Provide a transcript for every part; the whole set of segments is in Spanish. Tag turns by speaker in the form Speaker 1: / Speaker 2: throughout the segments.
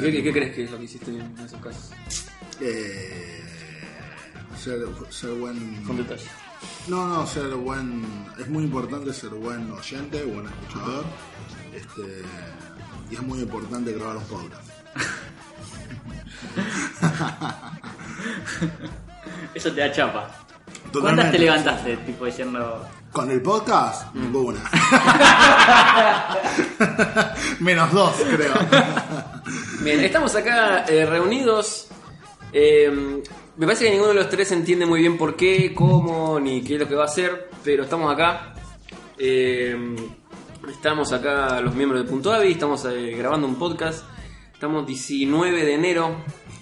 Speaker 1: ¿Qué, qué crees que es lo que hiciste bien en esos casos?
Speaker 2: eh, ser, ser buen.
Speaker 1: Con detalle.
Speaker 2: No, no, ser buen. Es muy importante ser buen oyente, buen escuchador. Este, y es muy importante grabar un podcast.
Speaker 3: Eso te da chapa. ¿Cuántas te levantaste? Tipo diciendo.
Speaker 2: Con el podcast, ninguna. Menos dos, creo.
Speaker 1: Bien, estamos acá eh, reunidos. Eh, me parece que ninguno de los tres entiende muy bien por qué, cómo, ni qué es lo que va a hacer, pero estamos acá. Eh, estamos acá los miembros de Punto Avi, estamos eh, grabando un podcast. Estamos 19 de enero,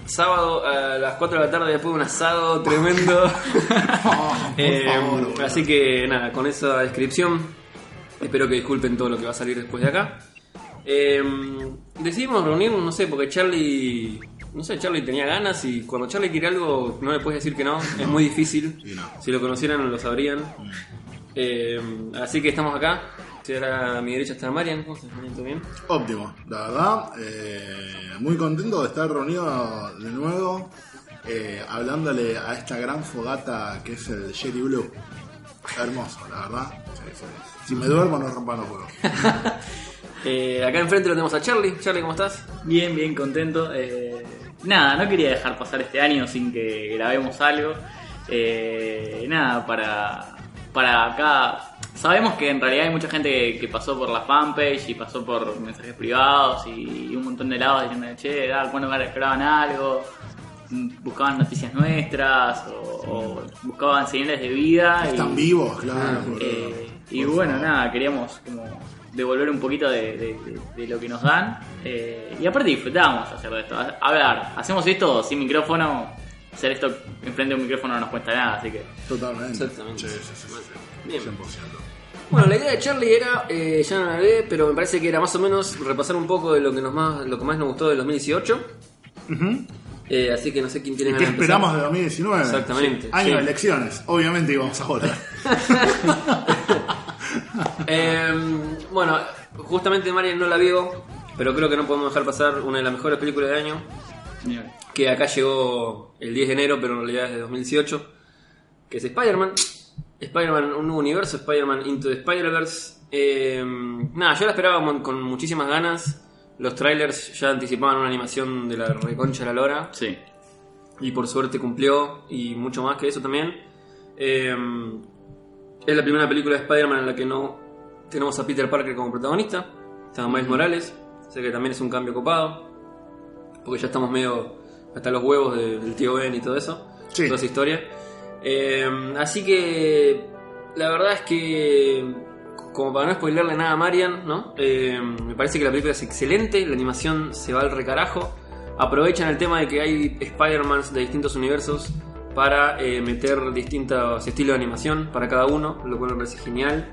Speaker 1: sábado a las 4 de la tarde después de un asado tremendo. Eh,
Speaker 2: favor,
Speaker 1: así que nada, con esa descripción, espero que disculpen todo lo que va a salir después de acá. Eh, decidimos reunirnos, no sé, porque Charlie, no sé, Charlie tenía ganas y cuando Charlie quiere algo no le puedes decir que no, es muy difícil.
Speaker 2: Sí, no.
Speaker 1: Si lo conocieran lo sabrían. Eh, así que estamos acá. Si ahora a mi derecha está Marian, ¿cómo estás, Marian? ¿Todo bien?
Speaker 2: Óptimo, la verdad, eh, muy contento de estar reunido de nuevo, eh, hablándole a esta gran fogata que es el Jerry Blue. Hermoso, la verdad. Sí, sí. Si me duermo no rompan los huevos.
Speaker 1: Eh, acá enfrente lo tenemos a Charlie. Charlie, ¿cómo estás?
Speaker 3: Bien, bien contento. Eh, nada, no quería dejar pasar este año sin que grabemos algo. Eh, nada, para, para acá. Sabemos que en realidad hay mucha gente que, que pasó por la fanpage y pasó por mensajes privados y, un montón de lados diciendo, che, da, ¿cuándo graban algo? Mm, Buscaban noticias nuestras o, o buscaban señales de vida. y-
Speaker 2: Están vivos, claro. boludo.
Speaker 3: eh, y
Speaker 2: Por
Speaker 3: bueno,
Speaker 2: favor.
Speaker 3: nada, queríamos como devolver un poquito de, de- de- de lo que nos dan. eh, y aparte disfrutamos hacer esto. Ver, hacemos esto sin micrófono. Hacer esto enfrente de un micrófono no nos cuesta nada, así que.
Speaker 2: Totalmente.
Speaker 1: Exactamente.
Speaker 2: Sí, sí, sí.
Speaker 1: Bien.
Speaker 2: 100%.
Speaker 1: Bueno, la idea de Charlie era, eh, ya no la hablé, pero me parece que era más o menos repasar un poco de lo que nos más, lo que más nos gustó del 2018. Eh, así que no sé quién tiene
Speaker 2: ¿Y qué esperamos de 2019?
Speaker 1: Exactamente,
Speaker 2: Año
Speaker 1: sí.
Speaker 2: de elecciones, obviamente íbamos a votar.
Speaker 1: Eh, bueno, justamente Marian no la vio, pero creo que no podemos dejar pasar una de las mejores películas del año, que acá llegó el 10 de enero, pero en realidad es de 2018, que es Spider-Man. Spider-Man, un nuevo universo, Spider-Man Into the Spider-Verse. Eh, nada, yo la esperaba con muchísimas ganas. Los trailers ya anticipaban una animación de la reconcha de la lora.
Speaker 3: Sí.
Speaker 1: Y por suerte cumplió, y mucho más que eso también. Eh, es la primera película de Spider-Man en la que no tenemos a Peter Parker como protagonista. Está Miles Morales, o sea que también es un cambio copado. Porque ya estamos medio hasta los huevos de- del tío Ben y todo eso.
Speaker 2: Sí.
Speaker 1: Toda esa historia. Eh, así que la verdad es que, como para no spoilerle nada a Marian, ¿no? Eh, me parece que la película es excelente, la animación se va al recarajo. Aprovechan el tema de que hay Spider-Mans de distintos universos para eh, meter distintos estilos de animación para cada uno, lo cual me parece genial.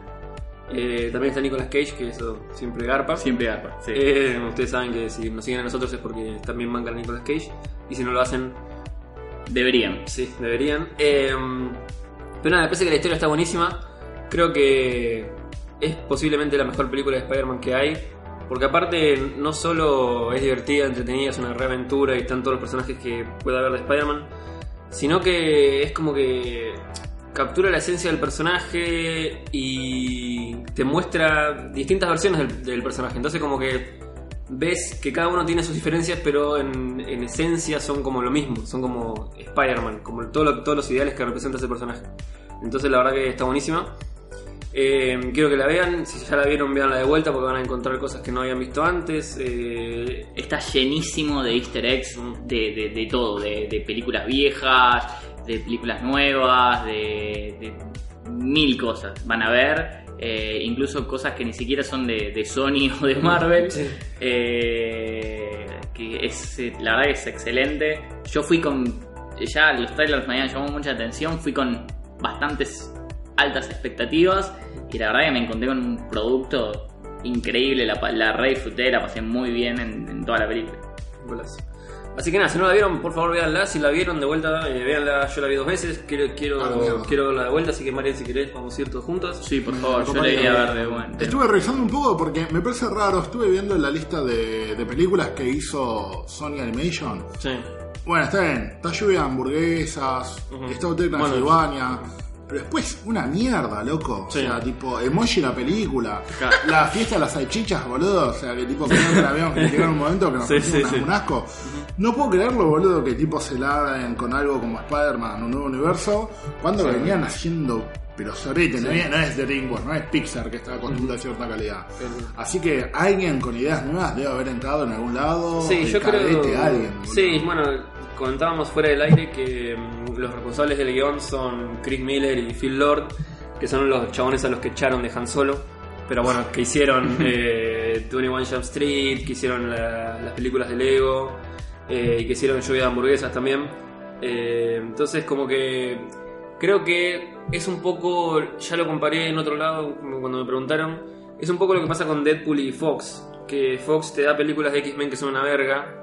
Speaker 1: Eh, también está Nicolas Cage, que eso siempre garpa.
Speaker 3: Siempre garpa, sí.
Speaker 1: Eh, ustedes saben que si nos siguen a nosotros es porque también mancan a Nicolas Cage. Y si no lo hacen,
Speaker 3: Deberían.
Speaker 1: sí, deberían. Eh, pero nada, me parece que la historia está buenísima. Creo que es posiblemente la mejor película de Spider-Man que hay. Porque aparte no solo es divertida, entretenida, es una reaventura y están todos los personajes que pueda haber de Spider-Man, sino que es como que captura la esencia del personaje y te muestra distintas versiones del, personaje. Entonces como que ves que cada uno tiene sus diferencias, pero en, en esencia son como lo mismo, son como Spider-Man, como todo todos los ideales que representa ese personaje. Entonces la verdad que está buenísima. Eh, quiero que la vean, si ya la vieron, veanla de vuelta porque van a encontrar cosas que no habían visto antes. Eh,
Speaker 3: Está llenísimo de easter eggs, de, de- de todo, de, de películas viejas, de películas nuevas, de, de mil cosas. Van a ver, eh, incluso cosas que ni siquiera son de, de Sony o de Marvel.
Speaker 1: Sí.
Speaker 3: Eh, que es, eh, la verdad que es excelente. Yo fui con, ya los trailers me habían llamado mucha atención, fui con bastantes altas expectativas y la verdad que me encontré con un producto increíble, la, la re disfruté, la pasé muy bien en, en toda la película.
Speaker 1: Golazo. Así que nada, si no la vieron, por favor véanla. Si la vieron de vuelta, eh, véanla. Yo la vi dos veces. Quiero, quiero,
Speaker 2: Ah, mierda.
Speaker 1: quiero verla de vuelta. Así que, Marian, si querés, vamos a ir todos juntos.
Speaker 3: Sí, por
Speaker 2: Me
Speaker 3: favor, yo la
Speaker 2: acompaña.
Speaker 3: iría a ver de bueno.
Speaker 2: Estuve revisando un poco porque me parece raro. Estuve viendo la lista de, de películas que hizo Sony Animation.
Speaker 1: Sí.
Speaker 2: Bueno, está bien. Está lluvia de hamburguesas,
Speaker 1: Ujú.
Speaker 2: está Hotel
Speaker 1: Bueno.
Speaker 2: Transilvania. Pero después, una mierda, loco. O
Speaker 1: Sí.
Speaker 2: sea, tipo, emoji la película.
Speaker 3: Claro.
Speaker 2: La fiesta de las salchichas, boludo. O sea, que tipo, que la vieron que llega un momento que nos
Speaker 1: Sí,
Speaker 2: pusimos
Speaker 1: sí, sí.
Speaker 2: un asco. No puedo creerlo, boludo, que tipo se laven con algo como Spider-Man, un nuevo universo, cuando venían haciendo. Pero sorete, no, es- no es DreamWorks, no es Pixar que está acostumbrado a cierta calidad. Así que alguien con ideas nuevas debe haber entrado en algún lado.
Speaker 1: Sí, yo creo.
Speaker 2: cadete alguien, boludo.
Speaker 1: sí, bueno, comentábamos fuera del aire que mm, los responsables del guion son Chris Miller y Phil Lord, que son los chabones a los que echaron de Han Solo. Pero bueno, que hicieron eh, 21 Jump Street, que hicieron la- las películas de Lego, eh, y que hicieron Lluvia de Hamburguesas también. Eh, entonces, como que creo que es un poco, ya lo comparé en otro lado cuando me preguntaron, es un poco lo que pasa con Deadpool y Fox, que Fox te da películas de X-Men que son una verga,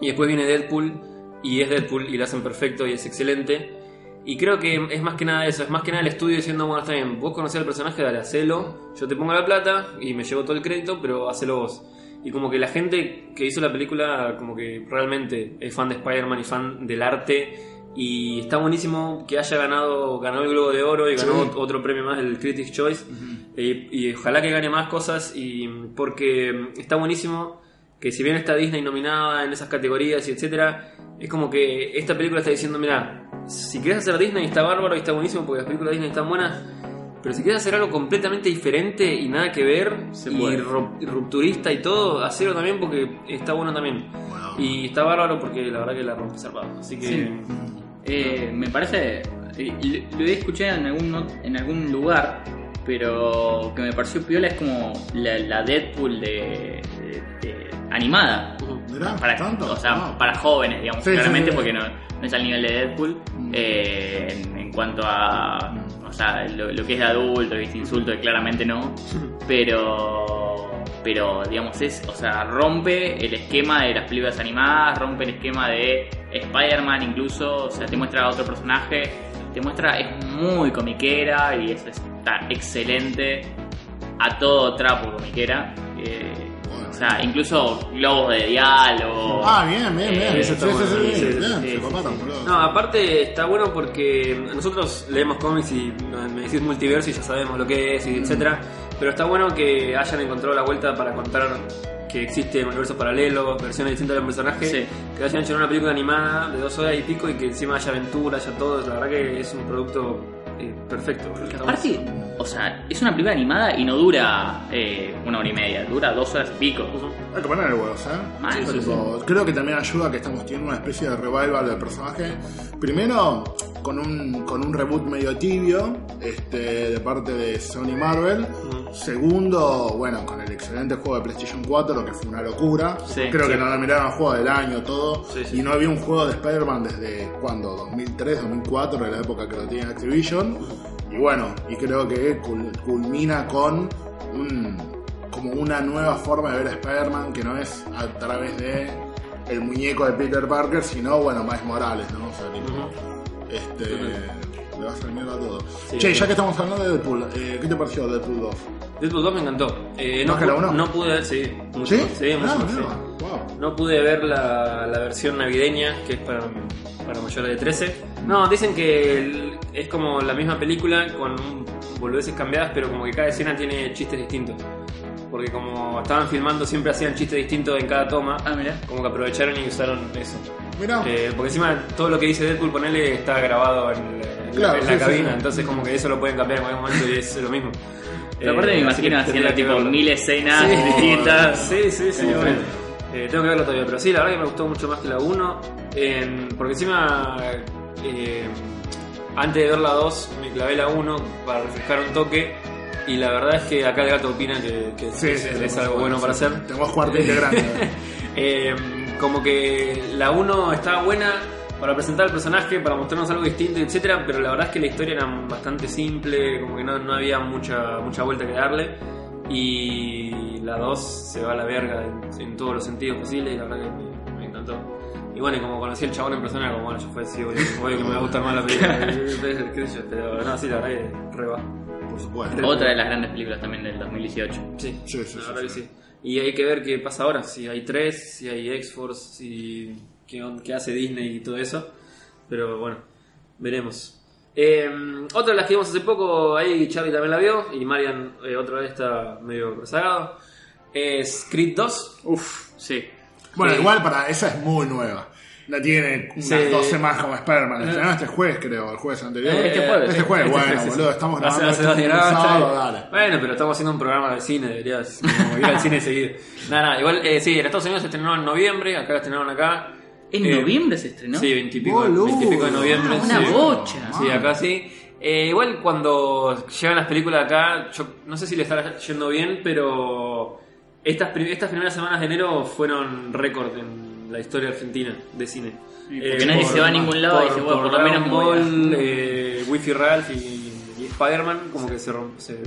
Speaker 1: y después viene Deadpool, y es Deadpool, y lo hacen perfecto y es excelente. Y creo que es más que nada eso, es más que nada el estudio diciendo, bueno, está bien, vos conocés al personaje, dale, hacelo, yo te pongo la plata y me llevo todo el crédito, pero hacelo vos. Y como que la gente que hizo la película, como que realmente es fan de Spider-Man y fan del arte, y está buenísimo que haya ganado, ganó el Globo de Oro y ganó
Speaker 2: Sí.
Speaker 1: otro premio más, el Critics Choice, y, y ojalá que gane más cosas, y porque está buenísimo que si bien está Disney nominada en esas categorías y etcétera, es como que esta película está diciendo, mira, si quieres hacer Disney está bárbaro y está buenísimo porque las películas de Disney están buenas, pero si quieres hacer algo completamente diferente y nada que ver,
Speaker 3: Se
Speaker 1: y ru- rupturista y todo, hacerlo también porque está bueno también.
Speaker 2: Bueno.
Speaker 1: Y está bárbaro porque la verdad que la rompe zarpado. Así que...
Speaker 3: Sí. Eh, me parece. Lo, he escuchado en algún, not- en algún lugar, pero que me pareció piola es como la, la Deadpool de, de- de- animada.
Speaker 2: Mirá,
Speaker 3: Para,
Speaker 2: tanto.
Speaker 3: o sea,
Speaker 2: Ah.
Speaker 3: para jóvenes, digamos,
Speaker 2: Sí,
Speaker 3: claramente,
Speaker 2: sí, sí.
Speaker 3: porque no, no es al nivel de Deadpool. eh, en, en cuanto a. Sea, lo, que es de adulto, ¿viste? insulto, que claramente no. Pero. Pero, digamos, es. O sea, rompe el esquema de las películas animadas, rompe el esquema de Spider-Man, incluso. O sea, te muestra a otro personaje. Te muestra. Es muy comiquera y eso está excelente. A todo trapo comiquera. eh, sea, incluso globos de diálogo.
Speaker 2: Ah, bien, bien, bien.
Speaker 3: Eh,
Speaker 2: Sí,
Speaker 1: eso
Speaker 2: sí,
Speaker 1: está
Speaker 2: sí,
Speaker 1: bueno.
Speaker 2: sí,
Speaker 1: Sí,
Speaker 2: bien,
Speaker 1: sí,
Speaker 2: se
Speaker 3: sí,
Speaker 2: coparon,
Speaker 3: sí.
Speaker 2: boludo.
Speaker 1: No, aparte está bueno porque nosotros leemos cómics y me decís multiverso y ya sabemos lo que es y etcétera, pero está bueno que hayan encontrado la vuelta para contar que existen universos paralelos, versiones distintas del personaje,
Speaker 3: Sí.
Speaker 1: que hayan hecho una película animada de dos horas y pico y que encima haya aventura, haya todo, la verdad que es un producto eh, perfecto.
Speaker 3: Aparte, o sea, es una película animada y no dura eh, una hora y media, dura dos horas y pico.
Speaker 2: Hay que ponerle huevos, ¿eh?
Speaker 3: Mal,
Speaker 2: Sí,
Speaker 3: sí,
Speaker 2: tipo, Creo que también ayuda que estamos teniendo una especie de revival del personaje. Primero, con un, con un reboot medio tibio este, de parte de Sony Marvel. Segundo, bueno, con el excelente juego de PlayStation 4, que fue una locura.
Speaker 3: Sí,
Speaker 2: Creo
Speaker 1: sí.
Speaker 2: que nos nominaron juego del año, todo.
Speaker 1: Sí, sí.
Speaker 2: Y no había un juego de Spider-Man desde, ¿cuándo? 2003, 2004, de la época que lo tenía Activision. Y bueno, y creo que cul- culmina con un, como una nueva forma de ver a Spider-Man que no es a través de el muñeco de Peter Parker, sino bueno, más Morales, ¿no? O sea, tipo, este, le va a hacer mierda a todo.
Speaker 1: Sí,
Speaker 2: che,
Speaker 1: sí.
Speaker 2: ya que estamos hablando de Deadpool, eh, ¿qué te pareció Deadpool 2?
Speaker 1: Deadpool 2 me encantó. Eh, no,
Speaker 2: ¿Más que la
Speaker 1: no pude ver, sí, mucho
Speaker 2: ¿Sí?
Speaker 1: sí, mucho
Speaker 2: Ah,
Speaker 1: sí.
Speaker 2: wow.
Speaker 1: No pude ver la, la versión navideña, que es para, para mayores de 13. No, dicen que el- es como la misma película con boludeces cambiadas, pero como que cada escena tiene chistes distintos. Porque como estaban filmando, siempre hacían chistes distintos en cada toma.
Speaker 3: Ah, mira.
Speaker 1: Como que aprovecharon y usaron eso.
Speaker 2: Mirá,
Speaker 1: Eh, porque encima todo lo que dice Deadpool, ponele, está grabado en, la- en
Speaker 2: Claro,
Speaker 1: la, en
Speaker 2: sí,
Speaker 1: la
Speaker 2: sí,
Speaker 1: cabina.
Speaker 2: sí.
Speaker 1: Entonces como que eso lo pueden cambiar en cualquier momento y es lo mismo.
Speaker 3: Pero aparte me
Speaker 1: Eh, que
Speaker 3: imagino haciendo tipo mil escenas
Speaker 1: Sí.
Speaker 3: distintas.
Speaker 1: Sí, sí, sí, bueno. Eh, tengo que verlo todavía, pero sí, la verdad que me gustó mucho más que la 1. en- porque encima, eh, antes de ver la 2, me clavé la 1 para refrescar un toque. Y la verdad es que acá el gato opina que, que
Speaker 2: Sí,
Speaker 1: es,
Speaker 2: sí,
Speaker 1: es
Speaker 2: tenemos
Speaker 1: algo bueno para hacer.
Speaker 2: Tenemos cuarto integrante.
Speaker 1: Eh, como que la 1 estaba buena para presentar el personaje, para mostrarnos algo distinto, etcétera, pero la verdad es que la historia era bastante simple, como que no, no había mucha, mucha vuelta que darle. Y la 2 se va a la verga en, en todos los sentidos posibles y la verdad que me, me encantó. Y bueno, y como conocí al chabón en persona, como bueno, yo fue así, obvio, obvio que me va a gustar más la película, qué sé yo, pero no, sí, la verdad que re va.
Speaker 2: Por supuesto.
Speaker 3: Otra de las grandes películas también del 2018.
Speaker 1: Sí,
Speaker 2: Sí, sí,
Speaker 1: la
Speaker 2: sí,
Speaker 1: verdad que
Speaker 2: sí.
Speaker 1: Y hay que ver qué pasa ahora, si hay tres, si hay X-Force, si qué, on- qué hace Disney y todo eso. Pero bueno, veremos. Eh, otra de las que vimos hace poco, ahí Charlie también la vio, y Marian eh, otra vez está medio rezagado, es Creed 2.
Speaker 3: Uf, sí.
Speaker 2: Bueno, igual para esa es muy nueva. La tiene unas
Speaker 1: Sí.
Speaker 2: 12 más como Spider-Man. La estrenaron este jueves, creo, el jueves anterior.
Speaker 1: Eh,
Speaker 3: este jueves,
Speaker 2: Este jueves,
Speaker 1: Este
Speaker 2: bueno,
Speaker 1: jueves, sí.
Speaker 2: boludo, estamos
Speaker 1: Hace-
Speaker 2: grabando
Speaker 1: hace dos
Speaker 2: sábado,
Speaker 1: bien.
Speaker 2: dale.
Speaker 1: Bueno, pero estamos haciendo un programa de cine, deberías como ir al cine seguido. Nada, nada, igual eh, sí, en Estados Unidos se estrenó en noviembre, acá la estrenaron acá.
Speaker 3: ¿En
Speaker 1: Eh,
Speaker 3: noviembre se estrenó?
Speaker 1: Sí, 20 y pico,
Speaker 2: Boludo.
Speaker 1: 20 y pico de noviembre.
Speaker 3: Ah, una
Speaker 1: sí.
Speaker 3: bocha.
Speaker 1: Sí, acá sí. Eh, igual cuando llegan las películas acá, yo no sé si le está yendo bien, pero estas, pri- estas primeras semanas de enero fueron récord en la historia argentina de cine.
Speaker 3: Sí, porque nadie se va a ningún lado y dice, bueno, por lo
Speaker 1: Dragon
Speaker 3: menos
Speaker 1: Ball, eh, Wi-Fi Ralph y, y Spider-Man, como que se, se,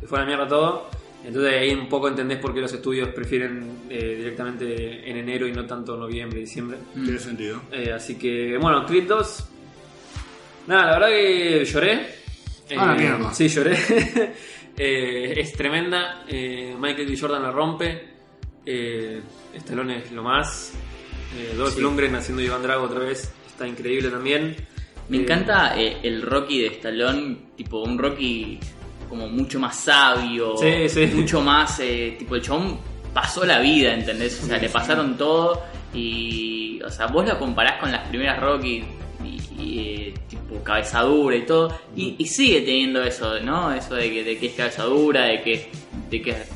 Speaker 1: se fue a la mierda todo. Entonces ahí un poco entendés por qué los estudios prefieren eh, directamente en enero y no tanto noviembre, diciembre.
Speaker 2: Tiene sentido.
Speaker 1: Eh, así que, bueno, Creed 2. Nada, la verdad que lloré.
Speaker 2: Ah, la
Speaker 1: Eh,
Speaker 2: mierda.
Speaker 1: Sí, lloré. Eh, es tremenda. Eh, Michael B. Jordan la rompe. Eh, Stallone es lo más. Eh, Dolph Lundgren haciendo Iván Drago otra vez. Está increíble también.
Speaker 3: Me
Speaker 1: Eh,
Speaker 3: encanta eh, el Rocky de Stallone, tipo un Rocky como mucho más sabio,
Speaker 1: Sí, sí.
Speaker 3: mucho más, eh, tipo el chabón pasó la vida, ¿entendés? O sea, le pasaron todo y, o sea, vos lo comparás con las primeras Rocky y, y, eh, tipo cabezadura y todo y, y sigue teniendo eso, ¿no? Eso de que, de que es cabezadura, de que, de que es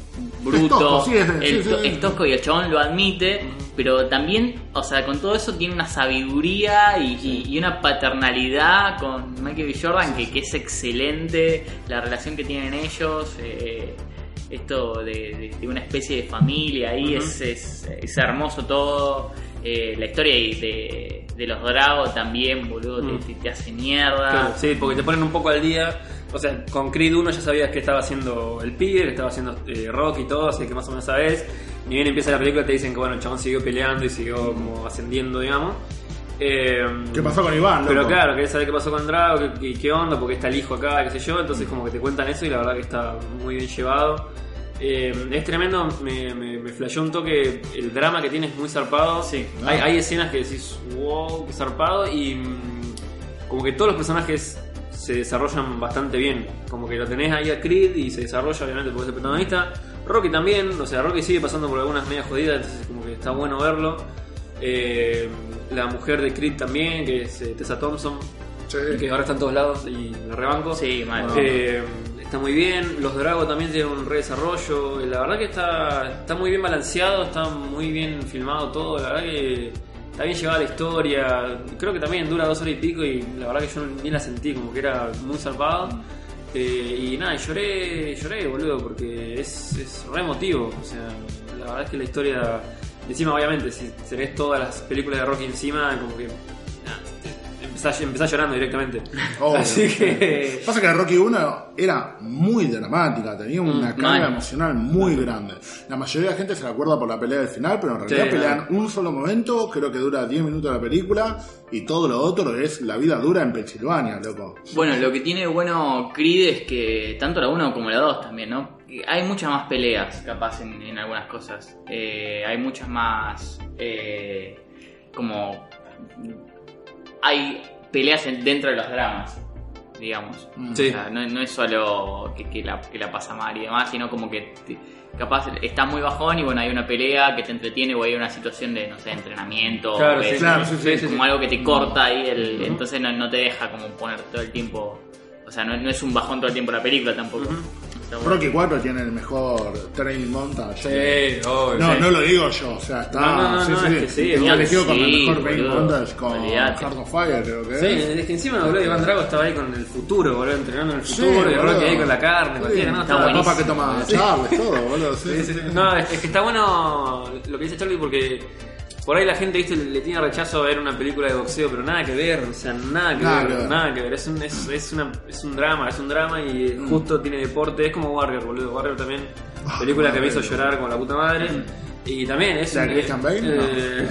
Speaker 3: bruto,
Speaker 2: tosco, es-
Speaker 3: el
Speaker 2: sí, sí,
Speaker 3: to-
Speaker 2: sí.
Speaker 3: es tosco y el chabón lo admite, pero también, o sea, con todo eso tiene una sabiduría y, y- y una paternalidad con Michael B. Jordan que, que es excelente, la relación que tienen ellos, eh, esto de, de- de una especie de familia ahí, es, es, es hermoso todo. eh, la historia de, los Dragos también, boludo, te-
Speaker 1: Mm.
Speaker 3: te, te hace mierda.
Speaker 1: Claro, sí, porque te ponen un poco al día. O sea, con Creed 1 ya sabías que estaba haciendo el pibe, que estaba haciendo eh, rock y todo, así que más o menos sabes. Ni bien empieza la película te dicen que bueno, el chabón siguió peleando y siguió como ascendiendo, digamos. Eh,
Speaker 2: ¿Qué pasó con Iván?
Speaker 1: Pero
Speaker 2: loco?
Speaker 1: claro, querés saber qué pasó con Drago, qué- qué onda, porque está el hijo acá, qué sé yo. Entonces como que te cuentan eso y la verdad que está muy bien llevado. Eh, es tremendo, me, me, me flasheó un toque, el drama que tiene es muy zarpado.
Speaker 3: Sí.
Speaker 1: Hay, hay escenas que decís, wow, qué zarpado. Y mm, como que todos los personajes se desarrollan bastante bien. Como que lo tenés ahí a Creed y se desarrolla obviamente porque es el protagonista. Rocky también, o sea, Rocky sigue pasando por algunas medias jodidas, entonces como que está bueno verlo. Eh, la mujer de Creed también, que es eh, Tessa Thompson,
Speaker 2: Sí.
Speaker 1: que ahora está en todos lados y la rebanco.
Speaker 3: Sí, mal.
Speaker 1: Eh, está muy bien, los Dragos también tienen un re desarrollo. La verdad que está, está muy bien balanceado, está muy bien filmado todo. La verdad que está bien llevada la historia. Creo que también dura dos horas y pico y la verdad que yo ni la sentí, como que era muy zarpado. Eh, y nada, lloré, lloré, boludo, porque es, es re emotivo. O sea, la verdad es que la historia. Encima, obviamente, si tenés todas las películas de Rocky encima, como que. Empezás llorando directamente.
Speaker 2: Obvio.
Speaker 1: Así que.
Speaker 2: Pasa que Rocky 1 era muy dramática, tenía una
Speaker 3: Mm,
Speaker 2: carga emocional muy grande. La mayoría de la gente se la acuerda por la pelea del final, pero en realidad
Speaker 1: Sí,
Speaker 2: pelean un solo momento, creo que dura 10 minutos la película, y todo lo otro es la vida dura en Pensilvania, loco.
Speaker 3: Bueno, lo que tiene bueno Creed es que tanto la 1 como la 2 también, ¿no? Hay muchas más peleas, capaz, en, en algunas cosas. Eh, hay muchas más. eh, como. Hay peleas en- dentro de los dramas, digamos.
Speaker 1: Sí.
Speaker 3: O sea, no, no es solo que, que la, que la pasa mal y demás, sino como que te- capaz está muy bajón y bueno, hay una pelea que te entretiene o hay una situación de, no sé, entrenamiento.
Speaker 1: Claro, sí,
Speaker 3: es-
Speaker 2: claro, sí, sí,
Speaker 3: es
Speaker 1: sí,
Speaker 3: como
Speaker 1: sí.
Speaker 3: algo que te corta ahí, el, entonces no, no te deja como poner todo el tiempo. O sea, no, no es un bajón todo el tiempo la película tampoco. Bueno.
Speaker 2: Rocky 4 tiene el mejor training montage.
Speaker 1: Sí, obvio,
Speaker 2: No,
Speaker 1: sí.
Speaker 2: no lo digo yo, o sea, está.
Speaker 1: No, no,
Speaker 2: sí, sí,
Speaker 1: es que sí,
Speaker 2: elegido como el mejor training montage con
Speaker 3: Olvidate.
Speaker 2: Heart of Fire, creo que
Speaker 1: Sí,
Speaker 2: es.
Speaker 1: es que encima, boludo, Iván Drago estaba ahí con el futuro, boludo, entrenando en el futuro, y. Rocky ahí con la carne, cualquiera, ¿no?
Speaker 3: está
Speaker 2: La papa que toma Charles, todo, boludo. Sí, sí, sí.
Speaker 1: No, es que está bueno lo que dice Charlie porque por ahí la gente ¿viste? le tiene rechazo a ver una película de boxeo, pero nada que ver, o sea, nada que
Speaker 2: Nada
Speaker 1: ver,
Speaker 2: que ver.
Speaker 1: nada que ver. Es un, es, es una, es un drama, es un drama y justo tiene deporte, es como Warrior, boludo. Warrior también, película que me hizo llorar con la puta madre. Y también es
Speaker 2: ¿La Christian Bale? No.
Speaker 1: eh,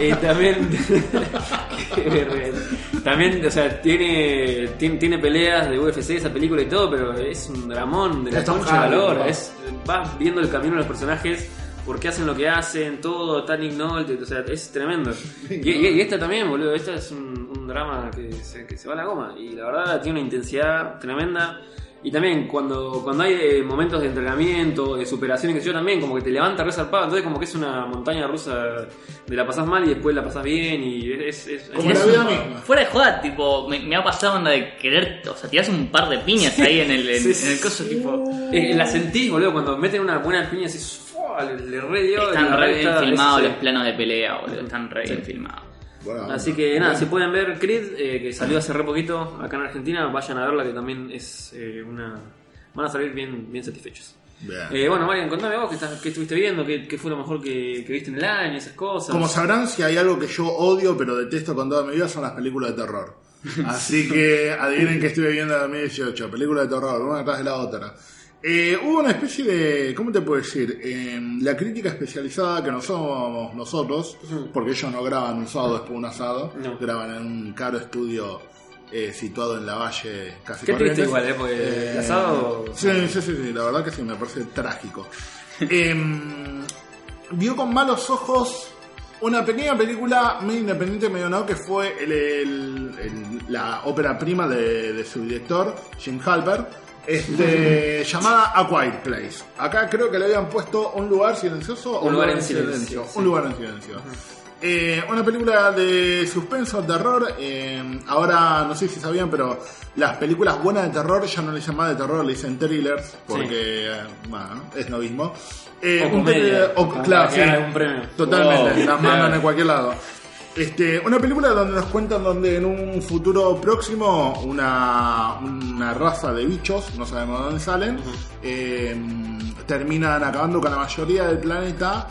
Speaker 1: y también también o sea tiene, tiene tiene peleas de UFC esa película y todo pero es un dramón de la concha de
Speaker 2: ¿no?
Speaker 1: es vas viendo el camino de los personajes por qué hacen lo que hacen todo tan ignorante o sea es tremendo y, y- y esta también boludo esta es un, un drama que se, que se va a la goma y la verdad tiene una intensidad tremenda y también cuando, cuando hay eh, momentos de entrenamiento, de superación y que yo también, como que te levanta resarpado, entonces como que es una montaña rusa de la pasás mal y después la pasás bien y es... es,
Speaker 2: Como
Speaker 1: es-
Speaker 2: la vida misma.
Speaker 3: Fuera de joda, tipo, me, me ha pasado onda de querer, o sea, tirás un par de piñas ahí en el, en,
Speaker 1: Sí, sí.
Speaker 3: en el coso, tipo.
Speaker 1: eh, la sentís, boludo, cuando meten una buena piña así, ¡fua! Le, le re dio
Speaker 3: Están re bien filmados los planos de pelea, boludo. Están re bien filmados.
Speaker 2: Bueno,
Speaker 1: Así que nada, si pueden ver Creed, eh, que salió hace re poquito acá en Argentina, vayan a verla que también es eh, una... Van a salir bien, bien satisfechos.
Speaker 2: bien.
Speaker 1: Eh, bueno, Marian, contame vos qué, estás- qué estuviste viendo, qué, qué fue lo mejor que, que viste en el año, esas cosas.
Speaker 2: Como sabrán, si hay algo que yo odio pero detesto con toda mi vida son las películas de terror. Así que adivinen que estuve viendo en 2018, películas de terror, una atrás de la otra. Eh, hubo una especie de, ¿cómo te puedo decir? Eh, la crítica especializada que no somos nosotros, porque ellos no graban un sábado después de un asado,
Speaker 1: No.
Speaker 2: graban en un caro estudio eh, situado en la valle casi
Speaker 1: Qué triste igual, ¿eh? Porque el asado...
Speaker 2: Sí, sí, sí, sí, la verdad que sí, me parece trágico. Em, vio con malos ojos una pequeña película medio independiente, medio no, que fue el- el- el- la ópera prima de, de su director, Jim Halper, este, llamada A Quiet Place. Acá creo que le habían puesto un lugar silencioso o
Speaker 1: Un lugar en silencio, sí.
Speaker 2: Un lugar en silencio. Eh, una película de suspenso, terror. eh, ahora no sé si sabían, pero las películas buenas de terror ya no le llaman de terror, le dicen thrillers, porque eh, bueno, es novismo. Eh,
Speaker 1: O
Speaker 2: un
Speaker 1: comedia,
Speaker 2: thriller- o-
Speaker 1: como
Speaker 2: claro, sí,
Speaker 1: premio.
Speaker 2: totalmente, las mandan en cualquier lado. Este, una película donde nos cuentan donde en un futuro próximo una, una raza de bichos, no sabemos dónde salen, eh, terminan acabando con la mayoría del planeta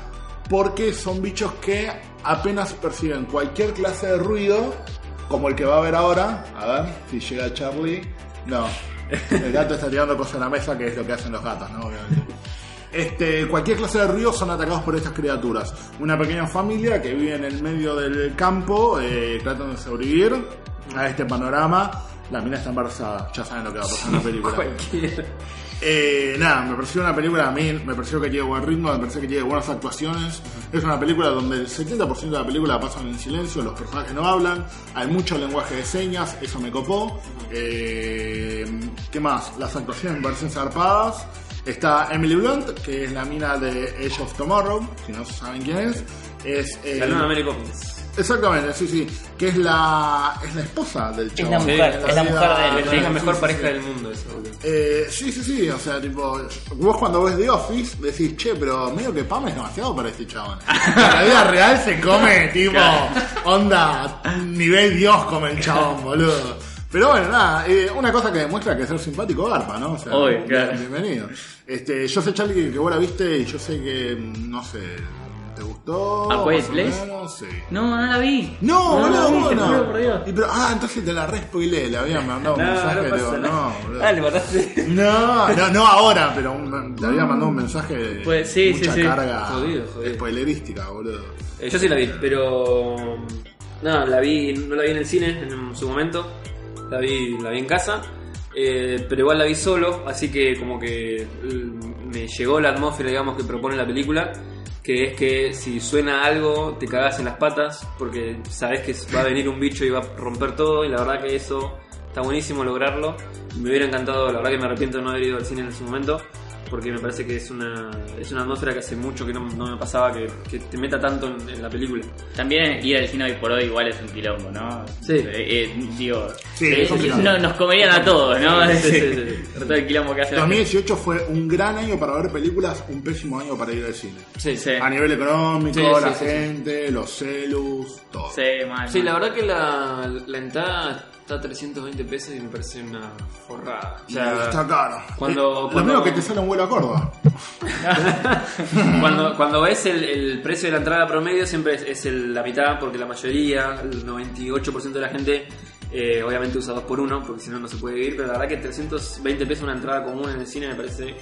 Speaker 2: porque son bichos que apenas perciben cualquier clase de ruido, como el que va a ver ahora. A ver si llega Charlie. No, el gato está tirando cosas en la mesa, que es lo que hacen los gatos, ¿no? Obviamente. Este, cualquier clase de ruido son atacados por estas criaturas. Una pequeña familia que vive en el medio del campo, eh, tratando de sobrevivir a este panorama. La mina está embarazada, ya saben lo que va a pasar en la película. Eh, nada, me pareció una película a mí, me pareció que tiene buen ritmo, me pareció que tiene buenas actuaciones. Es una película donde el 70% de la película pasan en silencio, los personajes no hablan, hay mucho lenguaje de señas, eso me copó. Eh, ¿Qué más? Las actuaciones me parecen zarpadas. Está Emily Blunt, que es la mina de Age of Tomorrow, si no saben quién es. Es eh,
Speaker 1: La nueva Mary Poppins.
Speaker 2: Exactamente, sí, sí. Que es la, es la esposa del
Speaker 4: Es
Speaker 2: chavo.
Speaker 4: la mujer,
Speaker 2: Sí,
Speaker 4: es la mujer de él.
Speaker 1: Es la
Speaker 2: sí,
Speaker 1: mejor
Speaker 2: sí,
Speaker 1: pareja
Speaker 2: sí.
Speaker 1: del mundo eso, boludo.
Speaker 2: Eh, sí, sí, sí, o sea, tipo, vos cuando ves The Office decís, che, pero medio que Pam es demasiado para este chabón. En la vida real se come, tipo, onda, nivel Dios come el chabón, boludo. Pero bueno, nada, eh, una cosa que demuestra que ser simpático garpa, ¿no? O sea,
Speaker 3: Obvio, claro.
Speaker 2: bienvenido. Este, yo sé, Charlie, que vos la viste y yo sé que, no sé, ¿Te gustó?
Speaker 3: ¿A Quiet Place?
Speaker 2: Sí.
Speaker 3: No, no la vi.
Speaker 2: No,
Speaker 3: no, la
Speaker 2: boludo,
Speaker 3: vi,
Speaker 2: ¿cómo
Speaker 3: te
Speaker 2: no?
Speaker 3: juro por Dios.
Speaker 2: Y pero, ah, entonces te la re spoileé, le había mandado un
Speaker 1: No,
Speaker 2: mensaje,
Speaker 1: no
Speaker 2: le
Speaker 1: pasa
Speaker 2: digo,
Speaker 1: nada.
Speaker 2: no, boludo.
Speaker 1: Ah, le mandaste.
Speaker 2: No, no, no ahora, pero un- le había mandado un mensaje de
Speaker 3: Pues, sí,
Speaker 2: mucha
Speaker 3: sí, sí.
Speaker 2: carga
Speaker 1: Jodido, jodido.
Speaker 2: spoilerística, boludo.
Speaker 1: Eh, yo sí la vi, pero. Nada, la vi, no la vi en el cine en su momento. La vi, la vi en casa. eh, pero igual la vi solo, así que como que mm, me llegó la atmósfera, digamos, que propone la película. Que es que si suena algo, te cagás en las patas, porque sabes que va a venir un bicho y va a romper todo. Y la verdad que eso está buenísimo lograrlo. Me hubiera encantado, la verdad que me arrepiento de no haber ido al cine en ese momento porque me parece que es una, es una atmósfera que hace mucho que no, no me pasaba que, que te meta tanto en, en la película.
Speaker 3: También ir al cine hoy por hoy igual es un quilombo, ¿no?
Speaker 1: Sí.
Speaker 3: Eh, eh, digo,
Speaker 2: Sí,
Speaker 3: eh, no, nos comerían a todos, ¿no?
Speaker 1: Sí, sí,
Speaker 3: el quilombo que hace la gente.
Speaker 2: 2018 fue un gran año para ver películas, un pésimo año para ir al cine.
Speaker 1: Sí,
Speaker 3: Sí.
Speaker 2: A nivel económico,
Speaker 1: Sí, sí,
Speaker 2: la
Speaker 1: sí, sí.
Speaker 2: gente, los celus, todo.
Speaker 3: Sí, mal,
Speaker 1: Sí,
Speaker 3: mal.
Speaker 1: la verdad que la, la entrada está a 320 pesos y me parece una forrada. O sea,
Speaker 2: está caro.
Speaker 1: cuando-
Speaker 2: Eh, Lo mismo que te sale un vuelo a Córdoba.
Speaker 1: cuando, cuando ves el, el precio de la entrada promedio siempre es, es el- la mitad porque la mayoría, el 98% de la gente eh, obviamente usa 2 por 1 porque si no no se puede vivir, pero la verdad que 320 pesos una entrada común en el cine me parece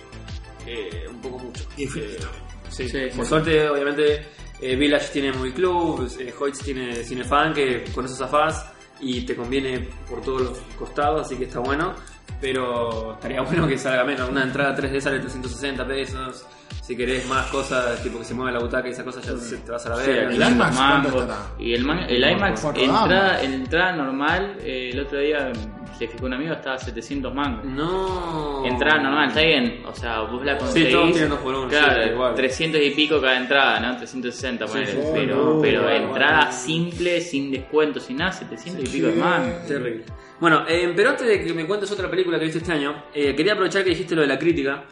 Speaker 1: eh, un poco mucho.
Speaker 2: Infinito.
Speaker 1: Eh, sí,
Speaker 3: Sí,
Speaker 1: por
Speaker 3: sí.
Speaker 1: suerte obviamente eh, Village tiene Movie Club, eh, Hoyts tiene Cinefan que con eso zafás y te conviene por todos los costados, así que está bueno. Pero estaría bueno que salga menos. Una entrada 3D sale 360 pesos. Si querés más cosas, tipo que se mueve la butaca y esa cosa, ya se- te vas a la
Speaker 3: Sí,
Speaker 1: verga.
Speaker 2: ¿El
Speaker 3: alquilar
Speaker 2: IMAX
Speaker 3: mangos. Y el, man- el IMAX, entrada, entrada normal, eh, el otro día se fijó un amigo, estaba a 700 mangos.
Speaker 1: No.
Speaker 3: Entrada normal, está bien, o sea, vos la conseguís.
Speaker 1: todos tienen por uno,
Speaker 3: Claro,
Speaker 1: sí, igual.
Speaker 3: 300 y pico cada entrada, ¿no? 360, ponele.
Speaker 1: sí,
Speaker 3: pero,
Speaker 2: sí.
Speaker 3: pero entrada simple, sin descuento, sin nada, 700 y pico de
Speaker 2: Sí.
Speaker 3: mangos.
Speaker 1: Terrible. Bueno, eh, pero antes de que me cuentes otra película que viste este año, eh, quería aprovechar que dijiste lo de la crítica,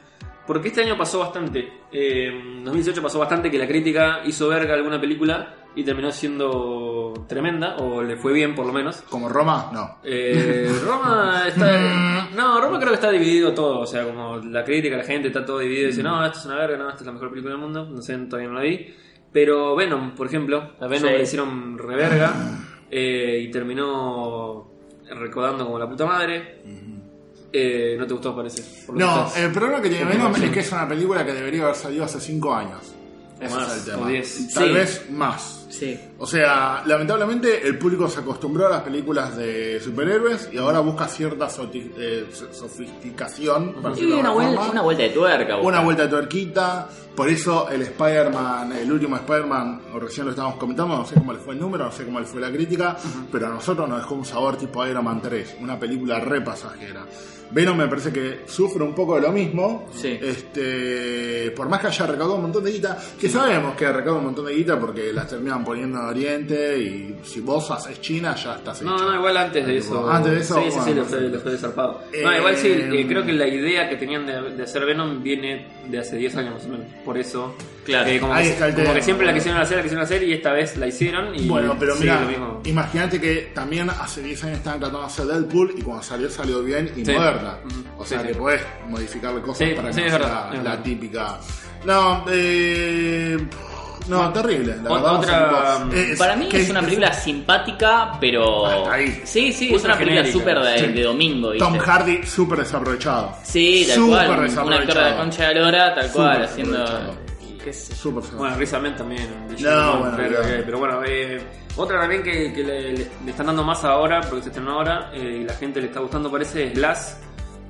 Speaker 1: porque este año pasó bastante. Eh, en 2018 pasó bastante que la crítica hizo verga alguna película y terminó siendo tremenda, o le fue bien por lo menos.
Speaker 2: Como Roma, no.
Speaker 1: Eh, Roma está. No, Roma creo que está dividido todo. O sea, como la crítica, la gente está todo dividido. Dice, no, esto es una verga, no, esta es la mejor película del mundo. No sé, todavía no la vi. Pero Venom, por ejemplo, a Venom
Speaker 3: Sí.
Speaker 1: le hicieron reverga eh, y terminó recordando como la puta madre. Eh, no te gustó, parece.
Speaker 2: No,
Speaker 1: estás-
Speaker 2: el problema que tiene Venom es que es una película que debería haber salido hace 5 años. Ese
Speaker 1: Más,
Speaker 2: es el
Speaker 1: o
Speaker 2: tema.
Speaker 1: 10.
Speaker 2: Tal
Speaker 3: Sí.
Speaker 2: vez más.
Speaker 3: Sí.
Speaker 2: O sea, lamentablemente el público se acostumbró a las películas de superhéroes y ahora busca cierta eh, sofisticación. decirlo de
Speaker 3: una, vuelta, una vuelta de tuerca.
Speaker 2: Una
Speaker 3: busca.
Speaker 2: vuelta de tuerquita. Por eso el Spider-Man, el último Spider-Man, recién lo estábamos comentando, no sé cómo le fue el número, no sé cómo le fue la crítica, pero a nosotros nos dejó un sabor tipo Iron Man 3, una película re pasajera. Venom me parece que sufre un poco de lo mismo.
Speaker 3: Sí.
Speaker 2: Este, por más que haya recaudado un montón de guita, que sabemos que ha recaudado un montón de guita porque las poniendo en Oriente y si vos haces China ya estás
Speaker 1: No,
Speaker 2: hecho.
Speaker 1: no, igual antes de eso.
Speaker 2: antes de eso,
Speaker 1: Sí, sí, sí, le fue, zarpado. No,
Speaker 2: Eh,
Speaker 1: igual sí, eh, creo que la idea que tenían de, de hacer Venom viene de hace 10 años más o menos. Por eso.
Speaker 3: Claro.
Speaker 1: eh, como,
Speaker 2: Ahí
Speaker 1: que,
Speaker 2: está el
Speaker 1: como
Speaker 2: tema.
Speaker 1: que siempre la quisieron hacer, la quisieron hacer y esta vez la hicieron. Y
Speaker 2: Bueno, pero mira,
Speaker 1: lo mismo.
Speaker 2: imagínate que también hace 10 años estaban tratando de hacer Deadpool y cuando salió salió bien y
Speaker 1: Sí.
Speaker 2: moderna. O sea
Speaker 1: Sí,
Speaker 2: que
Speaker 1: sí.
Speaker 2: podés modificarle cosas
Speaker 1: Sí,
Speaker 2: para que
Speaker 1: sí,
Speaker 2: no sea la
Speaker 1: verdad.
Speaker 2: típica. No, eh, no, terrible. La
Speaker 1: Ot-
Speaker 2: verdad,
Speaker 1: otra-
Speaker 2: tipo, eh,
Speaker 3: Para mí
Speaker 2: que
Speaker 3: es una película simpática, pero.
Speaker 2: Hasta ahí.
Speaker 3: Sí, sí, es una película súper de,
Speaker 2: Sí.
Speaker 3: de domingo, ¿viste?
Speaker 2: Tom Hardy súper desaprovechado.
Speaker 3: Sí, tal
Speaker 2: Súper
Speaker 3: cual. Un- Un
Speaker 2: desaprovechado.
Speaker 3: actor de la concha de la lora, tal cual, haciendo.
Speaker 2: desaprovechado.
Speaker 3: yo.
Speaker 2: Súper
Speaker 1: Bueno, Ahmed también.
Speaker 2: No, bueno,
Speaker 1: pero, bueno, eh, otra también que, que le, le- le están dando más ahora, porque se estrenó ahora, eh, y la gente le está gustando parece, es Glass,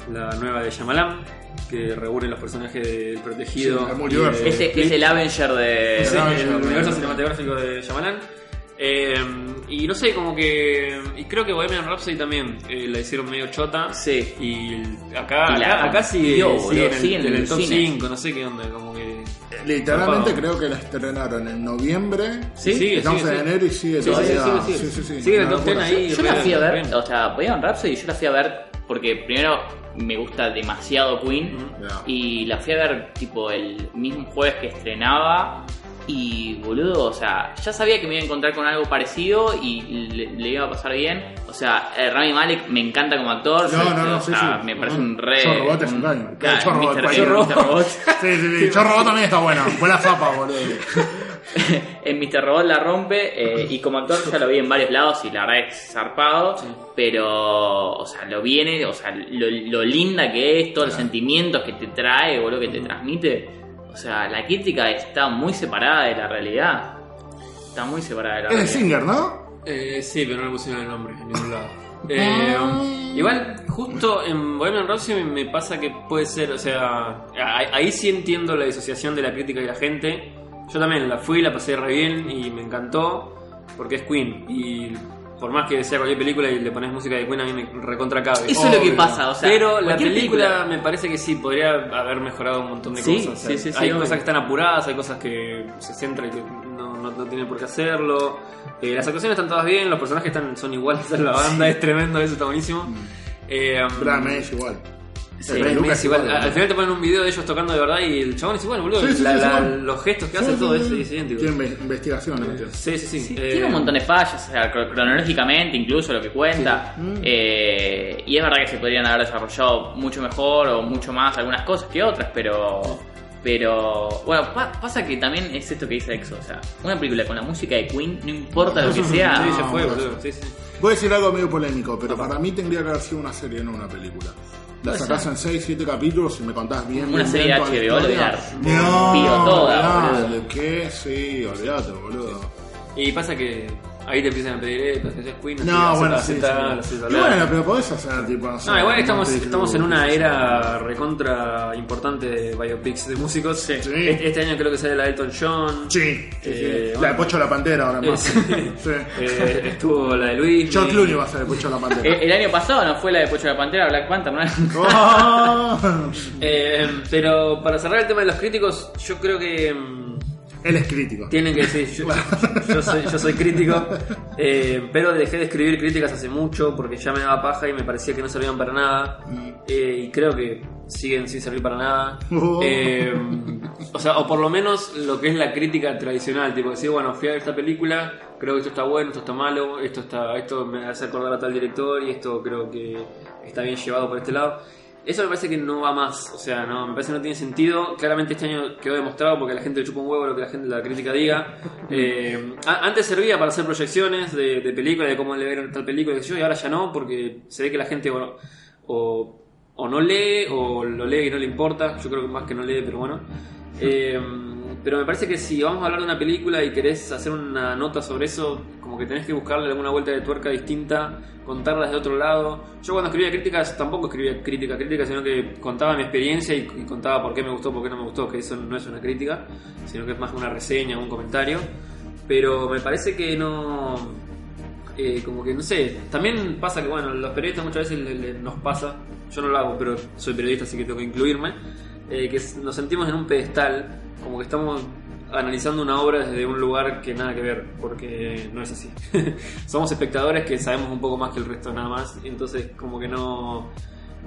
Speaker 1: la nueva de Shyamalan, que reúne los personajes del protegido.
Speaker 2: Sí, el multiverso.
Speaker 3: Ese es el Avenger de.
Speaker 1: Sí, el universo cinematográfico de Shyamalan. Eh, y no sé, como que. Y creo que Bohemian Rhapsody también eh, la hicieron medio chota.
Speaker 3: Sí.
Speaker 1: Y acá,
Speaker 3: Y la
Speaker 1: acá, acá sigue, en el,
Speaker 3: sigue en
Speaker 1: en el
Speaker 3: el
Speaker 1: top
Speaker 3: cine.
Speaker 1: 5, no sé qué onda, como que.
Speaker 2: Literalmente
Speaker 1: Zarpado.
Speaker 2: creo que la estrenaron en noviembre.
Speaker 1: Sí, sigue,
Speaker 2: Estamos
Speaker 1: sigue,
Speaker 2: en
Speaker 1: sigue.
Speaker 2: enero y sigue
Speaker 1: Sí, sí,
Speaker 2: todavía.
Speaker 1: sigue, sigue.
Speaker 2: Sí, sí, sí.
Speaker 1: Sigue en el top 10
Speaker 2: locura.
Speaker 1: ahí.
Speaker 3: Yo la fui a ver,
Speaker 1: Bien.
Speaker 3: o sea, Bohemian Rhapsody, yo la fui a ver porque primero me gusta demasiado Queen y la fui a ver tipo el mismo jueves que estrenaba y boludo, o sea, ya sabía que me iba a encontrar con algo parecido y le, le iba a pasar bien. O sea, eh, Rami Malek me encanta como actor,
Speaker 2: No,
Speaker 3: yo-
Speaker 2: no, no,
Speaker 3: o sea,
Speaker 2: sí.
Speaker 3: me parece un re...
Speaker 2: Yo Robot es
Speaker 3: un-
Speaker 2: caño.
Speaker 3: Claro,
Speaker 2: Yo Robot. Sí, sí, sí. Yo Robot también está bueno. Buena zapa, boludo.
Speaker 3: en Mr. Robot la rompe eh, y como actor ya lo vi en varios lados y la verdad es zarpado, pero, o sea, lo viene, o sea, lo, lo linda que es, todos los sentimientos que te trae, o lo que te transmite, o sea, la crítica está muy separada de la realidad. Está muy separada de la
Speaker 2: Es
Speaker 3: realidad.
Speaker 2: Singer, ¿no?
Speaker 1: Eh, sí, pero no le pusieron el nombre en ningún lado. Eh, igual, justo en Bohemian Rhapsody me pasa que puede ser, o sea, ahí sí entiendo la disociación de la crítica y la gente. Yo también la fui, la pasé re bien y me encantó porque es Queen. Y por más que sea cualquier película y le pones música de Queen, a mí me recontra cabe.
Speaker 3: Eso es lo que pasa, o sea,
Speaker 1: Pero la película, me parece que sí, podría haber mejorado un montón de
Speaker 3: Sí,
Speaker 1: cosas. O sea,
Speaker 3: sí, sí, sí,
Speaker 1: hay cosas que están apuradas, hay cosas que se centran y que no, no, no tienen por qué hacerlo. Eh, las actuaciones están todas bien, los personajes están, son iguales a la banda, es tremendo, eso está buenísimo. Eh, um,
Speaker 2: Brad May es igual.
Speaker 1: Sí,
Speaker 2: El peluca
Speaker 1: es
Speaker 2: es
Speaker 1: igual. Al final te ponen un video de ellos tocando de verdad y el chabón es igual, boludo.
Speaker 2: Sí, sí,
Speaker 1: La-
Speaker 2: sí, es
Speaker 1: la-
Speaker 2: igual.
Speaker 1: los gestos que
Speaker 2: Sí,
Speaker 1: hace,
Speaker 2: sí,
Speaker 1: todo
Speaker 2: sí,
Speaker 1: es, es idéntico.
Speaker 2: Tiene inve- investigaciones. metió.
Speaker 1: Sí, sí, sí.
Speaker 3: Sí,
Speaker 1: Eh,
Speaker 3: tiene un montón de fallas, o sea, cro- cronológicamente incluso lo que cuenta. Eh, y es verdad que se podrían haber desarrollado mucho mejor o mucho más algunas cosas que otras, pero. Pero. Bueno, pa- pasa que también es esto que dice Exo, o sea, una película con la música de Queen, no importa lo que sea.
Speaker 1: Sí, se fue,
Speaker 2: no,
Speaker 1: boludo. Sí, sí.
Speaker 2: Voy a decir algo medio polémico, pero para mí tendría que haber sido una serie, no una película. La sacás en 6, 7 capítulos y me contás bien.
Speaker 3: Una
Speaker 2: bien,
Speaker 3: serie de HBO, olvidar.
Speaker 2: No,
Speaker 3: Pido toda,
Speaker 2: olvidate,
Speaker 3: boludo.
Speaker 2: ¿Qué? Sí, olvídate, boludo.
Speaker 1: Y pasa que ahí te empiezan a pedir eh, las canciones Queen.
Speaker 2: No, bueno, sí. Sí. Y bueno, pero podés hacer tipo. No, sé,
Speaker 1: No, igual estamos,
Speaker 2: Motley
Speaker 1: estamos en una era recontra importante de biopics de músicos.
Speaker 2: Sí.
Speaker 1: Este, este año creo que sale la de Elton John.
Speaker 2: Sí,
Speaker 1: Eh,
Speaker 2: la de. Pocho la Pantera ahora más.
Speaker 1: Sí. Eh, estuvo la de Luis.
Speaker 2: George Clooney va a ser el Pocho la
Speaker 3: Eh,
Speaker 2: Pantera.
Speaker 3: El año pasado no fue la de Pocho de la Pantera, Black Panther, ¿no?
Speaker 2: Oh.
Speaker 1: Eh, pero para cerrar el tema de los críticos, yo creo que mm,
Speaker 2: Él es crítico.
Speaker 1: tienen que decir, yo, yo soy, yo soy crítico, eh, pero dejé de escribir críticas hace mucho porque ya me daba paja y me parecía que no servían para nada. Eh, y creo que siguen sin servir para nada.
Speaker 2: Oh.
Speaker 1: Eh, o sea, o por lo menos lo que es la crítica tradicional, tipo decir, bueno, fui a ver esta película, creo que esto está bueno, esto está malo, esto está, esto me hace acordar a tal director y esto creo que está bien llevado por este lado. Eso me parece que no va más, o sea, no, me parece que no tiene sentido. Claramente este año quedó demostrado porque la gente le chupa un huevo lo que la gente, la crítica diga. Eh, antes servía para hacer proyecciones de, de películas, de cómo le vieron tal película, y ahora ya no, porque se ve que la gente bueno, o, o no lee o lo lee y no le importa. Yo creo que más que no lee, pero bueno. Eh, pero me parece que si vamos a hablar de una película y querés hacer una nota sobre eso, como que tenés que buscarle alguna vuelta de tuerca distinta, contarla desde otro lado. Yo cuando escribía críticas tampoco escribía crítica, crítica, sino que contaba mi experiencia y, y contaba por qué me gustó, por qué no me gustó, que eso no es una crítica, sino que es más una reseña, un comentario. Pero me parece que no... eh, como que no sé, también pasa que bueno, los periodistas muchas veces le- le- nos pasa, yo no lo hago, pero soy periodista así que tengo que incluirme, eh, que nos sentimos en un pedestal, como que estamos analizando una obra desde un lugar que nada que ver, porque no es así. Somos espectadores que sabemos un poco más que el resto nada más, y entonces como que no...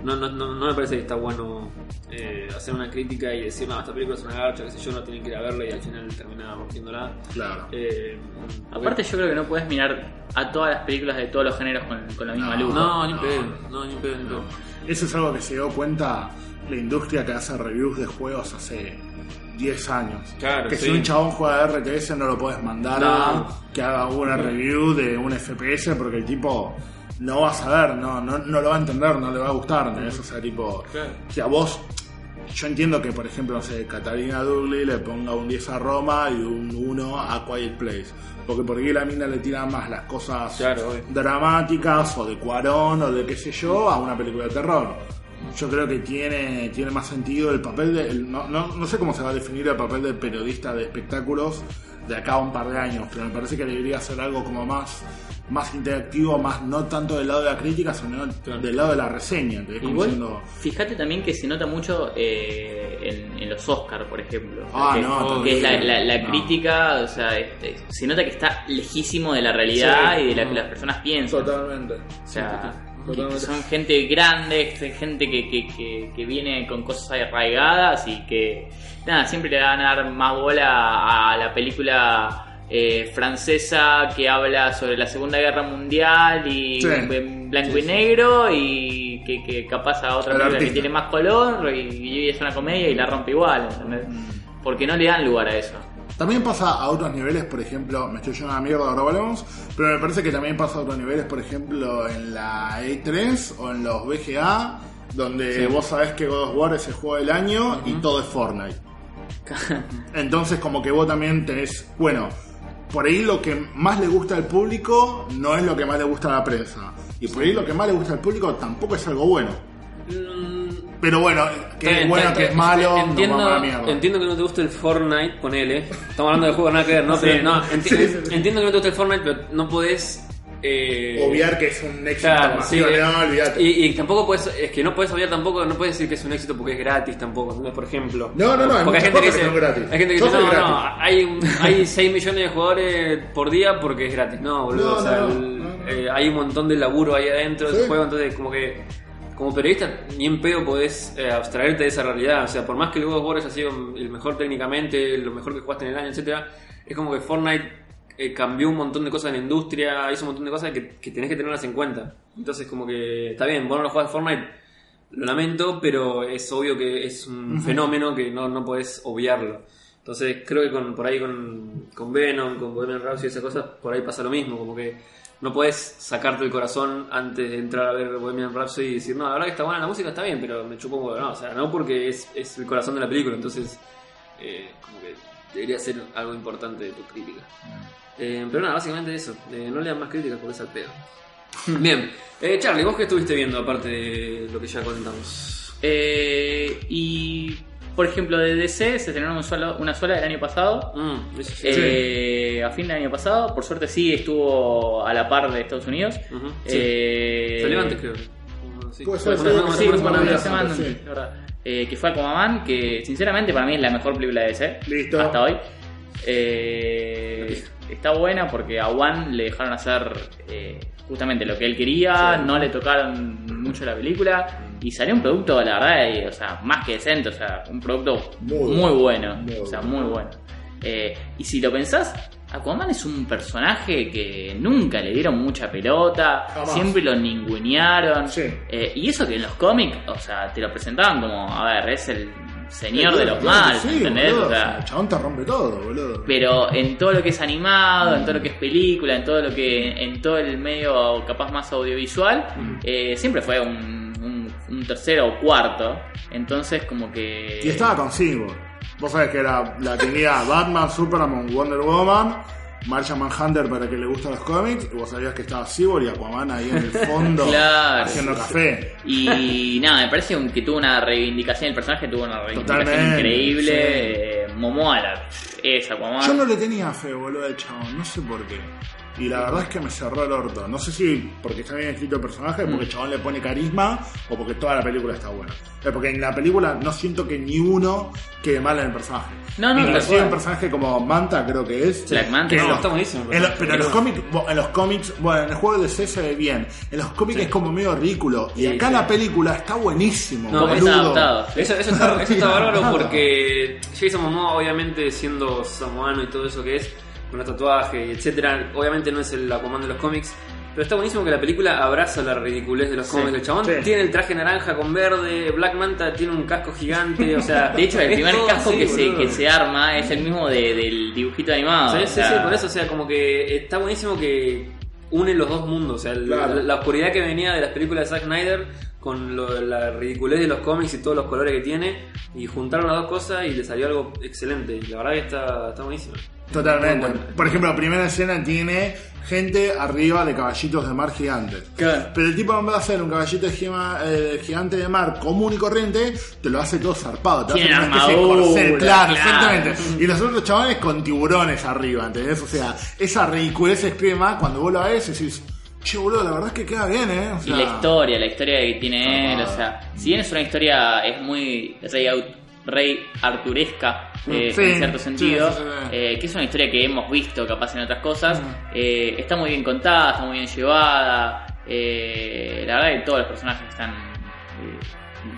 Speaker 1: No, no, no, no me parece que está bueno eh, hacer una crítica y decir, no, esta película es una garcha, qué sé yo, no tienen que ir a verla y al final termina rompiéndola.
Speaker 2: Claro.
Speaker 1: Eh,
Speaker 3: Aparte, yo creo que no puedes mirar a todas las películas de todos los géneros con, con la misma luz.
Speaker 1: No, ni un pedo, no, ni un pedo.
Speaker 2: Eso es algo que se dio cuenta la industria que hace reviews de juegos hace 10 años.
Speaker 1: Claro,
Speaker 2: que
Speaker 1: sí.
Speaker 2: si un chabón juega de RTS no lo puedes mandar
Speaker 1: No.
Speaker 2: a que haga una review de un FPS porque el tipo no va a saber, no, no, no lo va a entender, no le va a gustar. ¿entendés? O sea, tipo,
Speaker 1: Claro.
Speaker 2: si a vos, yo entiendo que por ejemplo, no sé, Catalina Dudley le ponga un 10 a Roma y un 1 a Quiet Place. Porque por ahí la mina le tira más las cosas
Speaker 1: Claro,
Speaker 2: dramáticas o de Cuarón o de qué sé yo a una película de terror. Yo creo que tiene, tiene más sentido el papel de. el- no, no, no sé cómo se va a definir el papel del periodista de espectáculos de acá a un par de años, pero me parece que debería ser algo como más, más interactivo, más no tanto del lado de la crítica, sino del lado de la reseña.
Speaker 3: Igual, fíjate también que se nota mucho eh, en, en los Oscars, por ejemplo.
Speaker 2: Ah,
Speaker 3: que,
Speaker 2: no,
Speaker 3: que es la,
Speaker 2: terrible.
Speaker 3: la- la
Speaker 2: No.
Speaker 3: crítica, o sea, este, se nota que está lejísimo de la realidad
Speaker 1: Sí.
Speaker 3: y de la que las personas piensan.
Speaker 2: Totalmente.
Speaker 3: O sea, que- que
Speaker 2: Totalmente.
Speaker 3: son gente grande, gente que, que, que, viene con cosas arraigadas y que, nada, siempre le van a dar más bola a la película eh, francesa que habla sobre la Segunda Guerra Mundial y
Speaker 2: Sí.
Speaker 3: en blanco y negro y que, que capaz a otra
Speaker 2: El
Speaker 3: película que tiene más color y, y es una comedia y la rompe igual, ¿entendés? Porque no le dan lugar a eso.
Speaker 2: También pasa a otros niveles, por ejemplo, me estoy a la mierda, ahora volvemos, pero me parece que también pasa a otros niveles, por ejemplo, en la E3 o en los VGA, donde vos sabés que God of War es el juego del año y todo es Fortnite. Entonces como que vos también tenés, bueno, por ahí lo que más le gusta al público no es lo que más le gusta a la prensa. Y por ahí lo que más le gusta al público tampoco es algo bueno. Pero bueno, que es bueno,
Speaker 1: está-
Speaker 2: que es malo,
Speaker 1: entiendo,
Speaker 2: no
Speaker 1: entiendo que no te guste el Fortnite, ponele. Estamos hablando de juegos nada que ver, ¿no? Pero, no, enti- entiendo que no te guste el Fortnite, pero no podés. Eh,
Speaker 2: Obviar que es un éxito
Speaker 1: Claro, sí, eh,
Speaker 2: no,
Speaker 1: y, y tampoco puedes, es que no puedes obviar tampoco, no puedes decir que es un éxito porque es gratis tampoco, por ejemplo.
Speaker 2: No, no, no, hay
Speaker 1: porque hay gente que dice,
Speaker 2: gratis.
Speaker 1: hay gente que
Speaker 2: Yo
Speaker 1: dice, no, no,
Speaker 2: gratis.
Speaker 1: hay, un- hay 6 millones de jugadores por día porque es gratis. No, boludo,
Speaker 2: No,
Speaker 1: o sea,
Speaker 2: no, no,
Speaker 1: el-
Speaker 2: no, no.
Speaker 1: eh, hay un montón de laburo ahí adentro de
Speaker 2: Sí.
Speaker 1: ese juego, entonces como que como periodista ni en pedo podés eh, abstraerte de esa realidad, o sea, por más que of War haya sido el mejor técnicamente, lo mejor que jugaste en el año, etcétera, es como que Fortnite eh, cambió un montón de cosas en la industria, hizo un montón de cosas que, que tenés que tenerlas en cuenta. Entonces, como que está bien, vos no lo jugás Fortnite, lo lamento, pero es obvio que es un fenómeno que no, no podés obviarlo. Entonces, creo que con, por ahí con, con Venom, con Bohemian Rhapsody y esas cosas, por ahí pasa lo mismo, como que no puedes sacarte el corazón antes de entrar a ver Bohemian Rhapsody y decir, no, la verdad que está buena la música, está bien, pero me chupo un huevo. No, o sea, no porque es, es el corazón de la película, entonces, eh, como que debería ser algo importante de tu crítica. Eh, pero nada, básicamente eso. Eh, no lean más críticas porque es al pedo. Bien. Eh, Charlie, ¿vos qué estuviste viendo aparte de lo que ya contamos?
Speaker 3: Eh, y por ejemplo, de DC se estrenó un solo- una sola el año pasado.
Speaker 1: Mm, eso sí.
Speaker 3: Eh, A fin del año pasado, por suerte sí estuvo a la par de Estados Unidos.
Speaker 1: Ujú, sí.
Speaker 3: Eh,
Speaker 1: Salió antes, creo. Sí.
Speaker 2: Puede ser,
Speaker 3: Puede
Speaker 2: sí,
Speaker 3: ser,
Speaker 2: sí,
Speaker 3: sí,
Speaker 2: sí,
Speaker 3: bueno,
Speaker 2: sí,
Speaker 3: una
Speaker 2: sí,
Speaker 3: semana
Speaker 2: sí.
Speaker 3: antes, la verdad. Eh, que fue Aquaman, que sinceramente para mí es la mejor película de DC
Speaker 2: Listo.
Speaker 3: hasta hoy. Eh, está buena porque a One le dejaron hacer eh, justamente lo que él quería, no le tocaron mucho la película y salió un producto, la verdad, o sea, más que decente, o sea, un producto
Speaker 2: Muy
Speaker 3: muy,
Speaker 2: bueno. Muy
Speaker 3: o sea, muy bueno. Eh, y si lo pensás, Aquaman es un personaje que nunca le dieron mucha pelota,
Speaker 2: Jamás.
Speaker 3: siempre lo ningunearon.
Speaker 2: Sí.
Speaker 3: Eh, y eso que en los cómics, o sea, te lo presentaban como, a ver, es el señor de los
Speaker 2: Claro que
Speaker 3: males,
Speaker 2: sí,
Speaker 3: ¿entendés?
Speaker 2: boludo,
Speaker 3: O sea,
Speaker 2: el chabón te rompe todo, boludo.
Speaker 3: pero en todo lo que es animado, en todo lo que es película, en todo lo que, en todo el medio capaz más audiovisual, eh, siempre fue un, un- tercero o cuarto. Entonces como que...
Speaker 2: Y estaba con Cyborg. Vos sabés que era, la tenía Batman, Superman, Wonder Woman, Martian Manhunter para que le gustan los cómics, y vos sabías que estaba Cyborg y Aquaman ahí en el fondo
Speaker 3: Claro.
Speaker 2: haciendo café.
Speaker 3: Y nada, me parece que tuvo una reivindicación, el personaje tuvo una reivindicación
Speaker 2: Totalmente,
Speaker 3: increíble.
Speaker 2: sí.
Speaker 3: eh, Momoa la- es Aquaman.
Speaker 2: Yo no le tenía fe, boludo, al chabón, no sé por qué. Y la verdad es que me cerró el orto. No sé si porque está bien escrito el personaje, porque el chabón le pone carisma, o porque toda la película está buena. Eh, Porque en la película no siento que ni uno quede mal en el personaje.
Speaker 3: No, no,
Speaker 2: Inclusive un personaje como Manta, creo que es.
Speaker 3: Black Manta, no,
Speaker 2: los-
Speaker 1: está buenísimo
Speaker 2: en los- pero en los cómics, en los cómics, bueno, en el juego de C se ve bien. En los cómics es como medio ridículo. Y
Speaker 1: Sí,
Speaker 2: acá en
Speaker 1: sí.
Speaker 2: la película está buenísimo,
Speaker 1: No,
Speaker 2: boludo.
Speaker 3: está adaptado.
Speaker 1: Eso, eso está, eso está bárbaro porque Jason Momoa, obviamente, siendo samoano y todo eso que es, con el tatuaje, etcétera, obviamente no es el Aquaman de los cómics. Pero está buenísimo que la película abraza la ridiculez de los cómics. El chabón
Speaker 2: sí.
Speaker 1: tiene el traje naranja con verde, Black Manta tiene un casco gigante, o sea...
Speaker 3: De hecho, el primer casco
Speaker 1: así,
Speaker 3: que, se, que se arma es el mismo de- del dibujito animado.
Speaker 1: Sí,
Speaker 3: o
Speaker 1: sí,
Speaker 3: sea,
Speaker 1: sí, por eso, o sea, como que está buenísimo que une los dos mundos, o sea,
Speaker 2: Claro.
Speaker 1: la, la oscuridad que venía de las películas de Zack Snyder con lo- la ridiculez de los cómics y todos los colores que tiene, y juntaron las dos cosas y le salió algo excelente, y la verdad que está, está buenísimo.
Speaker 2: Totalmente. Por ejemplo, la primera escena tiene gente arriba de caballitos de mar gigantes.
Speaker 3: Claro.
Speaker 2: Pero el tipo en vez de hacer un caballito de gima- eh, gigante de mar común y corriente, te lo hace todo zarpado. Te
Speaker 3: Tiene
Speaker 2: hace una especie de corcel, claro,
Speaker 3: claro.
Speaker 2: exactamente. Y los otros chavales con tiburones arriba, ¿entendés? O sea, esa ridiculez más cuando vos lo ves y decís, che, boludo, la verdad es que queda bien, ¿eh? O
Speaker 3: Y la historia, la historia que tiene él, o sea, si bien es una historia, es muy rey, rey arturesca, eh,
Speaker 2: Sí,
Speaker 3: en cierto
Speaker 2: sí,
Speaker 3: sentido,
Speaker 2: sí, sí.
Speaker 3: eh, que es una historia que hemos visto capaz en otras cosas, eh, está muy bien contada, está muy bien llevada, eh, la verdad que todos los personajes están, eh,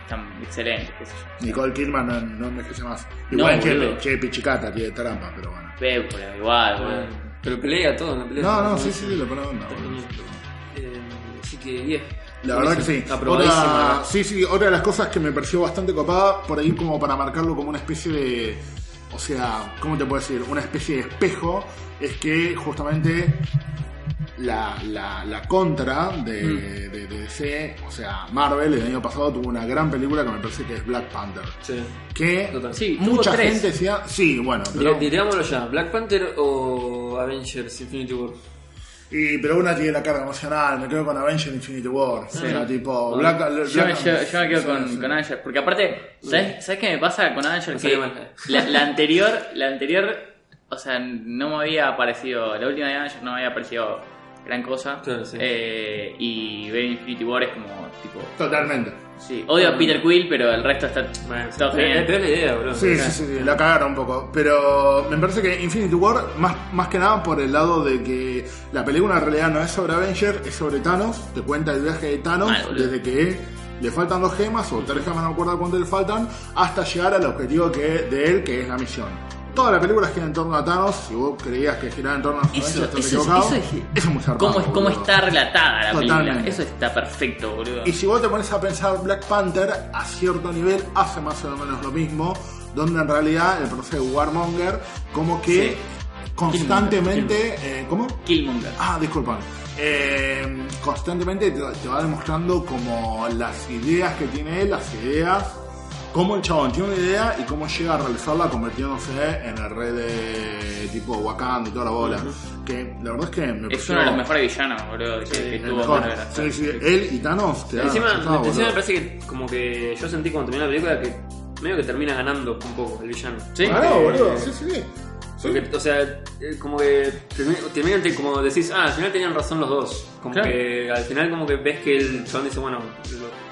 Speaker 3: están excelentes, qué sé yo.
Speaker 2: Nicole Kidman no, no envejece más.
Speaker 3: No,
Speaker 2: Igual que,
Speaker 3: boludo.
Speaker 2: che, Pichicata tiene trampa, pero bueno.
Speaker 3: Igual.
Speaker 1: Pero pelea todo la pelea.
Speaker 2: No, no, sí, sí,
Speaker 1: buenísimo.
Speaker 2: le pone onda.
Speaker 1: Eh, así que 10.
Speaker 2: La verdad que sí. Otra, sí, sí, otra de las cosas que me pareció bastante copada, por ahí como para marcarlo como una especie de, o sea, ¿cómo te puedo decir? Una especie de espejo es que justamente la, la, la contra de,
Speaker 1: Mm.
Speaker 2: de, de DC, o sea, Marvel el año pasado tuvo una gran película que me parece que es Black Panther.
Speaker 1: Sí.
Speaker 2: Que
Speaker 1: Total.
Speaker 3: Sí,
Speaker 2: mucha gente decía, sí, bueno, pero,
Speaker 1: Digámoslo ya, ¿Black Panther o Avengers Infinity War?
Speaker 2: Y, pero una tiene la carga emocional, me quedo con Avengers Infinity War, o sea, tipo, Black,
Speaker 3: Yo,
Speaker 2: Black-
Speaker 3: yo- yo me quedo
Speaker 2: sí,
Speaker 3: con,
Speaker 2: sí.
Speaker 3: con Avenger, porque aparte, ¿sabes, ¿sabes qué me pasa con Avenger?
Speaker 1: No
Speaker 3: Que la, la anterior, la anterior, o sea, no me había parecido, la última de Avenger no me había parecido gran cosa,
Speaker 1: Claro, sí.
Speaker 3: eh, y ver Infinity War es como, tipo,
Speaker 2: Totalmente.
Speaker 3: sí, odio a Peter Quill, pero el resto está
Speaker 1: Bueno,
Speaker 3: todo
Speaker 1: pero,
Speaker 3: genial.
Speaker 1: pero es la idea, bro.
Speaker 2: Sí, sí, sí, la cagaron un poco. Pero me parece que Infinity War, más, más que nada por el lado de que la película en realidad no es sobre Avengers, es sobre Thanos. Te cuenta el viaje de Thanos
Speaker 3: Mal,
Speaker 2: desde que le faltan dos gemas, o tres gemas, no me acuerdo cuánto le faltan, hasta llegar al objetivo que, de él, que es la misión. Toda la película gira en torno a Thanos. Si vos creías que giraba en torno a Avengers,
Speaker 3: Eso,
Speaker 2: estás
Speaker 3: eso, es-
Speaker 2: equivocado.
Speaker 3: eso es,
Speaker 2: Eso es muy zarpado,
Speaker 3: cómo, es- cómo está relatada la película. Eso está perfecto, boludo.
Speaker 2: Y si vos te pones a pensar, Black Panther a cierto nivel hace más o menos lo mismo, donde en realidad el proceso de Warmonger como que
Speaker 3: Sí.
Speaker 2: constantemente... eh, ¿Cómo?
Speaker 3: Killmonger.
Speaker 2: Ah, disculpan. Eh, constantemente te, te va demostrando como las ideas que tiene él, las ideas, cómo el chabón tiene una idea y cómo llega a realizarla convirtiéndose en el rey de tipo Wakanda y toda la bola. Que la verdad es que me
Speaker 3: Es uno de los mejores villanos, boludo, que, que
Speaker 2: el
Speaker 3: tuvo
Speaker 2: mejor. Sí, sí, él y Thanos te dan-
Speaker 1: Encima,
Speaker 2: está,
Speaker 1: encima
Speaker 2: boludo.
Speaker 1: me parece que como que yo sentí cuando terminó la película que medio que termina ganando un poco el villano.
Speaker 3: Sí.
Speaker 2: Claro, boludo, sí, sí.
Speaker 1: Porque, o sea, eh, como que termi- terminan te- como decís, ah, al final tenían razón los dos. Como
Speaker 3: Claro.
Speaker 1: que al final como que ves que el chabón dice, bueno,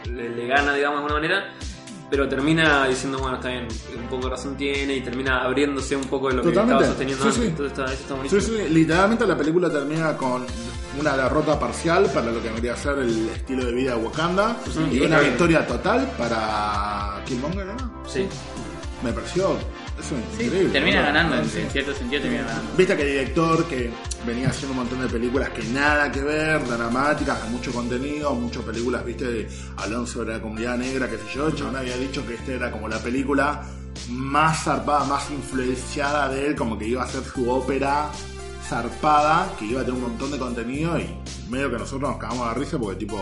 Speaker 1: lo- le, le gana, digamos, de alguna manera, pero termina diciendo, bueno, está bien, un poco de razón tiene y termina abriéndose un poco de lo que estaba sosteniendo
Speaker 2: Sí,
Speaker 1: antes.
Speaker 2: sí.
Speaker 1: Entonces está, eso está
Speaker 2: sí, literalmente la película termina con una derrota parcial para lo que debería ser el estilo de vida de Wakanda y una victoria total para Killmonger, ¿no?
Speaker 1: Sí.
Speaker 2: Me pareció eso es
Speaker 3: Sí,
Speaker 2: increíble.
Speaker 3: termina ganando, en, cierto sentido termina ganando.
Speaker 2: Viste que el director que venía haciendo un montón de películas que nada que ver, dramáticas, con mucho contenido, muchas películas, viste, de- hablando sobre la comunidad negra, qué sé yo, chabón había dicho que esta era como la película más zarpada, más influenciada de él, como que iba a ser su ópera zarpada, que iba a tener un montón de contenido y medio que nosotros nos cagamos de risa porque tipo,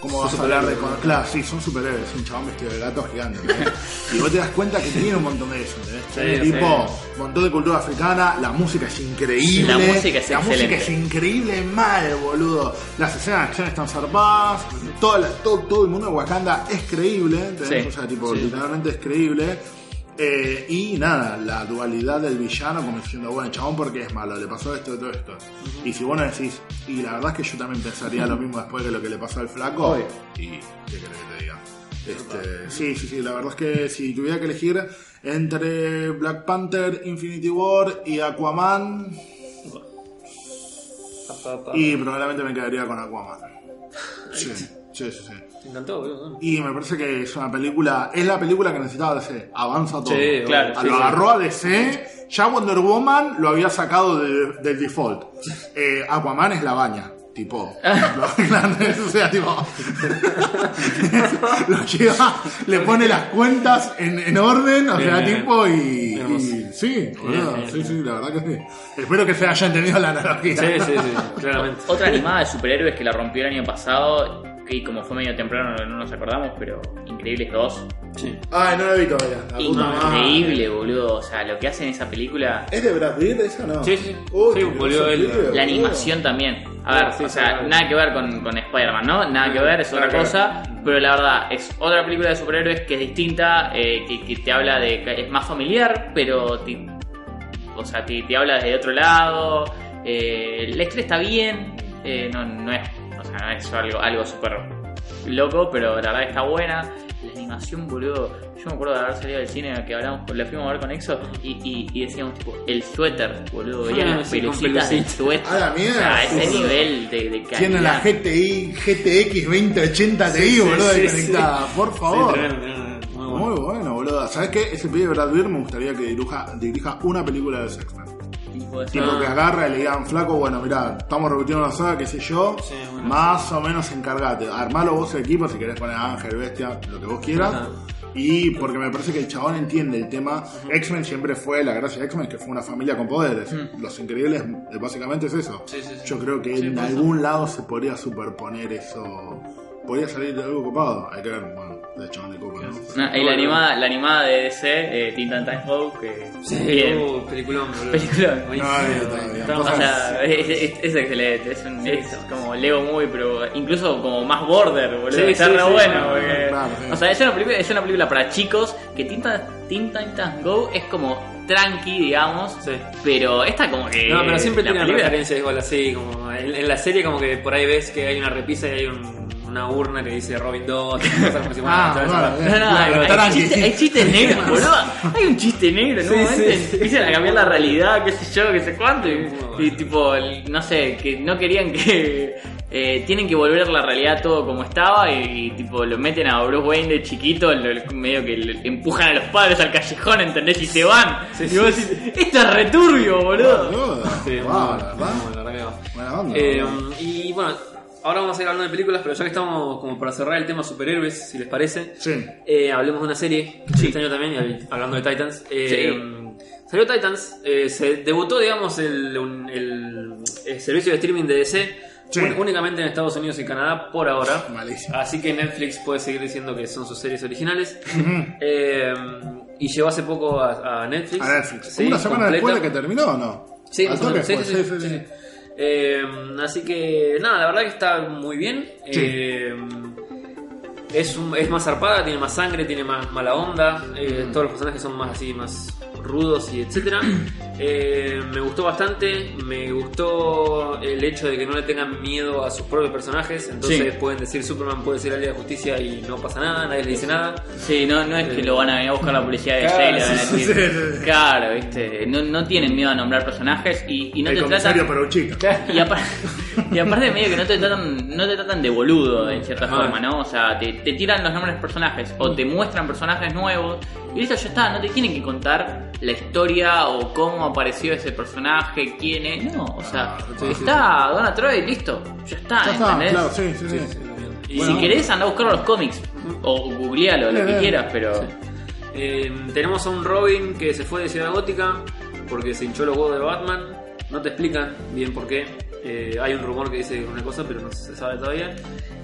Speaker 2: ¿cómo vas a hablar de... con- Claro, sí, son superhéroes, un chabón vestido de gato gigante. y vos te das cuenta que tiene un montón de eso. Tiene
Speaker 1: Sí,
Speaker 2: tipo,
Speaker 1: sí.
Speaker 2: un montón de cultura africana, la música es increíble.
Speaker 3: La música es
Speaker 2: La música es increíble mal, boludo. Las escenas de acción están zarpadas. Toda la- todo, todo el mundo de Wakanda es creíble. ¿entendés?
Speaker 3: Sí.
Speaker 2: O sea, tipo, literalmente es creíble. Eh, y nada, la dualidad del villano como diciendo, bueno, chabón, porque es malo? Le pasó esto, todo esto. Y si vos no decís, y la verdad es que yo también pensaría lo mismo después de lo que le pasó al flaco.
Speaker 3: Obvio.
Speaker 2: Y, ¿qué querés que te diga? Este, sí, sí, sí, la verdad es que si tuviera que elegir entre Black Panther, Infinity War y Aquaman, y probablemente me quedaría con Aquaman. Sí, sí, sí, sí.
Speaker 1: Me encantó, boludo.
Speaker 2: Y me parece que es una película, es la película que necesitaba DC, avanza todo.
Speaker 1: Sí,
Speaker 3: Claro,
Speaker 2: A-
Speaker 3: sí,
Speaker 2: lo
Speaker 3: sí.
Speaker 2: agarró a DC, ya Wonder Woman lo había sacado de- del default. Eh, Aquaman es la baña, tipo. lo- o sea, tipo. lo lleva, le pone las cuentas en, en orden, o
Speaker 1: Bien,
Speaker 2: sea,
Speaker 1: bien,
Speaker 2: tipo, y. Sí, boludo,
Speaker 1: bien,
Speaker 2: sí, sí, la verdad que sí. Espero que se haya entendido la analogía.
Speaker 1: Sí, sí, sí, claramente.
Speaker 3: Otra animada de superhéroes que la rompió el año pasado, y como fue medio temprano no nos acordamos, pero Increíbles 2.
Speaker 1: Sí.
Speaker 2: Ay, no la vi todavía. la puta madre.
Speaker 3: Increíble, boludo. O sea, lo que hacen en esa película.
Speaker 2: ¿Es de Brad Pitt esa no?
Speaker 1: Sí, sí.
Speaker 2: Uy,
Speaker 1: Sí,
Speaker 2: qué
Speaker 1: volvió
Speaker 2: groso
Speaker 1: él.
Speaker 2: pibe,
Speaker 3: La
Speaker 2: boludo.
Speaker 3: animación también. A ver,
Speaker 1: Sí,
Speaker 3: o
Speaker 1: sí,
Speaker 3: sea,
Speaker 1: claro.
Speaker 3: nada que ver con, con Spider-Man, ¿no? Nada que ver, es otra
Speaker 1: Nada que
Speaker 3: cosa. Pero la verdad, es otra película de superhéroes que es distinta, eh, que, que te habla de. que es más familiar, pero. te- o sea, te, te habla desde otro lado. eh, la historia está bien, eh, no, no es. O sea, no es algo, algo súper loco, pero la verdad está buena. La animación, boludo. Yo me acuerdo de haber salido del cine que hablamos, la fuimos a ver con Exo y, y, y decíamos, tipo, el suéter, boludo. Veían
Speaker 1: Ah,
Speaker 3: las
Speaker 1: sí,
Speaker 3: pelucitas del suéter.
Speaker 2: A la mierda.
Speaker 3: O sea, ese nivel de, de calidad.
Speaker 2: Tiene la GTI, GTX 2080 Ti,
Speaker 1: sí,
Speaker 2: boludo,
Speaker 1: sí,
Speaker 2: desconectada. Por
Speaker 1: Sí,
Speaker 2: favor.
Speaker 1: tremendo, tremendo. Muy bueno.
Speaker 2: Muy bueno, boludo. ¿Sabes qué? Ese pibe de Brad Pitt me gustaría que dirija, dirija una película de X-Men.
Speaker 3: Tipo de-
Speaker 2: Tipo que agarra y le digan, flaco, bueno, mira, estamos repitiendo la saga, qué sé yo,
Speaker 1: Sí, bueno,
Speaker 2: más o menos encargate. Armalo vos el equipo si querés poner Ángel, Bestia, lo que vos quieras.
Speaker 1: Ajá.
Speaker 2: Y porque me parece que el chabón entiende el tema. X-Men siempre fue la gracia de X-Men, que fue una familia con poderes. Los Increíbles, básicamente es eso.
Speaker 1: Sí.
Speaker 2: Yo creo que en algún lado se podría superponer eso. Podría salir de algo copado. Hay que ver, bueno, de chabón de copa, ¿no?
Speaker 3: No, y la animada, la animada de DC, eh, Teen Titans Go, que
Speaker 1: Sí,
Speaker 3: bien.
Speaker 1: uh, peliculón, boludo.
Speaker 3: Peliculón.
Speaker 1: Buenísimo.
Speaker 2: No,
Speaker 3: O sea, es, es- es excelente, es, un,
Speaker 1: Sí,
Speaker 3: es como Lego Movie, pero incluso como más border, boludo.
Speaker 1: Sí,
Speaker 3: está
Speaker 1: sí,
Speaker 3: re
Speaker 1: sí,
Speaker 3: bueno.
Speaker 1: sí,
Speaker 3: porque-
Speaker 2: claro, sí.
Speaker 3: O sea, es una, película, es una película para chicos que Teen Teen Titans Go es como tranqui, digamos,
Speaker 1: Sí.
Speaker 3: pero esta como que...
Speaker 1: No, pero siempre
Speaker 3: película-
Speaker 1: referencias igual así, como en, en la serie como que por ahí ves que hay una repisa y hay un- una urna que dice Robin 2, cosas como si, bueno,
Speaker 2: Ah,
Speaker 3: No, no, hay, chistes,
Speaker 2: sí.
Speaker 3: negros, boludo. Hay un chiste negro, en un
Speaker 1: Sí,
Speaker 3: momento
Speaker 1: sí.
Speaker 3: empiezan a cambiar la realidad, qué sé yo, qué sé cuánto. Y, tipo, no sé, que no querían que. eh, tienen que volver la realidad todo como estaba y, tipo lo meten a Bruce Wayne de chiquito, lo- medio que le empujan a los padres al callejón, ¿entendés? Y se van.
Speaker 1: Sí,
Speaker 3: y vos
Speaker 1: sí,
Speaker 3: decís, esto es returbio, boludo.
Speaker 1: Sí, bueno. Eh, y bueno, ahora vamos a ir hablando de películas, pero ya que estamos como para cerrar el tema superhéroes, si les parece,
Speaker 2: Sí.
Speaker 1: eh, hablemos de una serie salió este año también, hablando de Titans. Eh, Salió Titans, eh, se debutó, digamos, el, un- el- el servicio de streaming de DC.
Speaker 2: Sí.
Speaker 1: un- únicamente en Estados Unidos y Canadá por ahora.
Speaker 2: Malísimo.
Speaker 1: Así que Netflix puede seguir diciendo que son sus series originales. Eh, y llegó hace poco a, a Netflix.
Speaker 2: A Netflix.
Speaker 1: Sí,
Speaker 2: ¿Una semana
Speaker 1: completa.
Speaker 2: después de que terminó o no?
Speaker 1: Sí, Sí, sí, sí, sí. Eh, así que nada, la verdad que está muy bien.
Speaker 2: Sí.
Speaker 1: Eh, es, un- es más zarpada, tiene más sangre, tiene más mala onda. eh, Todos los personajes son más así, más rudos y etcétera. Eh, me gustó bastante. Me gustó el hecho de que no le tengan miedo a sus propios personajes. Entonces
Speaker 3: Sí.
Speaker 1: pueden decir Superman puede decir al día de justicia y no pasa nada, nadie le dice nada.
Speaker 3: Sí, no, no es que lo van a venir a buscar la policía de
Speaker 1: Claro,
Speaker 3: DC y le van a
Speaker 1: sí,
Speaker 3: decir.
Speaker 2: sí.
Speaker 3: Claro, viste. No, no tienen miedo a nombrar personajes y, y no
Speaker 2: el
Speaker 3: te tratan.
Speaker 2: Peruchito.
Speaker 3: Y, apar- y aparte medio que no te tratan, no te tratan de boludo en cierta
Speaker 1: Ah.
Speaker 3: forma, ¿no? O sea, te, te tiran los nombres de personajes o te muestran personajes nuevos y listo, ya está, no te tienen que contar la historia o cómo apareció ese personaje, quién es, no, o sea,
Speaker 2: Ah, sí, sí,
Speaker 3: está Donna Troy, listo, ya está,
Speaker 2: Ya está,
Speaker 3: ¿entendés?
Speaker 2: claro, sí, sí, sí.
Speaker 3: Y
Speaker 2: Bueno.
Speaker 3: si querés anda a buscarlo a los cómics o googlealo, lo que quieras, pero...
Speaker 1: Eh, tenemos a un Robin que se fue de Ciudad Gótica porque se hinchó los huevos de Batman. No te explican bien por qué. Eh, hay un rumor que dice una cosa, pero no se sabe todavía.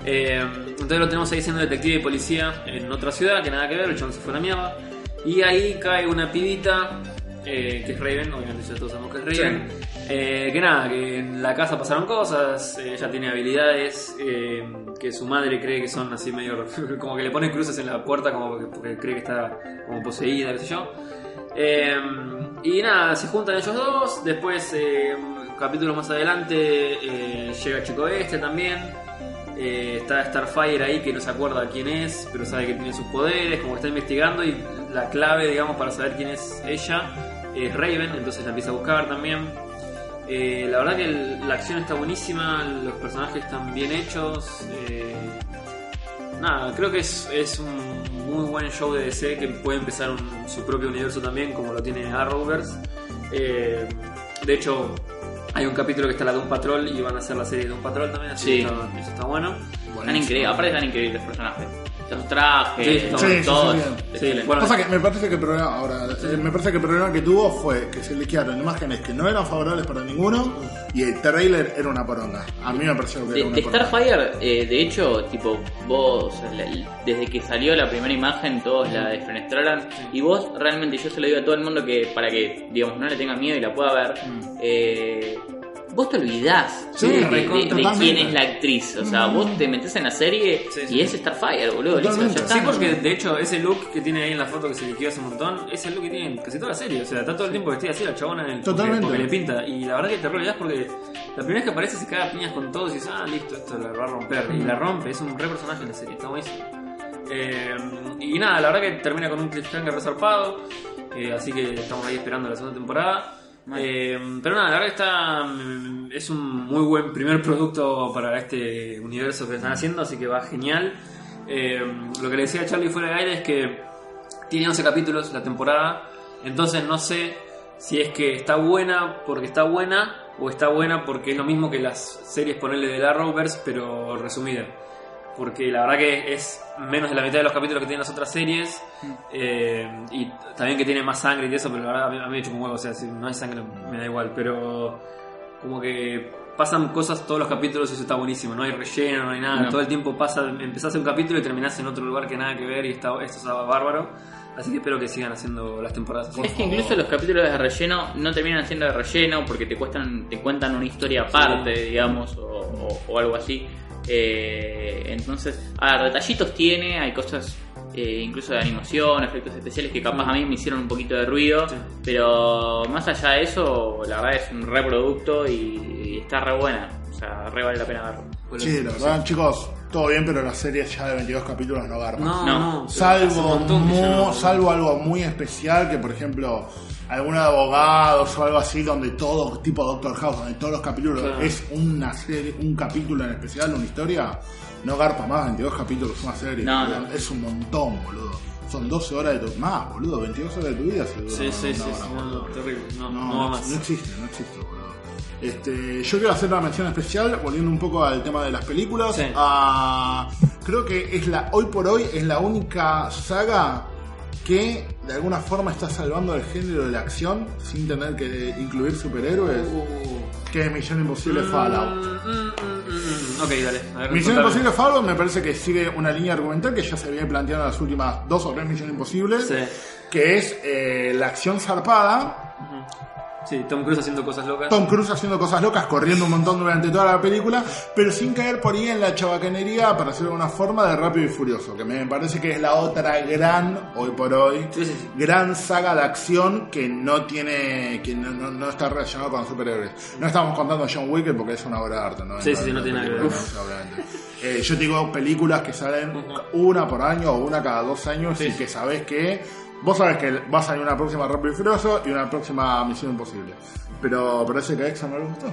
Speaker 1: Eh, entonces lo tenemos ahí siendo detective y policía en otra ciudad, que nada que ver, el chabón se fue a la mierda. Y ahí cae una pibita, eh, que es Raven, obviamente ya todos sabemos que es Raven. Eh, que nada, que en la casa pasaron cosas, ella tiene habilidades que su madre cree que son así medio. como que le pone cruces en la puerta como porque, porque cree que está como poseída, qué sé yo. Y nada, se juntan ellos dos. Después, capítulos más adelante, llega Chico Este también. Eh, está Starfire ahí que no se acuerda quién es, pero sabe que tiene sus poderes, como está investigando. Y la clave, digamos, para saber quién es ella es Raven, entonces la empieza a buscar también. Eh, la verdad que la acción está buenísima, los personajes están bien hechos. eh, nada, creo que es, es un muy buen show de DC que puede empezar su propio universo también, como lo tiene Arrowverse. De hecho, hay un capítulo que está la de un patrol y van a hacer la serie de un patrol también, así
Speaker 3: Sí.
Speaker 1: que está- eso está bueno.
Speaker 3: Están increíbles, aparte están increíbles los personajes. Los trajes,
Speaker 1: Sí,
Speaker 3: todo.
Speaker 1: Sí, bueno,
Speaker 2: Pasa que me parece que el problema ahora, eh, me parece que el problema que tuvo fue que se liquearon imágenes que no eran favorables para ninguno y el trailer era una poronga. A mí me pareció que
Speaker 3: De,
Speaker 2: era una
Speaker 3: de
Speaker 2: poronga.
Speaker 3: Starfire, eh, de hecho, tipo, vos, la- desde que salió la primera imagen, todos la desfenestraron. Y vos, realmente, yo se lo digo a todo el mundo que, para que, digamos, no le tenga miedo y la pueda ver, eh, vos te olvidás
Speaker 2: Sí,
Speaker 3: de, de-
Speaker 2: recontra,
Speaker 3: de quién es la actriz. O sea, vos te metes en la serie
Speaker 1: Sí, sí.
Speaker 3: y es Starfire, boludo. listo,
Speaker 2: Totalmente.
Speaker 3: ya está.
Speaker 1: Sí, porque de hecho ese look que tiene ahí en la foto que se liquidó hace un montón, es el look que tiene en casi toda la serie. O sea, está todo el tiempo vestida así la chabona en el, porque-
Speaker 2: Totalmente.
Speaker 1: porque le pinta. Y la verdad que te re olvidás porque la primera vez que aparece se caga a piñas con todos y dices, ah, listo, esto la va a romper. Y la rompe, es un re personaje en la serie, está buenísimo. Eh, y nada, la verdad que termina con un cliffhanger resarpado. eh, así que estamos ahí esperando la segunda temporada. Eh, pero nada, la verdad está. mm, Es un muy buen primer producto para este universo que están haciendo, así que va genial. Eh, lo que le decía a Charlie fuera de aire es que tiene 11 capítulos la temporada, entonces no sé si es que está buena porque está buena o está buena porque es lo mismo que las series ponerle de la Arrowverse, pero resumida. Porque la verdad que es menos de la mitad de los capítulos que tienen las otras series eh, y también que tiene más sangre y eso, pero la verdad a mí, a mí me chupa un huevo, o sea, si no hay sangre me da igual, pero como que pasan cosas todos los capítulos y eso está buenísimo, no hay relleno, no hay nada,
Speaker 3: No.
Speaker 1: todo el tiempo pasa, empezás un capítulo y terminás en otro lugar que nada que ver y está, esto está bárbaro, así que espero que sigan haciendo las temporadas así.
Speaker 3: Es que incluso los capítulos de relleno no terminan siendo de relleno porque te cuestan, te cuentan una historia aparte, digamos, o, o- o algo así. Eh, entonces, a ver, detallitos tiene, hay cosas eh, incluso de animación, efectos especiales que capaz a mí me hicieron un poquito de ruido,
Speaker 1: Sí.
Speaker 3: pero más allá de eso, la verdad es un reproducto y, y está re buena, o sea, re vale la pena verlo.
Speaker 2: Sí, la verdad, chicos, todo bien, pero las series ya de 22 capítulos no garpan.
Speaker 1: No,
Speaker 3: No.
Speaker 2: Salvo, mu-
Speaker 1: no-
Speaker 2: salvo algo muy especial, que por ejemplo, alguno de abogados o algo así, donde todo, tipo Doctor House, donde todos los capítulos
Speaker 1: Claro.
Speaker 2: es una serie, un capítulo en especial, una historia, no garpa más 22 capítulos una serie.
Speaker 3: No, no.
Speaker 2: Es un montón, boludo. Son 12 horas de tu... Más, boludo, 22 horas de tu vida. dura
Speaker 1: Sí, sí, sí, terrible, no,
Speaker 2: No,
Speaker 1: no
Speaker 2: existe, no existe, boludo. Este, yo quiero hacer una mención especial, volviendo un poco al tema de las películas.
Speaker 1: Sí.
Speaker 2: Ah, creo que es la, hoy por hoy, es la única saga que de alguna forma está salvando el género de la acción sin tener que incluir superhéroes, que es Misión Imposible Fallout.
Speaker 1: Mm, mm, mm, mm. Ok, dale. A ver,
Speaker 2: Misión
Speaker 1: contame.
Speaker 2: Imposible Fallout me parece que sigue una línea argumental que ya se viene planteando en las últimas dos o tres Misiones Imposibles,
Speaker 1: Sí.
Speaker 2: que es eh, la acción zarpada,
Speaker 1: Sí, Tom Cruise haciendo cosas locas.
Speaker 2: Tom Cruise haciendo cosas locas, corriendo un montón durante toda la película, pero sin caer por ahí en la chabacanería para hacer una forma de Rápido y Furioso, que me parece que es la otra gran, hoy por hoy,
Speaker 1: Sí, sí, sí.
Speaker 2: gran saga de acción que no tiene, que no, no- no está relacionado con superhéroes. No estamos contando John Wick porque es una obra de arte, ¿no?
Speaker 1: Sí, sí, sí, no tiene nada que ver.
Speaker 2: Eh, yo te digo películas que salen una por año o una cada dos años y que sabes que vos sabes que va a salir una próxima Rápido y Furioso y una próxima Misión Imposible. Pero parece que a no le gustó.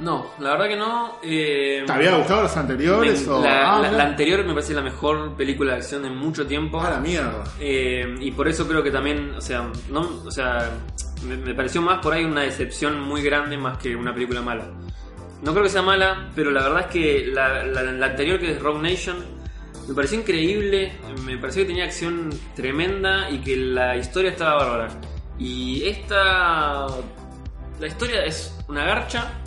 Speaker 1: No, la verdad que no. Eh,
Speaker 2: ¿Te había gustado las anteriores?
Speaker 1: me-
Speaker 2: o...
Speaker 1: la,
Speaker 2: Ah,
Speaker 1: la- anterior me parece la mejor película de acción en mucho tiempo.
Speaker 2: Ah, la mierda.
Speaker 1: Eh, y por eso creo que también, o sea, no, o sea, me, me pareció más por ahí una decepción muy grande más que una película mala. No creo que sea mala, pero la verdad es que la anterior que es Rogue Nation me pareció increíble, me pareció que tenía acción tremenda y que la historia estaba bárbara. Y esta, la historia es una garcha,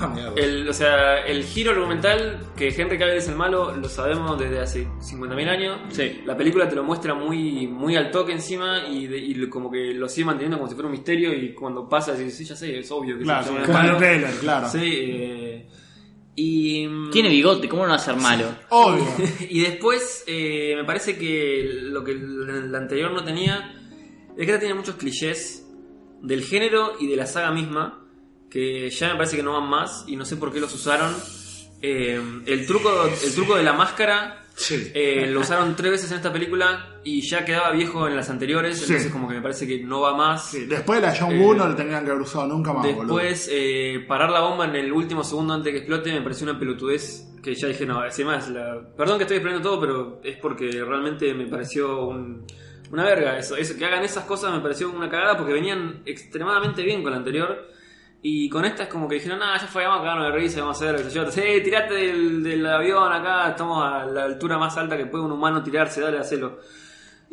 Speaker 2: Ah,
Speaker 1: el, o sea, el giro argumental que Henry Cavill es el malo lo sabemos desde hace 50.000 años.
Speaker 3: Sí.
Speaker 1: La película te lo muestra muy, muy al toque encima y, de- y como que lo sigue manteniendo como si fuera un misterio y cuando pasa dices, sí, ya sé, es obvio que
Speaker 2: Claro,
Speaker 1: se llama
Speaker 2: como en el
Speaker 1: malo".
Speaker 2: trailer, claro.
Speaker 1: Sí, eh, y...
Speaker 3: Tiene bigote, ¿cómo no va a ser malo?
Speaker 2: Obvio.
Speaker 1: y después eh, me parece que lo que el, anterior no tenía es que tiene muchos clichés del género y de la saga misma que ya me parece que no van más y no sé por qué los usaron. Eh, el, truco, el truco de la máscara
Speaker 2: Sí.
Speaker 1: eh, lo usaron tres veces en esta película y ya quedaba viejo en las anteriores,
Speaker 2: Sí.
Speaker 1: entonces como que me parece que no va más.
Speaker 2: Sí, Después de la John
Speaker 1: Eh,
Speaker 2: Woo no le tendrían que haber usado nunca más.
Speaker 1: Después, eh, parar la bomba en el último segundo antes de que explote me pareció una pelotudez que ya dije, no, es la... Perdón que estoy explicando todo, pero es porque realmente me pareció un- una verga eso, eso. Que hagan esas cosas me pareció una cagada porque venían extremadamente bien con la anterior. Y con esta es como que dijeron, nada, ya fue, vamos a cagarnos de risa, vamos a hacer lo que tirate del, del avión acá, estamos a la altura más alta que puede un humano tirarse, dale, hacelo.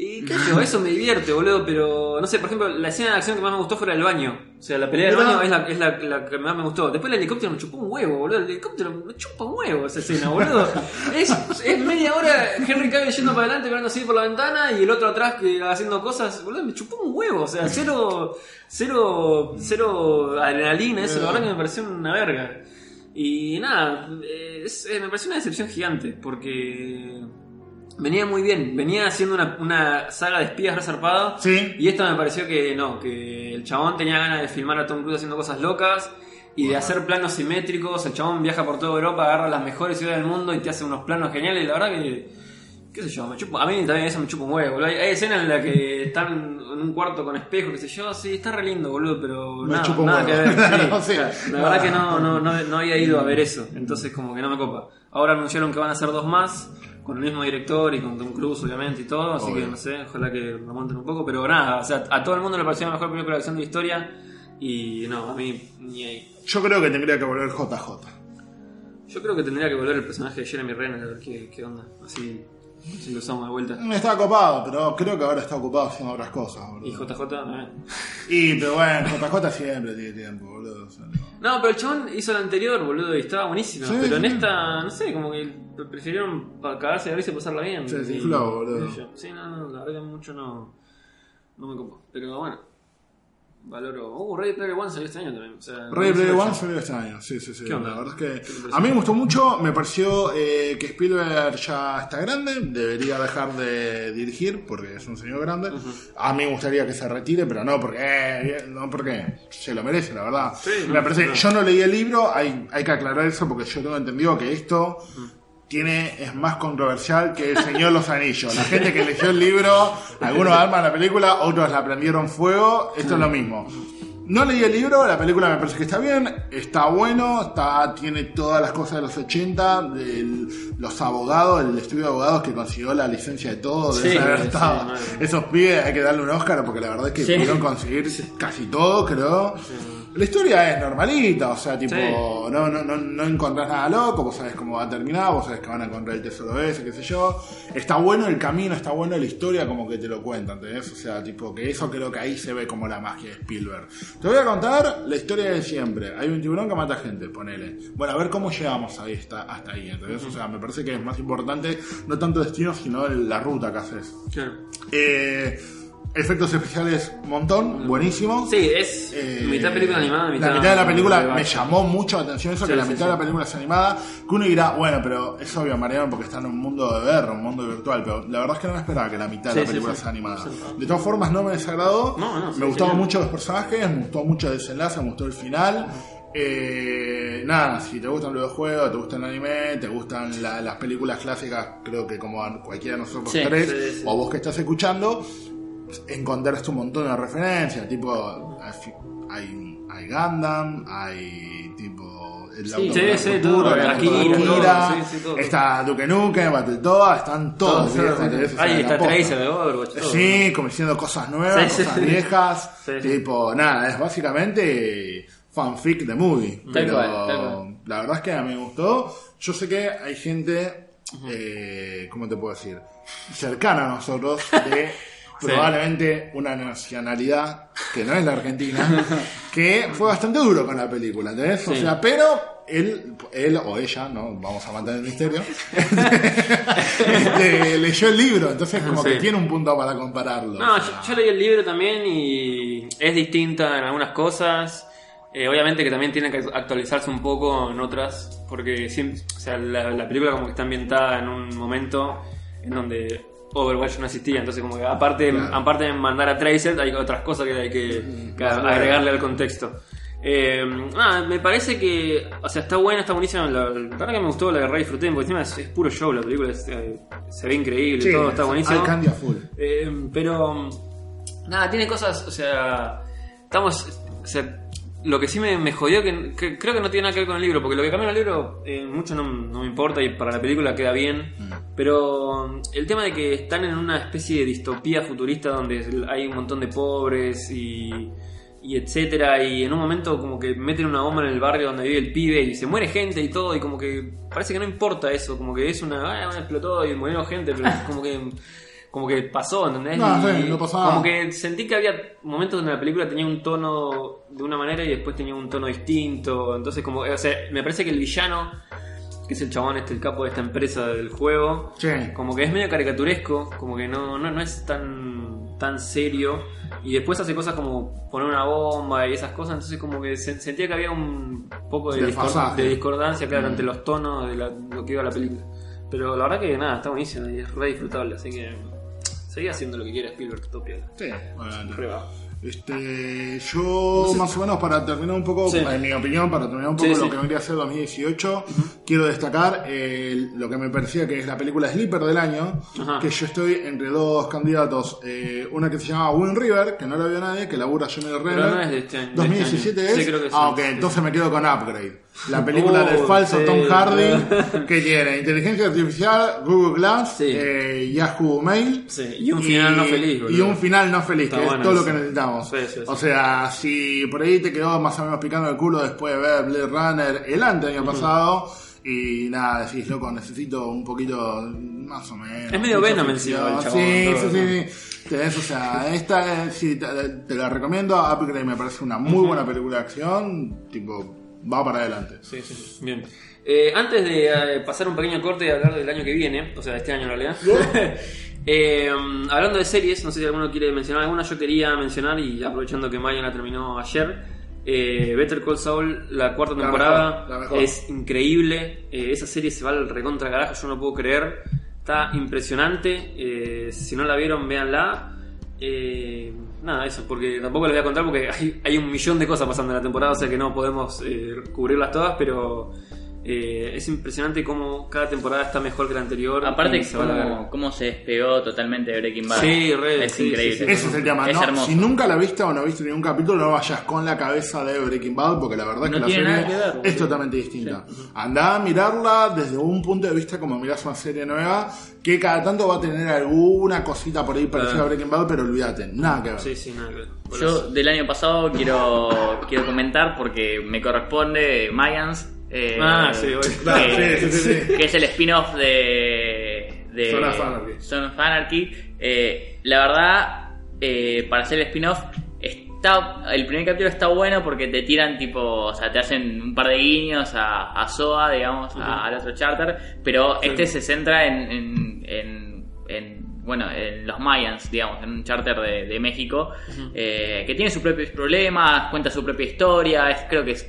Speaker 1: Y qué sé yo, eso me divierte, boludo, pero no sé, por ejemplo, la escena de acción que más me gustó fue la del baño. O sea, la pelea del baño es, la, es la, la que más me gustó. Después el helicóptero me chupó un huevo, boludo. El helicóptero me chupa un huevo esa escena, boludo. es, es media hora Henry Cavill yendo para adelante, mirando así por la ventana y el otro atrás que haciendo cosas, boludo, me chupó un huevo. O sea, cero, cero, cero adrenalina, eso la verdad que me pareció una verga. Y nada, es- eh, me pareció una decepción gigante, porque venía muy bien, venía haciendo una, una saga de espías resarpada.
Speaker 2: Sí.
Speaker 1: Y esta me pareció que no, que el chabón tenía ganas de filmar a Tom Cruise haciendo cosas locas y de hacer planos simétricos. El chabón viaja por toda Europa, agarra las mejores ciudades del mundo y te hace unos planos geniales. Y la verdad que, qué sé yo, me chupa- a mí también eso me chupa un huevo. boludo. Hay, hay escenas en las que están en un cuarto con espejo, qué sé yo, sí, está re lindo, boludo, pero
Speaker 2: Me
Speaker 1: nada, que ver. sí.
Speaker 2: No, sí.
Speaker 1: La verdad que no, no, no, no había ido a ver eso, entonces como que no me copa. Ahora anunciaron que van a hacer dos más, con el mismo director y con Tom Cruise obviamente y todo, así
Speaker 2: Obvio.
Speaker 1: que no sé, ojalá que remonten un poco, pero nada, o sea, a todo el mundo le pareció la mejor película de acción de la historia y no, a mí ni ahí.
Speaker 2: Yo creo que tendría que volver JJ.
Speaker 1: Yo creo que tendría que volver el personaje de Jeremy Renner a ver qué, qué onda. Así, si lo usamos de vuelta.
Speaker 2: Está ocupado, pero creo que ahora está ocupado haciendo otras cosas, boludo.
Speaker 1: Y JJ, eh.
Speaker 2: Y, pero bueno, JJ siempre tiene tiempo, boludo. o sea, no.
Speaker 1: No, pero el chabón hizo la anterior, boludo, y estaba buenísima.
Speaker 2: Sí,
Speaker 1: pero en esta, no sé, como que prefirieron pa- cagarse de risa y pasarla bien.
Speaker 2: Se desinfló, boludo.
Speaker 1: Sí, no, no, la verdad que mucho no, no me copó. Pero bueno, valoro. Uh, Ready Player One salió este año también. O sea,
Speaker 2: Ready Player One salió este año, sí, sí, sí.
Speaker 1: ¿Qué onda?
Speaker 2: La verdad es
Speaker 1: ¿Qué te
Speaker 2: que a mí me gustó mucho, me pareció eh, que Spielberg ya está grande, debería dejar de dirigir porque es un señor grande. A mí me gustaría que se retire, pero no porque, eh, no porque se lo merece, la verdad.
Speaker 1: Sí,
Speaker 2: me
Speaker 1: no,
Speaker 2: parece,
Speaker 1: no.
Speaker 2: yo no leí el libro, hay, hay que aclarar eso porque yo tengo entendido que esto tiene es más controversial que El Señor de los Anillos. La gente que leyó el libro, algunos arman la película, otros la prendieron fuego, esto es lo mismo. No leí el libro, la película me parece que está bien, está bueno, está, tiene todas las cosas de los 80, de los abogados, el estudio de abogados que consiguió la licencia de todo,
Speaker 1: Sí,
Speaker 2: debe haber
Speaker 1: sí,
Speaker 2: estado. Esos pibes hay que darle un Oscar porque la verdad es que
Speaker 3: Sí.
Speaker 2: pudieron conseguir casi todo, creo. La historia es normalita, o sea, tipo,
Speaker 1: Sí.
Speaker 2: no, no, no, no encontrás nada loco, vos sabés cómo va a terminar, vos sabés que van a encontrar el tesoro ese, qué sé yo. Está bueno el camino, está bueno la historia como que te lo cuentan, ¿entendés? O sea, tipo, que eso creo que ahí se ve como la magia de Spielberg. Te voy a contar la historia de siempre. Hay un tiburón que mata gente, ponele. Bueno, a ver cómo llegamos ahí, hasta, hasta ahí, ¿entendés? O sea, me parece que es más importante no tanto destino, sino la ruta que haces.
Speaker 1: Claro.
Speaker 2: Eh, efectos especiales, montón, buenísimo.
Speaker 1: Sí, es
Speaker 2: Eh,
Speaker 1: mitad película animada, mitad.
Speaker 2: La mitad de la película me llamó mucho la atención eso,
Speaker 1: Sí,
Speaker 2: que la
Speaker 1: sí,
Speaker 2: mitad
Speaker 1: sí.
Speaker 2: de la película es animada. Que uno dirá, bueno, pero es obvio, Mariano, porque está en un mundo de ver, un mundo virtual. Pero la verdad es que no me esperaba que la mitad de la película sea animada. De todas formas, no me desagradó.
Speaker 1: No, no,
Speaker 2: me gustaban
Speaker 1: genial.
Speaker 2: mucho los personajes, me gustó mucho el desenlace, me gustó el final. Eh, nada, si te gustan los videojuegos, te gusta el anime, te gustan la- las películas clásicas, creo que como a cualquiera de nosotros
Speaker 3: Sí,
Speaker 2: tres,
Speaker 1: sí, sí.
Speaker 2: o vos que estás escuchando, encontraste un montón de referencias, tipo hay, hay, Gundam, hay tipo el
Speaker 3: Sí,
Speaker 1: sí, sí, todo, Akira,
Speaker 2: está Duke Nukem, Battletoads, están todos,
Speaker 1: Ahí está. Tracer de Overwatch.
Speaker 2: Sí, como diciendo cosas nuevas, cosas viejas, tipo, nada, es básicamente fanfic de movie. Pero la verdad es que a mí me gustó. Yo sé que hay gente, eh, ¿cómo te puedo decir? Cercana a nosotros, de probablemente una nacionalidad que no es la Argentina, que fue bastante duro con la película, ¿entendés? O sea, pero él, él o ella, no vamos a mantener el misterio, este, leyó el libro, entonces como
Speaker 1: Sí.
Speaker 2: que tiene un punto para compararlo.
Speaker 1: No,
Speaker 2: o
Speaker 1: yo, leí el libro también y es distinta en algunas cosas. Eh, obviamente que también tiene que actualizarse un poco en otras, porque siempre, o sea, la, la película como que está ambientada en un momento en donde Overwatch no existía, entonces como que aparte,
Speaker 2: Claro.
Speaker 1: aparte de mandar a Tracer hay otras cosas que hay que, que agregarle al contexto. Eh, me parece que, o sea, está buena, está buenísima. La, la verdad que me gustó, la verdad disfruté, porque encima es, es puro show, la película es, eh, se ve increíble,
Speaker 2: Sí,
Speaker 1: todo está buenísimo.
Speaker 2: Full.
Speaker 1: Eh, pero nada, tiene cosas, o sea, estamos, o sea, lo que sí me, me jodió, que, que creo que no tiene nada que ver con el libro, porque lo que cambia en el libro eh, mucho no, no me importa y para la película queda bien, pero el tema de que están en una especie de distopía futurista donde hay un montón de pobres y, y etcétera, y en un momento como que meten una bomba en el barrio donde vive el pibe y se muere gente y todo, y como que parece que no importa eso, como que es una, ah, explotó y murieron gente, pero como que como que pasó, ¿entendés?
Speaker 2: No, sí, no pasó nada.
Speaker 1: Como que sentí que había momentos donde la película tenía un tono de una manera y después tenía un tono distinto. Entonces, como, o sea, me parece que el villano, que es el chabón, este, el capo de esta empresa del juego,
Speaker 2: Sí.
Speaker 1: como que es medio caricaturesco, como que no, no, no es tan, tan serio. Y después hace cosas como poner una bomba y esas cosas, entonces como que se- sentía que había un poco de, discor-
Speaker 2: Desfasaje.
Speaker 1: de discordancia, claro,
Speaker 2: Mm.
Speaker 1: entre los tonos de la- lo que iba la película. Pero la verdad que nada, está buenísimo y es re disfrutable, así que seguía haciendo lo que quiera Spielberg, todo piola.
Speaker 2: Sí, bueno. Este, yo más o menos para terminar un poco,
Speaker 1: Sí.
Speaker 2: en mi opinión, para terminar un poco
Speaker 1: Sí,
Speaker 2: lo
Speaker 1: sí.
Speaker 2: que vendría a ser 2018, quiero destacar eh, lo que me parecía que es la película Sleeper del año,
Speaker 1: Ajá.
Speaker 2: que yo estoy entre dos candidatos, eh, una que se llama Wind River, que no la vio nadie, que labura Johnny Renner.
Speaker 1: no es de este año, de
Speaker 2: 2017
Speaker 1: este año.
Speaker 2: es.
Speaker 1: Sí, creo que sí.
Speaker 2: Ah, ok,
Speaker 1: Sí,
Speaker 2: entonces me quedo con Upgrade. La película
Speaker 1: Oh,
Speaker 2: del falso
Speaker 1: sí.
Speaker 2: Tom Hardy, que tiene inteligencia artificial, Google Glass,
Speaker 1: Sí.
Speaker 2: eh, Yahoo Mail.
Speaker 1: Sí, y un final no feliz, boludo.
Speaker 2: Y un final no feliz,
Speaker 1: Está
Speaker 2: que es todo lo que necesitamos. O sea, si por ahí te quedó más o menos picando el culo después de ver Blade Runner el ante año pasado, Y nada, decís, loco, necesito un poquito, más o menos.
Speaker 1: Es medio Venom encima el chabón,
Speaker 2: Sí,
Speaker 1: todo.
Speaker 2: sí, sí, sí. Tenés, o sea, esta, sí, te, te la recomiendo. Upgrade me parece una muy buena película de acción. Tipo, va para adelante.
Speaker 1: Sí, sí, sí. Bien. Eh, antes de eh, pasar un pequeño corte y hablar del año que viene, o sea, de este año en realidad. eh, hablando de series, no sé si alguno quiere mencionar alguna, yo quería mencionar, y aprovechando que Maya la terminó ayer, eh, Better Call Saul, la cuarta
Speaker 2: La
Speaker 1: temporada,
Speaker 2: mejor, la mejor.
Speaker 1: es increíble. Esa serie se va al recontra carajo, yo no puedo creer. Está impresionante. si no la vieron, véanla. Eh, nada, eso, porque tampoco les voy a contar porque hay, hay un millón de cosas pasando en la temporada, o sea que no podemos eh, cubrirlas todas, pero eh, es impresionante cómo cada temporada está mejor que la anterior.
Speaker 3: Aparte,
Speaker 1: se
Speaker 3: cómo, cómo se despegó totalmente de Breaking Bad.
Speaker 1: Sí, re,
Speaker 3: es
Speaker 1: sí,
Speaker 3: increíble.
Speaker 1: sí, sí.
Speaker 2: Ese es el tema.
Speaker 3: Es
Speaker 2: no,
Speaker 3: hermoso.
Speaker 2: si nunca la viste o no viste ningún capítulo, no vayas con la cabeza de Breaking Bad, porque la verdad es
Speaker 3: No
Speaker 2: que la serie
Speaker 3: nada que ver,
Speaker 2: es totalmente distinta. Andá a mirarla desde un punto de vista como mirás una serie nueva, que cada tanto va a tener alguna cosita por ahí parecida a Breaking Bad, pero olvídate, nada que ver.
Speaker 1: Sí, sí, nada que ver. Por
Speaker 3: Yo
Speaker 1: eso.
Speaker 3: del año pasado quiero, quiero comentar porque me corresponde Mayans. Eh,
Speaker 1: Ah, sí,
Speaker 3: que,
Speaker 2: sí, sí,
Speaker 3: que es el spin-off de, de
Speaker 2: Son of Anarchy.
Speaker 3: Son of Anarchy. Eh, la verdad, eh, para hacer el spin-off, está, el primer capítulo está bueno porque te tiran tipo, o sea, te hacen un par de guiños a, a SOA, digamos, a- al otro charter, pero este se centra en, en, en- en, bueno, en los Mayans, digamos, en un charter de, de México, que tiene sus propios problemas, cuenta su propia historia, es, creo que es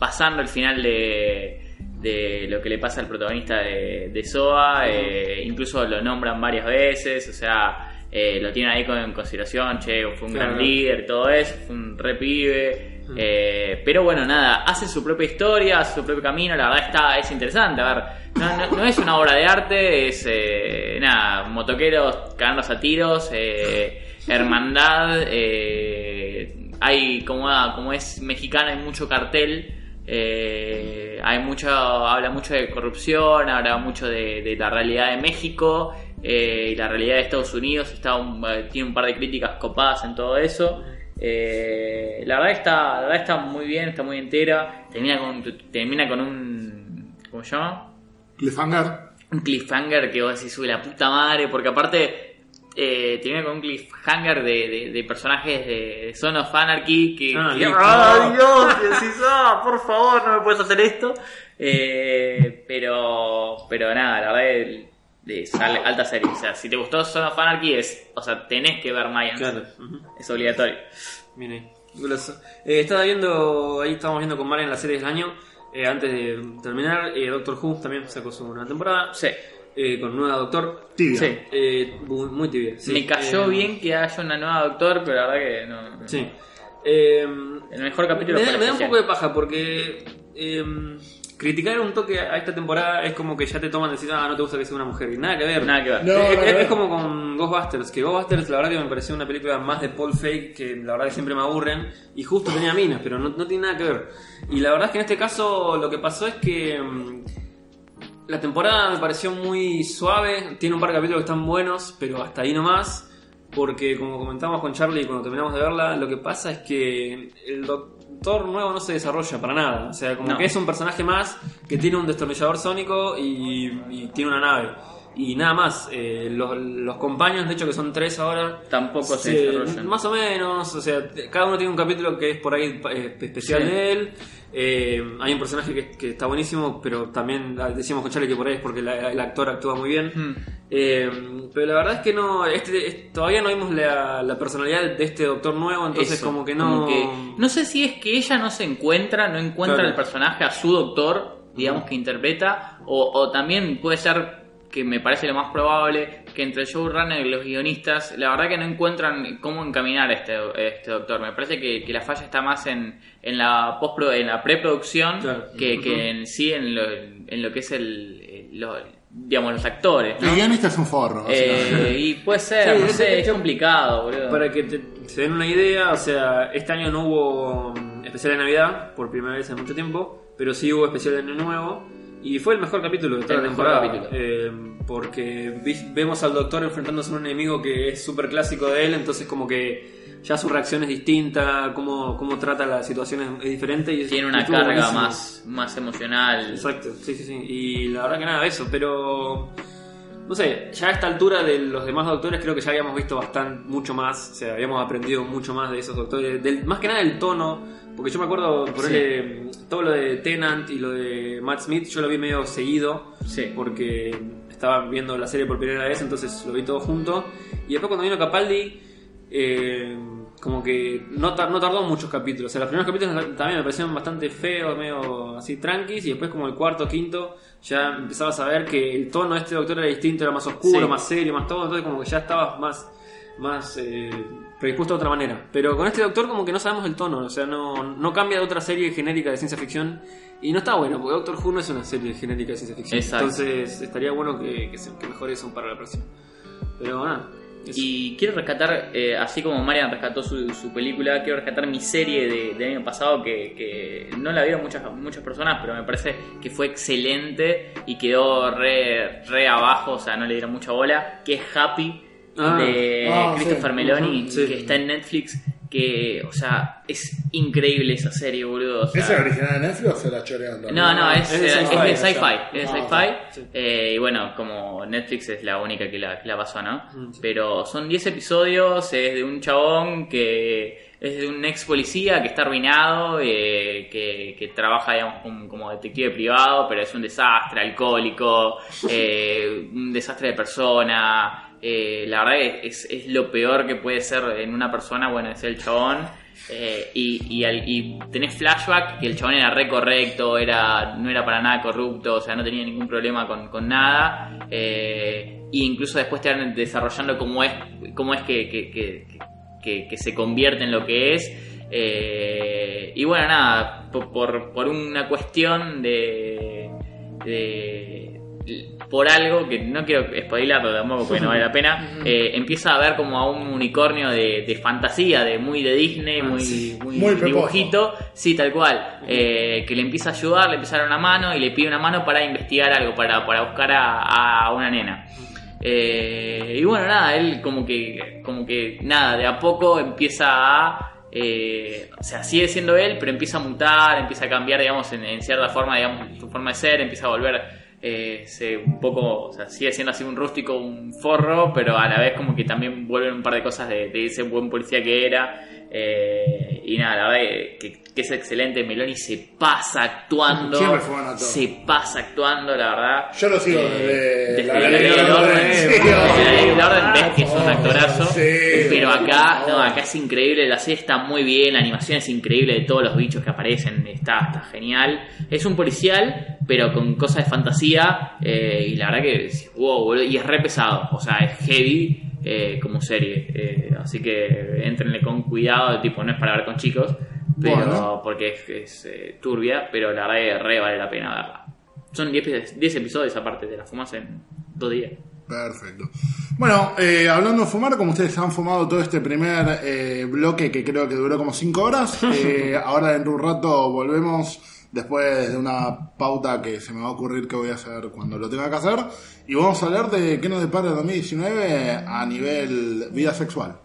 Speaker 3: pasando el final de, de lo que le pasa al protagonista de, de SOA, eh, incluso lo nombran varias veces, o sea, eh, lo tienen ahí con, en consideración, che, fue un
Speaker 1: Claro.
Speaker 3: gran líder, todo eso, fue un re pibe, eh, pero bueno, nada, hace su propia historia, hace su propio camino, la verdad está, es interesante, a ver, no, no- no es una obra de arte, es eh, nada, motoqueros cagándose a tiros, hermandad, hay como, como es mexicano, hay mucho cartel, eh, hay mucho, habla mucho de corrupción, habla mucho de, de la realidad de México eh, y la realidad de Estados Unidos, está un- eh, tiene un par de críticas copadas en todo eso. Eh, la verdad está, la verdad está muy bien, está muy entera, termina con, termina con un, ¿cómo se llama?
Speaker 2: Cliffhanger.
Speaker 3: un cliffhanger que vos decís, uy, la puta madre, porque aparte eh, termina con un cliffhanger de, de, de personajes de, de Son of Anarchy que,
Speaker 1: Ah.
Speaker 3: ¡Ah, Dios! Decís, ah, por favor, no me puedes hacer esto. Eh, pero, pero nada, la verdad es, es al- alta serie. O sea, si te gustó Son of Anarchy, es, o sea, tenés que ver Mayans.
Speaker 1: Claro.
Speaker 3: Es obligatorio.
Speaker 1: Goloso. Eh, estaba viendo, ahí estábamos viendo con Marian las series del año. eh, antes de terminar, eh, Doctor Who también sacó su nueva temporada.
Speaker 3: Sí,
Speaker 1: eh, con nueva Doctor.
Speaker 2: Tibia.
Speaker 3: sí.
Speaker 1: Eh, muy, tibia. sí.
Speaker 3: Me cayó
Speaker 1: Eh,
Speaker 3: bien que haya una nueva Doctor, pero la verdad que no.
Speaker 1: Sí. Eh,
Speaker 3: El mejor capítulo
Speaker 1: me, me da un poco de paja porque eh, criticar un toque a esta temporada es como que ya te toman decir, ah, no te gusta que sea una mujer. Y nada que ver.
Speaker 3: Nada que ver.
Speaker 2: No,
Speaker 1: es,
Speaker 2: no,
Speaker 1: es-
Speaker 2: no.
Speaker 1: es como con Ghostbusters, que Ghostbusters la verdad que me pareció una película más de Paul Fake, que la verdad que siempre me aburren, y justo tenía minas, pero no, no tiene nada que ver. Y la verdad es que en este caso lo que pasó es que mm, la temporada me pareció muy suave, tiene un par de capítulos que están buenos, pero hasta ahí nomás. Porque como comentamos con Charlie cuando terminamos de verla, lo que pasa es que el doctor nuevo no se desarrolla para nada. O sea, como
Speaker 3: No.
Speaker 1: que es un personaje más que tiene un destornillador sónico y, y tiene una nave. Y nada más. Eh, los, los compañeros, de hecho que son tres ahora,
Speaker 3: Tampoco se
Speaker 1: Sí,
Speaker 3: desarrollan.
Speaker 1: Más o menos, o sea, cada uno tiene un capítulo que es por ahí eh, especial
Speaker 3: Sí.
Speaker 1: de él. Eh, hay un personaje que, que está buenísimo, pero también ah, decíamos con Charlie que por ahí es porque la- el actor actúa muy bien.
Speaker 3: Hmm.
Speaker 1: Eh, pero la verdad es que no, este, es- todavía no vimos la, la personalidad de este doctor nuevo, entonces
Speaker 3: Eso,
Speaker 1: como que no...
Speaker 3: como que- no sé si es que ella no se encuentra, no encuentra
Speaker 1: Claro.
Speaker 3: el personaje a su doctor, digamos, que interpreta, o, o también puede ser que me parece lo más probable que entre el showrunner y los guionistas, la verdad que no encuentran cómo encaminar a este, este doctor. Me parece que, que la falla está más en, en la postpro, en la preproducción
Speaker 1: Claro.
Speaker 3: que, que en sí en lo, en lo que es el, el- lo- digamos los actores. ¿no?
Speaker 2: El guionista es un forro.
Speaker 3: Eh, y puede ser,
Speaker 1: Sí,
Speaker 3: no
Speaker 1: de-
Speaker 3: sé,
Speaker 1: de
Speaker 3: es complicado, boludo.
Speaker 1: Para que te- se den una idea, o sea, este año no hubo mm, especial de Navidad, por primera vez en mucho tiempo, pero sí hubo especial de Año Nuevo. Y fue el mejor capítulo de toda
Speaker 3: El
Speaker 1: la temporada. eh, porque vemos al doctor enfrentándose a un enemigo que es súper clásico de él, entonces como que ya su reacción es distinta, cómo, cómo trata las situaciones es diferente. Y
Speaker 3: Tiene una carga
Speaker 1: buenísimo.
Speaker 3: más, más emocional.
Speaker 1: Exacto, sí, sí, sí. Y la verdad que nada, eso, pero. No sé, ya a esta altura de los demás doctores creo que ya habíamos visto bastante, mucho más, o sea, habíamos aprendido mucho más de esos doctores, del, más que nada del tono, porque yo me acuerdo por
Speaker 3: Sí.
Speaker 1: él, todo lo de Tennant y lo de Matt Smith, yo lo vi medio seguido,
Speaker 3: Sí.
Speaker 1: porque estaba viendo la serie por primera vez, entonces lo vi todo junto, y después cuando vino Capaldi, eh, como que no, tar- no tardó muchos capítulos. O sea, los primeros capítulos también me parecieron bastante feos, medio así tranquis, y después como el cuarto, quinto, ya empezaba a saber que el tono de este doctor era distinto, era más oscuro,
Speaker 3: Sí.
Speaker 1: más serio, más todo, entonces como que ya estabas más, más eh, predispuesto de otra manera. Pero con este doctor como que no sabemos el tono, o sea, no, no cambia de otra serie genérica de ciencia ficción. Y no está bueno, porque Doctor Who no es una serie genérica de ciencia ficción.
Speaker 3: Exacto.
Speaker 1: Entonces estaría bueno que, que, se- que mejore eso para la próxima. Pero nada.
Speaker 3: Y quiero rescatar, eh, así como Marian rescató su, su película, quiero rescatar mi serie de, del año pasado que, que no la vieron muchas, muchas personas, pero me parece que fue excelente y quedó re, re abajo, o sea, no le dieron mucha bola, que es Happy
Speaker 1: Ah.
Speaker 3: de
Speaker 2: Ah,
Speaker 3: Christopher
Speaker 2: sí.
Speaker 3: Meloni,
Speaker 1: sí.
Speaker 3: que está en Netflix, que, o sea, es increíble esa serie, boludo. o sea,
Speaker 2: ¿Es el original de Netflix o se la choreando?
Speaker 3: no, no, es,
Speaker 1: Es de
Speaker 3: es de
Speaker 1: sci-fi,
Speaker 3: Es de
Speaker 2: Ah,
Speaker 3: sci-fi.
Speaker 1: sí.
Speaker 3: Eh, y bueno, como Netflix es la única que la, que la pasó, ¿no?
Speaker 1: Mm, sí.
Speaker 3: Pero son 10 episodios, es de un chabón que es de un ex policía que está arruinado, eh, que, que trabaja, digamos, como, como detective privado, pero es un desastre, alcohólico, eh, un desastre de persona. Eh, la verdad que es, es lo peor que puede ser en una persona, bueno, es el chabón. Eh, y, y, y tenés flashback que el chabón era re correcto, era, no era para nada corrupto, o sea, no tenía ningún problema con, con nada. Eh, e incluso después te van desarrollando cómo es, cómo es que, que, que- se convierte en lo que es. Eh, y bueno, nada, por, por, una cuestión de- Por algo que no quiero spoilarlo tampoco porque no vale la pena, eh, empieza a ver como a un unicornio de, de fantasía, de muy de Disney, muy, muy,
Speaker 2: Muy
Speaker 3: dibujito. Sí, tal cual. Eh, que le empieza a ayudar, le empieza a dar una mano y le pide una mano para investigar algo, para, para buscar a, a una nena. Eh, y bueno, nada, él como que, como que, nada, de a poco empieza a... eh, o sea, sigue siendo él, pero empieza a mutar, empieza a cambiar, digamos, en, en cierta forma, digamos, su forma de ser, empieza a volver eh, se- un poco, o sea, sigue siendo así un rústico, un forro, pero a la vez como que también vuelven un par de cosas de, ese buen policía que era. eh, y nada, la verdad que, que es excelente. Meloni se pasa actuando.
Speaker 2: Siempre fue.
Speaker 3: Se pasa actuando, la verdad.
Speaker 2: Yo lo sigo
Speaker 3: Eh,
Speaker 2: desde la ley del orden.
Speaker 3: Desde la ley del orden ves que es un actorazo.
Speaker 2: Sí,
Speaker 3: pero acá, no, acá es increíble. La serie está muy bien, la animación es increíble de todos los bichos que aparecen. Está, está genial. Es un policial, pero con cosas de fantasía. eh, y la verdad que, wow, boludo, y es re pesado. O sea, es heavy. Eh, como serie, eh, así que entrenle con cuidado, tipo no es para ver con chicos, pero
Speaker 2: Bueno.
Speaker 3: porque es, es, eh, turbia, pero la verdad que re vale la pena verla. Son 10 10 episodios aparte, te la fumas en dos días.
Speaker 2: Perfecto. Bueno, eh, hablando de fumar, como ustedes han fumado todo este primer eh, bloque que creo que duró como 5 horas, eh, ahora en un rato volvemos después de una pauta que se me va a ocurrir que voy a hacer cuando lo tenga que hacer y vamos a hablar de qué nos depara el 2019 a nivel vida sexual.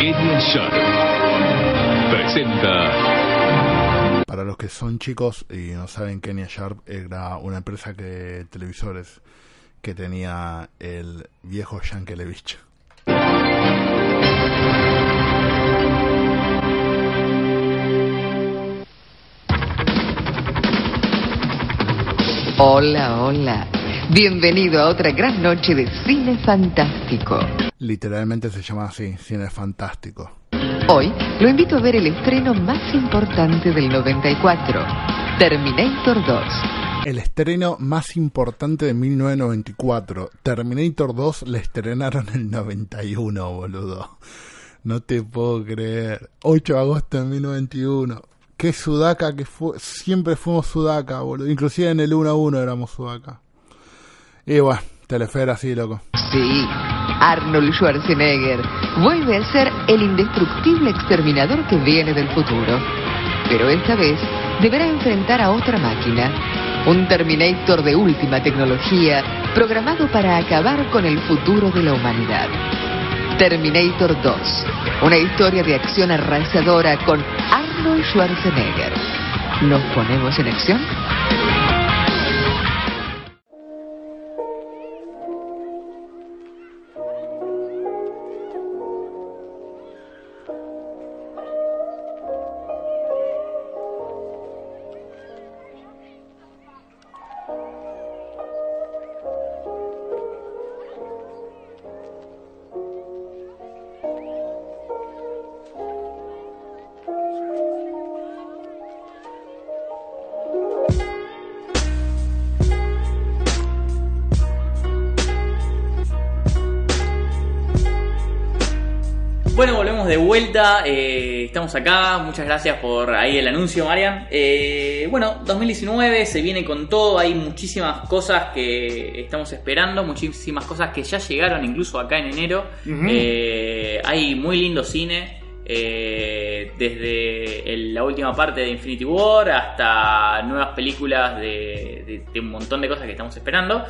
Speaker 4: Kenia Sharp presenta
Speaker 2: Para los que son chicos y no saben, Kenya Sharp era una empresa que televisores que tenía el viejo Yankelevich.
Speaker 5: Hola, hola. Bienvenido a otra gran noche de cine fantástico.
Speaker 2: Literalmente se llama así, cine fantástico.
Speaker 5: Hoy lo invito a ver el estreno más importante del 94, Terminator 2.
Speaker 2: El estreno más importante de 1994. Terminator 2 la estrenaron en el 91, boludo. No te puedo creer. 8 de agosto de 1991. Qué sudaca que fue. Siempre fuimos sudaca, boludo. Inclusive en el 1 a 1 éramos sudaca. Y bueno, Telefe era así, loco.
Speaker 5: Sí, Arnold Schwarzenegger vuelve a ser el indestructible exterminador que viene del futuro. Pero esta vez deberá enfrentar a otra máquina, Un Terminator de última tecnología programado para acabar con el futuro de la humanidad. Terminator 2. Una historia de acción arrasadora con Arnold Schwarzenegger. ¿Nos ponemos en acción?
Speaker 3: Vuelta. eh, estamos acá. Muchas gracias por ahí el anuncio, Marian. Eh, bueno, 2019 se viene con todo. Hay muchísimas cosas que estamos esperando. Muchísimas cosas que ya llegaron incluso acá en enero. Eh, hay muy lindo cine. desde el- la última parte de Infinity War hasta nuevas películas de, de- de un montón de cosas que estamos esperando.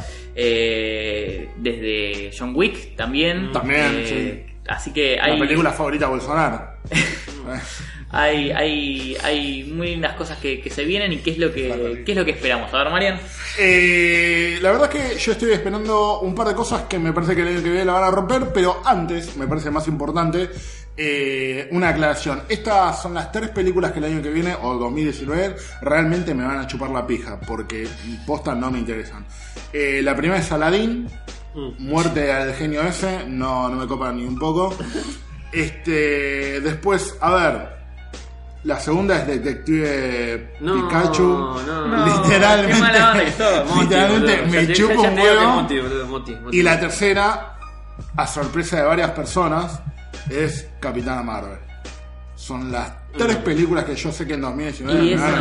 Speaker 3: Desde John Wick también.
Speaker 2: También, sí.
Speaker 3: Así que
Speaker 2: La película favorita de Bolsonaro.
Speaker 3: hay, hay, hay muy lindas cosas que, que se vienen y qué es lo que, qué es lo que esperamos. A ver, Marian.
Speaker 2: Eh, la verdad es que yo estoy esperando un par de cosas que me parece que el año que viene la van a romper, pero antes, me parece más importante, eh, una aclaración. Estas son las tres películas que el año que viene, o 2019, realmente me van a chupar la pija, porque postas no me interesan. Eh, la primera es Aladdin, muerte al genio ese, no, no me copa ni un poco. Este, después, a ver. La segunda es Detective
Speaker 1: No,
Speaker 2: Pikachu.
Speaker 1: no, no.
Speaker 2: literalmente.
Speaker 3: Qué mala onda que sos,
Speaker 1: Monty,
Speaker 2: literalmente
Speaker 1: boludo.
Speaker 2: me
Speaker 1: ya
Speaker 2: un huevo.
Speaker 1: Monty, boludo, Monty, Monty.
Speaker 2: Y la tercera, a sorpresa de varias personas, es Capitana Marvel. Son las tres películas que yo sé que en 2019
Speaker 3: Y
Speaker 2: me
Speaker 3: esa
Speaker 2: van a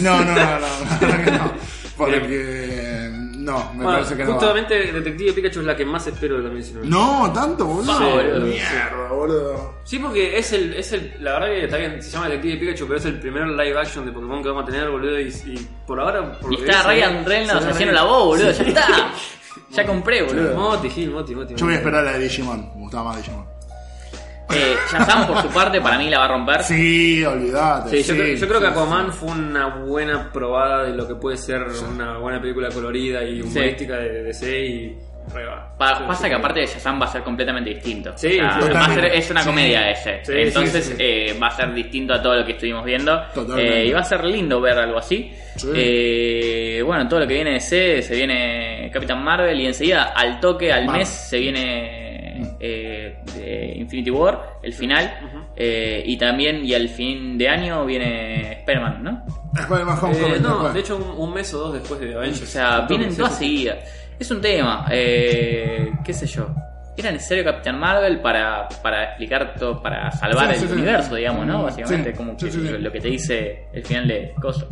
Speaker 3: no.
Speaker 2: No, no, no, no. Porque no, me
Speaker 1: Bueno,
Speaker 2: parece que no. va.
Speaker 1: justamente Detective Pikachu es la que más espero de 2019.
Speaker 2: No, tanto, boludo.
Speaker 3: Sí, boludo.
Speaker 2: Mierda, boludo.
Speaker 1: Sí, porque es el, es el. La verdad que está bien, se llama Detective Pikachu, pero es el primer live action de Pokémon que vamos a tener, boludo. Y, y por ahora. Por
Speaker 3: Y está Ryan Reynolds haciendo la voz, boludo. Ya está. Ya compré, boludo.
Speaker 1: Moti, Gil, Moti, Moti.
Speaker 2: Yo voy a esperar la de Digimon. Me gustaba más Digimon.
Speaker 3: Eh, Shazam, por su parte, para mí la va a romper.
Speaker 2: Sí, olvidate.
Speaker 1: Sí, yo, creo, yo creo que
Speaker 2: sí,
Speaker 1: Aquaman fue una buena probada de lo que puede ser una buena película colorida y humorística de DC y re va.
Speaker 3: Pa-
Speaker 1: Sí,
Speaker 3: pasa
Speaker 1: sí.
Speaker 3: que aparte de Shazam va a ser completamente distinto.
Speaker 1: Sí,
Speaker 3: O sea,
Speaker 1: sí,
Speaker 3: va a ser-
Speaker 2: totalmente.
Speaker 3: es una
Speaker 2: Sí.
Speaker 3: comedia ese.
Speaker 1: Sí,
Speaker 3: Entonces
Speaker 1: sí, sí.
Speaker 3: eh, va a ser distinto a todo lo que estuvimos viendo.
Speaker 2: Totalmente.
Speaker 3: Eh, y va a ser lindo ver algo así.
Speaker 2: Sí.
Speaker 3: Eh, bueno, todo lo que viene de C, se viene Capitán Marvel y enseguida al toque, al mes, se viene eh, de Infinity War, el final. Eh, y también, y al fin de año viene Spider-Man, ¿no?
Speaker 2: Spider-Man
Speaker 1: Eh,
Speaker 2: Homecoming,
Speaker 1: no, de hecho un, un mes o dos después de Avengers.
Speaker 3: O sea, vienen todas seguidas. Es un tema. Eh, ¿Qué sé yo? ¿Era necesario Capitán Marvel para, para explicar todo, para salvar
Speaker 2: Sí,
Speaker 3: el
Speaker 2: sí, sí.
Speaker 3: universo, digamos, ¿no?
Speaker 2: Mm,
Speaker 3: Básicamente,
Speaker 2: sí,
Speaker 3: como que
Speaker 2: sí, sí.
Speaker 3: Lo, lo que te dice el final de Coso.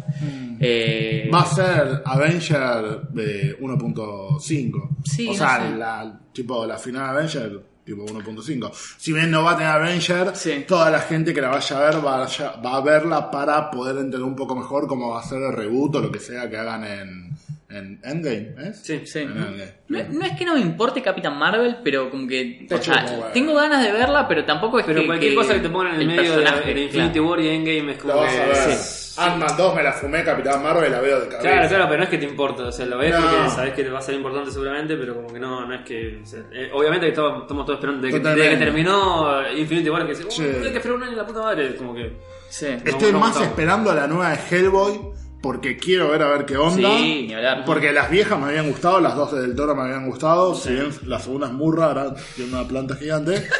Speaker 3: Eh,
Speaker 2: Va a ser Avenger de 1.5.
Speaker 3: Sí,
Speaker 2: o sea, la, tipo la final Avenger tipo 1.5. Si bien no va a tener Avenger,
Speaker 3: Sí.
Speaker 2: toda la gente que la vaya a ver vaya- va a verla para poder entender un poco mejor cómo va a ser el reboot o lo que sea que hagan en, en Endgame. ¿es?
Speaker 1: Sí.
Speaker 3: sí.
Speaker 2: En Endgame.
Speaker 3: No, no es que no me importe Capitán Marvel, pero como que.
Speaker 2: Te
Speaker 3: o sea, tengo ganas de verla, pero tampoco es
Speaker 1: Pero
Speaker 3: que.
Speaker 1: cualquier
Speaker 3: que
Speaker 1: cosa que te pongan en el, medio de, de Infinity
Speaker 3: claro.
Speaker 1: War y Endgame es como
Speaker 2: La vas a ver.
Speaker 1: sí.
Speaker 2: Ant-Man 2 me la fumé, Capitán Marvel la veo de cabeza.
Speaker 1: Claro, claro, pero no es que te importa, o sea, lo ves
Speaker 2: No.
Speaker 1: porque sabes que va a ser importante seguramente, pero como que no, no es que. o sea, eh, obviamente que estamos, estamos todos esperando, desde que,
Speaker 2: Totalmente.
Speaker 1: desde que terminó Infinity War, que dice,
Speaker 2: Sí.
Speaker 1: "Uh, hay que esperar un año la puta madre, como que.
Speaker 3: Sí.
Speaker 2: Estoy
Speaker 1: No,
Speaker 2: más
Speaker 1: no.
Speaker 2: esperando a la nueva de Hellboy porque quiero ver a ver qué onda.
Speaker 3: Sí, ni hablar.
Speaker 2: Porque las viejas me habían gustado, las dos del Toro me habían gustado, si bien la segunda es muy rara, tiene una planta gigante.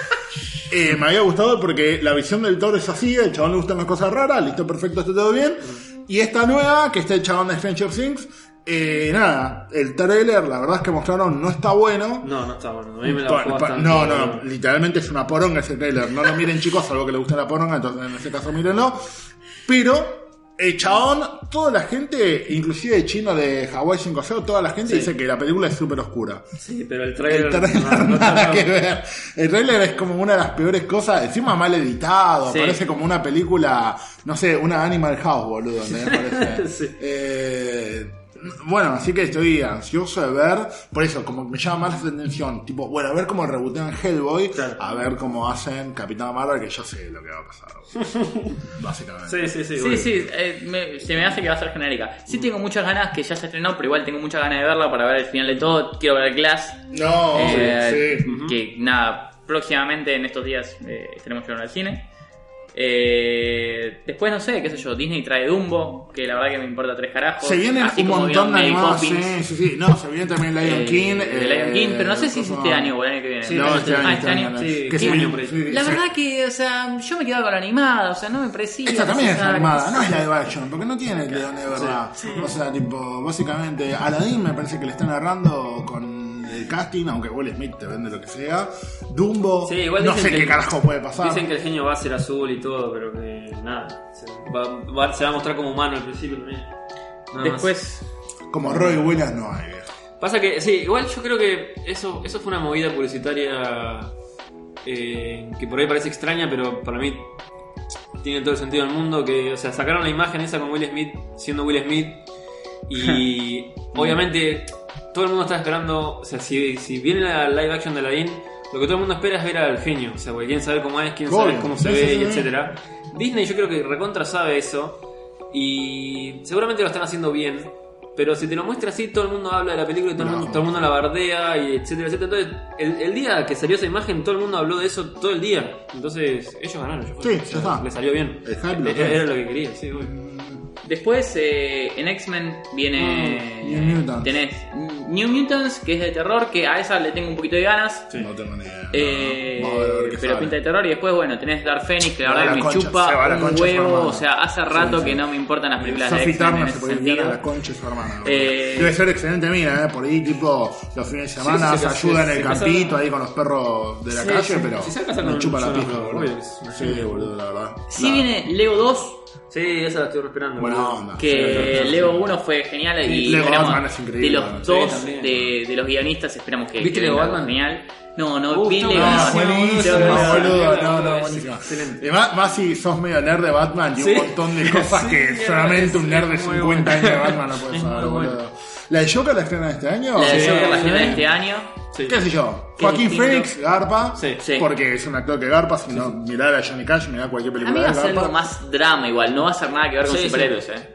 Speaker 2: Eh, me había gustado porque la visión del Toro es así, el chabón le gustan las cosas raras, listo, perfecto, está todo bien. Y esta nueva, que está el chabón de Stranger Things, eh, nada, el trailer, la verdad es que mostraron, no está bueno.
Speaker 1: No, no está bueno. A mí me la
Speaker 2: Pa- pa- no, no, literalmente es una poronga ese trailer. No lo miren chicos, salvo que les guste la poronga, entonces en ese caso mírenlo. Pero El chabón, toda la gente, inclusive el chino de Hawaii 5 toda la gente dice que la película es súper oscura.
Speaker 1: Sí, pero el
Speaker 2: El
Speaker 1: trailer. no- no
Speaker 2: nada que ver. El trailer es como una de las peores cosas, encima mal editado,
Speaker 3: Sí.
Speaker 2: parece como una película, no sé, una Animal House, boludo, me parece.
Speaker 1: Sí.
Speaker 2: Eh, bueno, así que estoy ansioso de ver, por eso, como me llama más la atención, tipo, bueno, a ver cómo rebotean Hellboy,
Speaker 1: Claro.
Speaker 2: a ver cómo hacen Capitán Marvel, que yo sé lo que va a pasar. Básicamente.
Speaker 1: Sí, sí, sí.
Speaker 3: Sí,
Speaker 1: bueno.
Speaker 3: sí, eh, me- se me hace que va a ser genérica. Sí tengo muchas ganas, que ya se estrenó, pero igual tengo muchas ganas de verla para ver el final de todo. Quiero ver Glass.
Speaker 2: No,
Speaker 3: Eh,
Speaker 2: sí.
Speaker 3: Que nada, próximamente en estos días eh, tenemos que ir al cine. Eh, después no sé, qué sé yo, Disney trae Dumbo, que la verdad que me importa tres carajos.
Speaker 2: Se vienen
Speaker 3: Así
Speaker 2: un montón de animados, sí, sí, sí. No, se viene también Lion
Speaker 3: eh,
Speaker 2: King.
Speaker 3: de Lion King, pero no sé si es este año o el año que viene.
Speaker 1: Sí,
Speaker 2: no, este año,
Speaker 3: Ah,
Speaker 2: este año.
Speaker 1: Sí,
Speaker 2: que
Speaker 1: sí, año
Speaker 3: La verdad que, o sea, yo me quedaba con la animada, o sea, no me parecía.
Speaker 2: Esta también es animada, no es live action, porque no tiene león de verdad. O sea, tipo, básicamente, Aladdin me parece que le están agarrando con el casting, aunque Will Smith te vende lo que sea. Dumbo,
Speaker 1: Sí, igual
Speaker 2: no sé
Speaker 1: que-
Speaker 2: qué carajo puede pasar.
Speaker 1: Dicen que el genio va a ser azul y todo, pero que nada. Se va, va- se va a mostrar como humano al principio también. Nada más.
Speaker 3: Después,
Speaker 2: Como Roy Williams no hay. viejo.
Speaker 1: Pasa que, sí, igual yo creo que eso, eso fue una movida publicitaria eh, que por ahí parece extraña, pero para mí tiene todo el sentido del mundo. Que, o sea, sacaron la imagen esa con Will Smith siendo Will Smith y obviamente todo el mundo está esperando, o sea, si, si viene la live action de Aladdin, lo que todo el mundo espera es ver al genio, o sea, porque quieren saber cómo es, quieren saber cómo se ve, y etcétera. Disney yo creo que recontra sabe eso y seguramente lo están haciendo bien. Pero si te lo muestra así, todo el mundo habla de la película y todo, el, mundo, todo el mundo la bardea y etcétera, etcétera. Entonces, el, el día que salió esa imagen, todo el mundo habló de eso todo el día. Entonces, ellos ganaron. fue.
Speaker 2: Sí, ya está.
Speaker 1: Le salió bien.
Speaker 2: El hype lo
Speaker 1: era, era lo que quería, sí, obvio.
Speaker 3: Después eh, en X-Men viene.
Speaker 2: Mm, New Mutants.
Speaker 3: Tenés New Mutants, que es de terror, que a esa le tengo un poquito de ganas.
Speaker 2: No tengo ni idea.
Speaker 3: Eh,
Speaker 2: a ver qué
Speaker 3: pero
Speaker 2: sale.
Speaker 3: pinta de terror y después bueno tenés Dark Phoenix que la verdad que me chupa un huevo o sea hace rato
Speaker 2: Sí,
Speaker 3: que
Speaker 2: sí.
Speaker 3: no me importan las películas de
Speaker 2: Sophie
Speaker 3: X-Men en
Speaker 2: Turner se puede enviar a la concha de su hermana.
Speaker 3: Eh,
Speaker 2: Debe ser excelente mina, ¿eh? Por ahí, tipo, los fines de semana
Speaker 1: sí,
Speaker 2: se
Speaker 1: sí,
Speaker 2: ayuda
Speaker 1: sí,
Speaker 2: en el
Speaker 1: sí,
Speaker 2: campito
Speaker 1: sí.
Speaker 2: ahí con los perros de la
Speaker 1: Sí,
Speaker 2: calle,
Speaker 1: sí,
Speaker 2: pero me chupa la pija, boludo.
Speaker 1: que sí.
Speaker 2: Sí, boludo, la verdad.
Speaker 3: sí viene Lego 2
Speaker 1: Sí, esa la estoy esperando.
Speaker 2: Buena onda.
Speaker 3: que
Speaker 2: Sí,
Speaker 3: Lego
Speaker 2: sí.
Speaker 3: 1 fue genial y
Speaker 2: Lego Batman es increíble,
Speaker 3: de los
Speaker 2: bueno.
Speaker 1: Sí,
Speaker 3: dos
Speaker 1: también.
Speaker 3: de, de los guionistas esperamos que,
Speaker 1: ¿Viste
Speaker 3: que
Speaker 1: Lego Batman?
Speaker 3: genial no no
Speaker 1: Uh,
Speaker 3: vi Lego
Speaker 2: No,
Speaker 1: buenísimo, boludo.
Speaker 2: no, no, buenísimo.
Speaker 1: excelente.
Speaker 2: Más, más si sos medio nerd de Batman y
Speaker 1: Sí.
Speaker 2: un montón de cosas
Speaker 1: Sí,
Speaker 2: que
Speaker 1: es-
Speaker 2: solamente un nerd de
Speaker 1: es muy
Speaker 2: 50
Speaker 1: bueno.
Speaker 2: años de Batman no puede saber, boludo. ¿La de Joker la estrenan este año?
Speaker 3: la de
Speaker 1: Sí,
Speaker 3: Joker la
Speaker 1: sí.
Speaker 3: tienen este año
Speaker 1: Sí.
Speaker 2: ¿Qué sé yo?
Speaker 3: Qué
Speaker 2: Joaquín. Phoenix, Garpa,
Speaker 1: Sí.
Speaker 3: Sí.
Speaker 2: porque es un actor que Garpa, si no, mirar a Johnny Cash, mirar cualquier
Speaker 3: a mí
Speaker 2: película
Speaker 3: va a
Speaker 2: de
Speaker 3: ser algo más drama igual no va a ser nada que ver con
Speaker 1: Sí, sí.
Speaker 3: superhéroes eh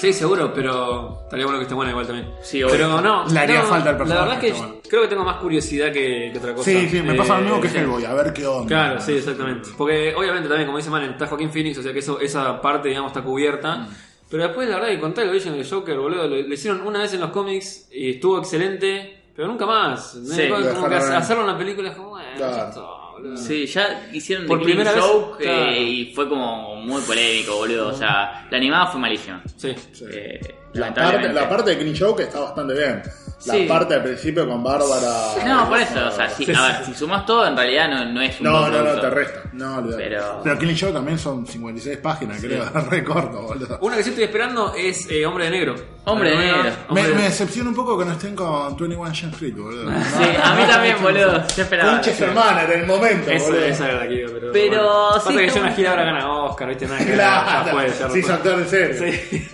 Speaker 1: Sí, seguro, pero estaría bueno que esté buena igual también.
Speaker 3: Sí, obvio.
Speaker 1: pero no.
Speaker 2: Le haría
Speaker 1: no,
Speaker 2: falta el personaje,
Speaker 1: La verdad que
Speaker 2: está bueno.
Speaker 1: creo que tengo más curiosidad que, que otra cosa.
Speaker 2: Sí, sí, me pasa lo mismo que
Speaker 1: sí.
Speaker 2: Hellboy, a ver qué onda.
Speaker 1: Claro, sí, exactamente. Porque obviamente también, como dice Malen, está Joaquín Phoenix, o sea que eso, esa parte, digamos, está cubierta.
Speaker 2: Mm.
Speaker 1: Pero después, la verdad, que contar el origen del Joker, boludo, lo, lo hicieron una vez en los cómics y estuvo excelente, pero nunca más.
Speaker 3: Sí.
Speaker 1: como, que hacerlo en la película es como, bueno,
Speaker 2: Claro.
Speaker 1: ya está, boludo.
Speaker 3: Sí, ya hicieron
Speaker 1: Por
Speaker 3: The
Speaker 1: primera vez,
Speaker 3: Joke eh, y fue como muy polémico, boludo. O sea, la animada fue malísima.
Speaker 1: Sí.
Speaker 3: Eh,
Speaker 2: La parte, la parte de Green Joke está bastante bien. La
Speaker 3: Sí.
Speaker 2: parte al principio con Bárbara.
Speaker 3: No, por eso, o sea, si, a ver, si sumas todo, en realidad no, no es un
Speaker 2: No, no, no, te resta. No.
Speaker 3: Pero-
Speaker 2: Pero Killing Joke también son 56 páginas, creo. Re corto, boludo.
Speaker 1: Una que sí estoy esperando es eh, Hombre de Negro.
Speaker 3: Hombre de Negro.
Speaker 1: Hombre
Speaker 2: Me,
Speaker 1: de-
Speaker 2: me decepciona un poco que no estén con 21 Jump Street, boludo.
Speaker 3: Sí, a mí también, boludo. Yo esperaba.
Speaker 2: Concha su hermana en el momento,
Speaker 1: Esa,
Speaker 2: boludo.
Speaker 1: esa era la que iba, pero.
Speaker 3: Pero
Speaker 1: bueno.
Speaker 3: sí
Speaker 1: Pasa que Jonah Hill
Speaker 3: bueno.
Speaker 1: ahora gana Oscar, ¿viste? Nada que ver,
Speaker 2: Claro,
Speaker 1: ya fue, ya
Speaker 2: sí, actor en serio.
Speaker 1: Sí.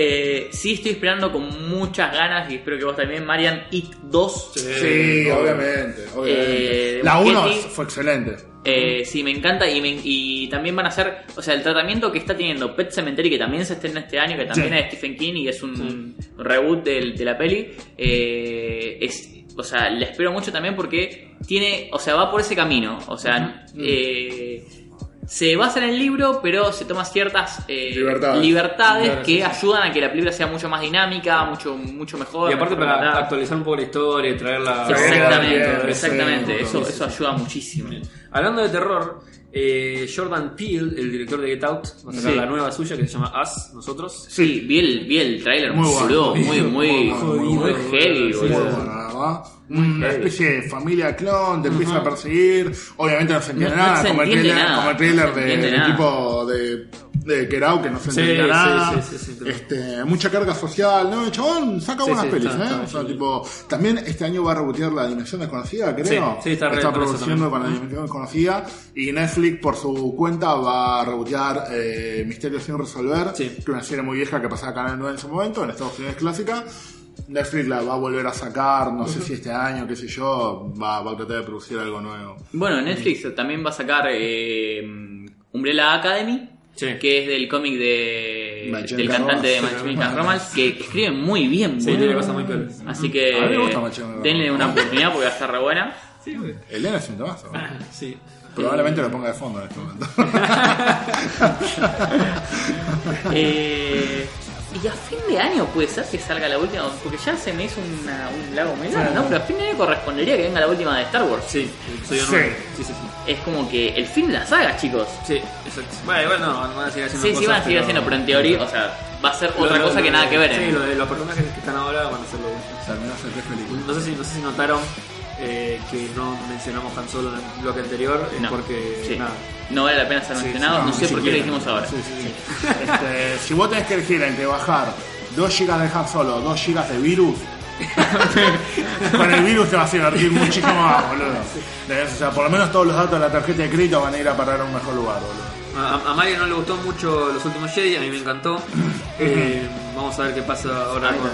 Speaker 3: Eh, sí, estoy esperando con muchas ganas y espero que vos también, Marian, It 2.
Speaker 2: Sí, obviamente. obviamente.
Speaker 3: Eh,
Speaker 2: la 1
Speaker 3: Muschietti.
Speaker 2: fue excelente.
Speaker 3: Eh, sí, me encanta y, me- y también van a hacer, o sea, el tratamiento que está teniendo Pet Cemetery, que también se estrena este año, que también
Speaker 2: Sí.
Speaker 3: es de Stephen King y es un reboot de, la peli, eh, es, o sea, la espero mucho también porque tiene, o sea, va por ese camino, o sea, eh, se basa en el libro, pero se toma ciertas eh,
Speaker 2: Libertades.
Speaker 3: libertades
Speaker 1: Claro,
Speaker 3: que
Speaker 1: sí, sí.
Speaker 3: ayudan a que la película sea mucho más dinámica, mucho, mucho mejor.
Speaker 1: Y aparte para
Speaker 3: contada.
Speaker 1: actualizar un poco la historia y traerla.
Speaker 3: Exactamente,
Speaker 2: Bien,
Speaker 3: exactamente, eso, eso ayuda muchísimo.
Speaker 1: Hablando de terror, eh, Jordan Peele, el director de Get Out, va a sacar
Speaker 3: Sí.
Speaker 1: la nueva suya que se llama Us, nosotros.
Speaker 3: Sí, vi el, vi el trailer,
Speaker 2: Muy bueno.
Speaker 3: boludo, muy, muy,
Speaker 2: Muy
Speaker 3: muy, heavy.
Speaker 2: Una especie de familia clon, te empieza a perseguir. Obviamente no se entiende
Speaker 3: No- no
Speaker 2: nada, como, el trailer,
Speaker 3: nada,
Speaker 2: como el trailer
Speaker 3: no se
Speaker 2: de- tipo de de Get Out, que no se entendía
Speaker 1: sí,
Speaker 2: nada.
Speaker 1: sí, sí, sí, sí.
Speaker 2: Este, mucha carga social, ¿no? El chabón saca
Speaker 1: Sí,
Speaker 2: buenas
Speaker 1: sí,
Speaker 2: pelis,
Speaker 1: está-
Speaker 2: ¿eh?
Speaker 1: está
Speaker 2: o sea, tipo, también este año va a rebotear La Dimensión Desconocida, creo.
Speaker 1: Sí, sí, está eso
Speaker 2: produciendo con La Dimensión Desconocida. Y Netflix, por su cuenta, va a rebotear eh, Misterios sin resolver,
Speaker 1: Sí.
Speaker 2: que es una serie muy vieja que pasaba Canal 9 en su momento, en Estados Unidos es clásica. Netflix la va a volver a sacar, no sé si este año, qué sé yo, va, va a tratar de producir algo nuevo.
Speaker 3: Bueno, Netflix también va a sacar eh, Umbrella Academy,
Speaker 1: Sí.
Speaker 3: que es del cómic de, del cantante de Gun Romance, que escribe muy bien.
Speaker 1: Sí,
Speaker 3: boludo.
Speaker 1: tiene cosas muy peores.
Speaker 3: Así que
Speaker 2: A mí me gusta Machine Gun
Speaker 3: denle una oportunidad porque va a estar re buena.
Speaker 2: Elena es un tomazo.
Speaker 1: Sí.
Speaker 2: Probablemente lo ponga de fondo en este momento.
Speaker 3: Eh, y a fin de año puede ser que salga la última, porque ya se me hizo una- un lago largo, ¿no? Pero a fin de año correspondería que venga la última de Star Wars.
Speaker 1: Sí, soy yo
Speaker 2: Sí.
Speaker 1: Sí, sí, sí.
Speaker 3: Es como que el fin de la saga, chicos.
Speaker 1: Sí, exacto. Bueno, igual no, van a seguir haciendo
Speaker 3: Sí, sí
Speaker 1: cosas,
Speaker 3: van a seguir haciendo, pero en teoría, o sea, va a ser otra
Speaker 1: Lo-
Speaker 3: cosa
Speaker 1: lo-
Speaker 3: que nada que ver.
Speaker 1: Sí,
Speaker 3: ¿eh?
Speaker 1: lo de los personajes que están ahora van a ser lo mismo.
Speaker 2: Terminó hace tres películas.
Speaker 1: No sé si, no sé si notaron eh, que no mencionamos Han Solo en el bloque anterior, es
Speaker 3: No.
Speaker 1: porque
Speaker 3: Sí.
Speaker 1: nada.
Speaker 3: No vale la pena ser mencionado, no, sé por qué lo dijimos ahora.
Speaker 2: Sí, sí, sí. Este, si vos tenés que elegir entre bajar 2 GB de Han Solo o 2 GB de virus, con el virus te vas a divertir muchísimo más, boludo. O sea, por lo menos todos los datos de la tarjeta de crédito van a ir a parar a un mejor lugar, boludo.
Speaker 1: A, a Mario no le gustó mucho los últimos Jedi, a mí me encantó. Eh, vamos a ver qué pasa ahora con.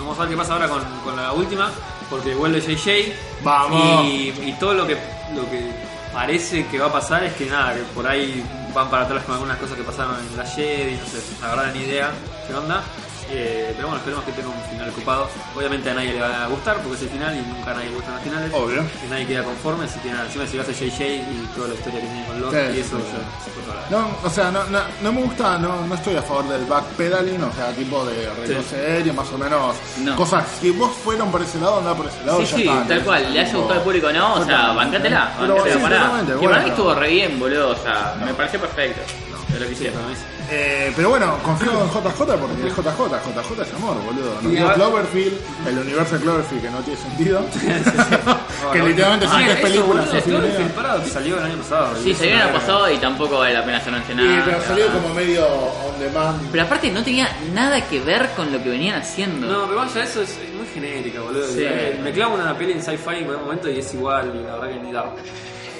Speaker 1: Vamos a ver qué pasa ahora con, con la última, porque vuelve JJ.
Speaker 2: Vamos.
Speaker 1: Y, y todo lo que, lo que parece que va a pasar es que nada, que por ahí van para atrás con algunas cosas que pasaron en la Jedi, no sé, la verdad ni idea qué onda. Eh, pero bueno, esperemos que tenga un final ocupado. Obviamente a nadie le va a gustar porque es el final y nunca a nadie le gustan los finales.
Speaker 2: Obvio.
Speaker 1: Que nadie queda conforme, así que nada, encima si vas a JJ y toda la historia que tiene con
Speaker 2: Sí,
Speaker 1: y eso
Speaker 2: sí,
Speaker 1: se.
Speaker 2: No, o sea, no, no, no me gusta, no, no estoy a favor del backpedaling, o sea, tipo de retroceder y más o menos
Speaker 3: No.
Speaker 2: cosas. Si vos fueron por ese lado, anda por ese lado.
Speaker 3: Sí,
Speaker 2: ya
Speaker 3: sí, tal
Speaker 2: ¿no?
Speaker 3: cual, le haya gustado al público o no, o sea, bancátela,
Speaker 2: Pero
Speaker 3: bancátela,
Speaker 2: sí,
Speaker 3: pará.
Speaker 2: totalmente,
Speaker 3: Que
Speaker 2: bueno.
Speaker 3: para mí estuvo re bien, boludo, o sea, me pareció perfecto. De lo que hicieron.
Speaker 1: Sí.
Speaker 2: Eh, pero bueno, confío en JJ porque es JJ, JJ es amor, boludo. Nos dio Cloverfield, el universo de Cloverfield que no tiene sentido. que literalmente son
Speaker 1: Ah,
Speaker 2: tres películas
Speaker 1: boludo,
Speaker 2: así
Speaker 1: salió el año pasado.
Speaker 3: Sí, salió el año pasado y tampoco vale la pena ser
Speaker 2: Y,
Speaker 3: mencionado.
Speaker 2: pero salió como medio on demand.
Speaker 3: Pero aparte no tenía nada que ver con lo que venían haciendo.
Speaker 1: No, pero vaya, eso es, muy genérica, boludo.
Speaker 3: Sí.
Speaker 1: Eh, Me clavo una peli en sci-fi en algún momento y es igual, la verdad que ni da.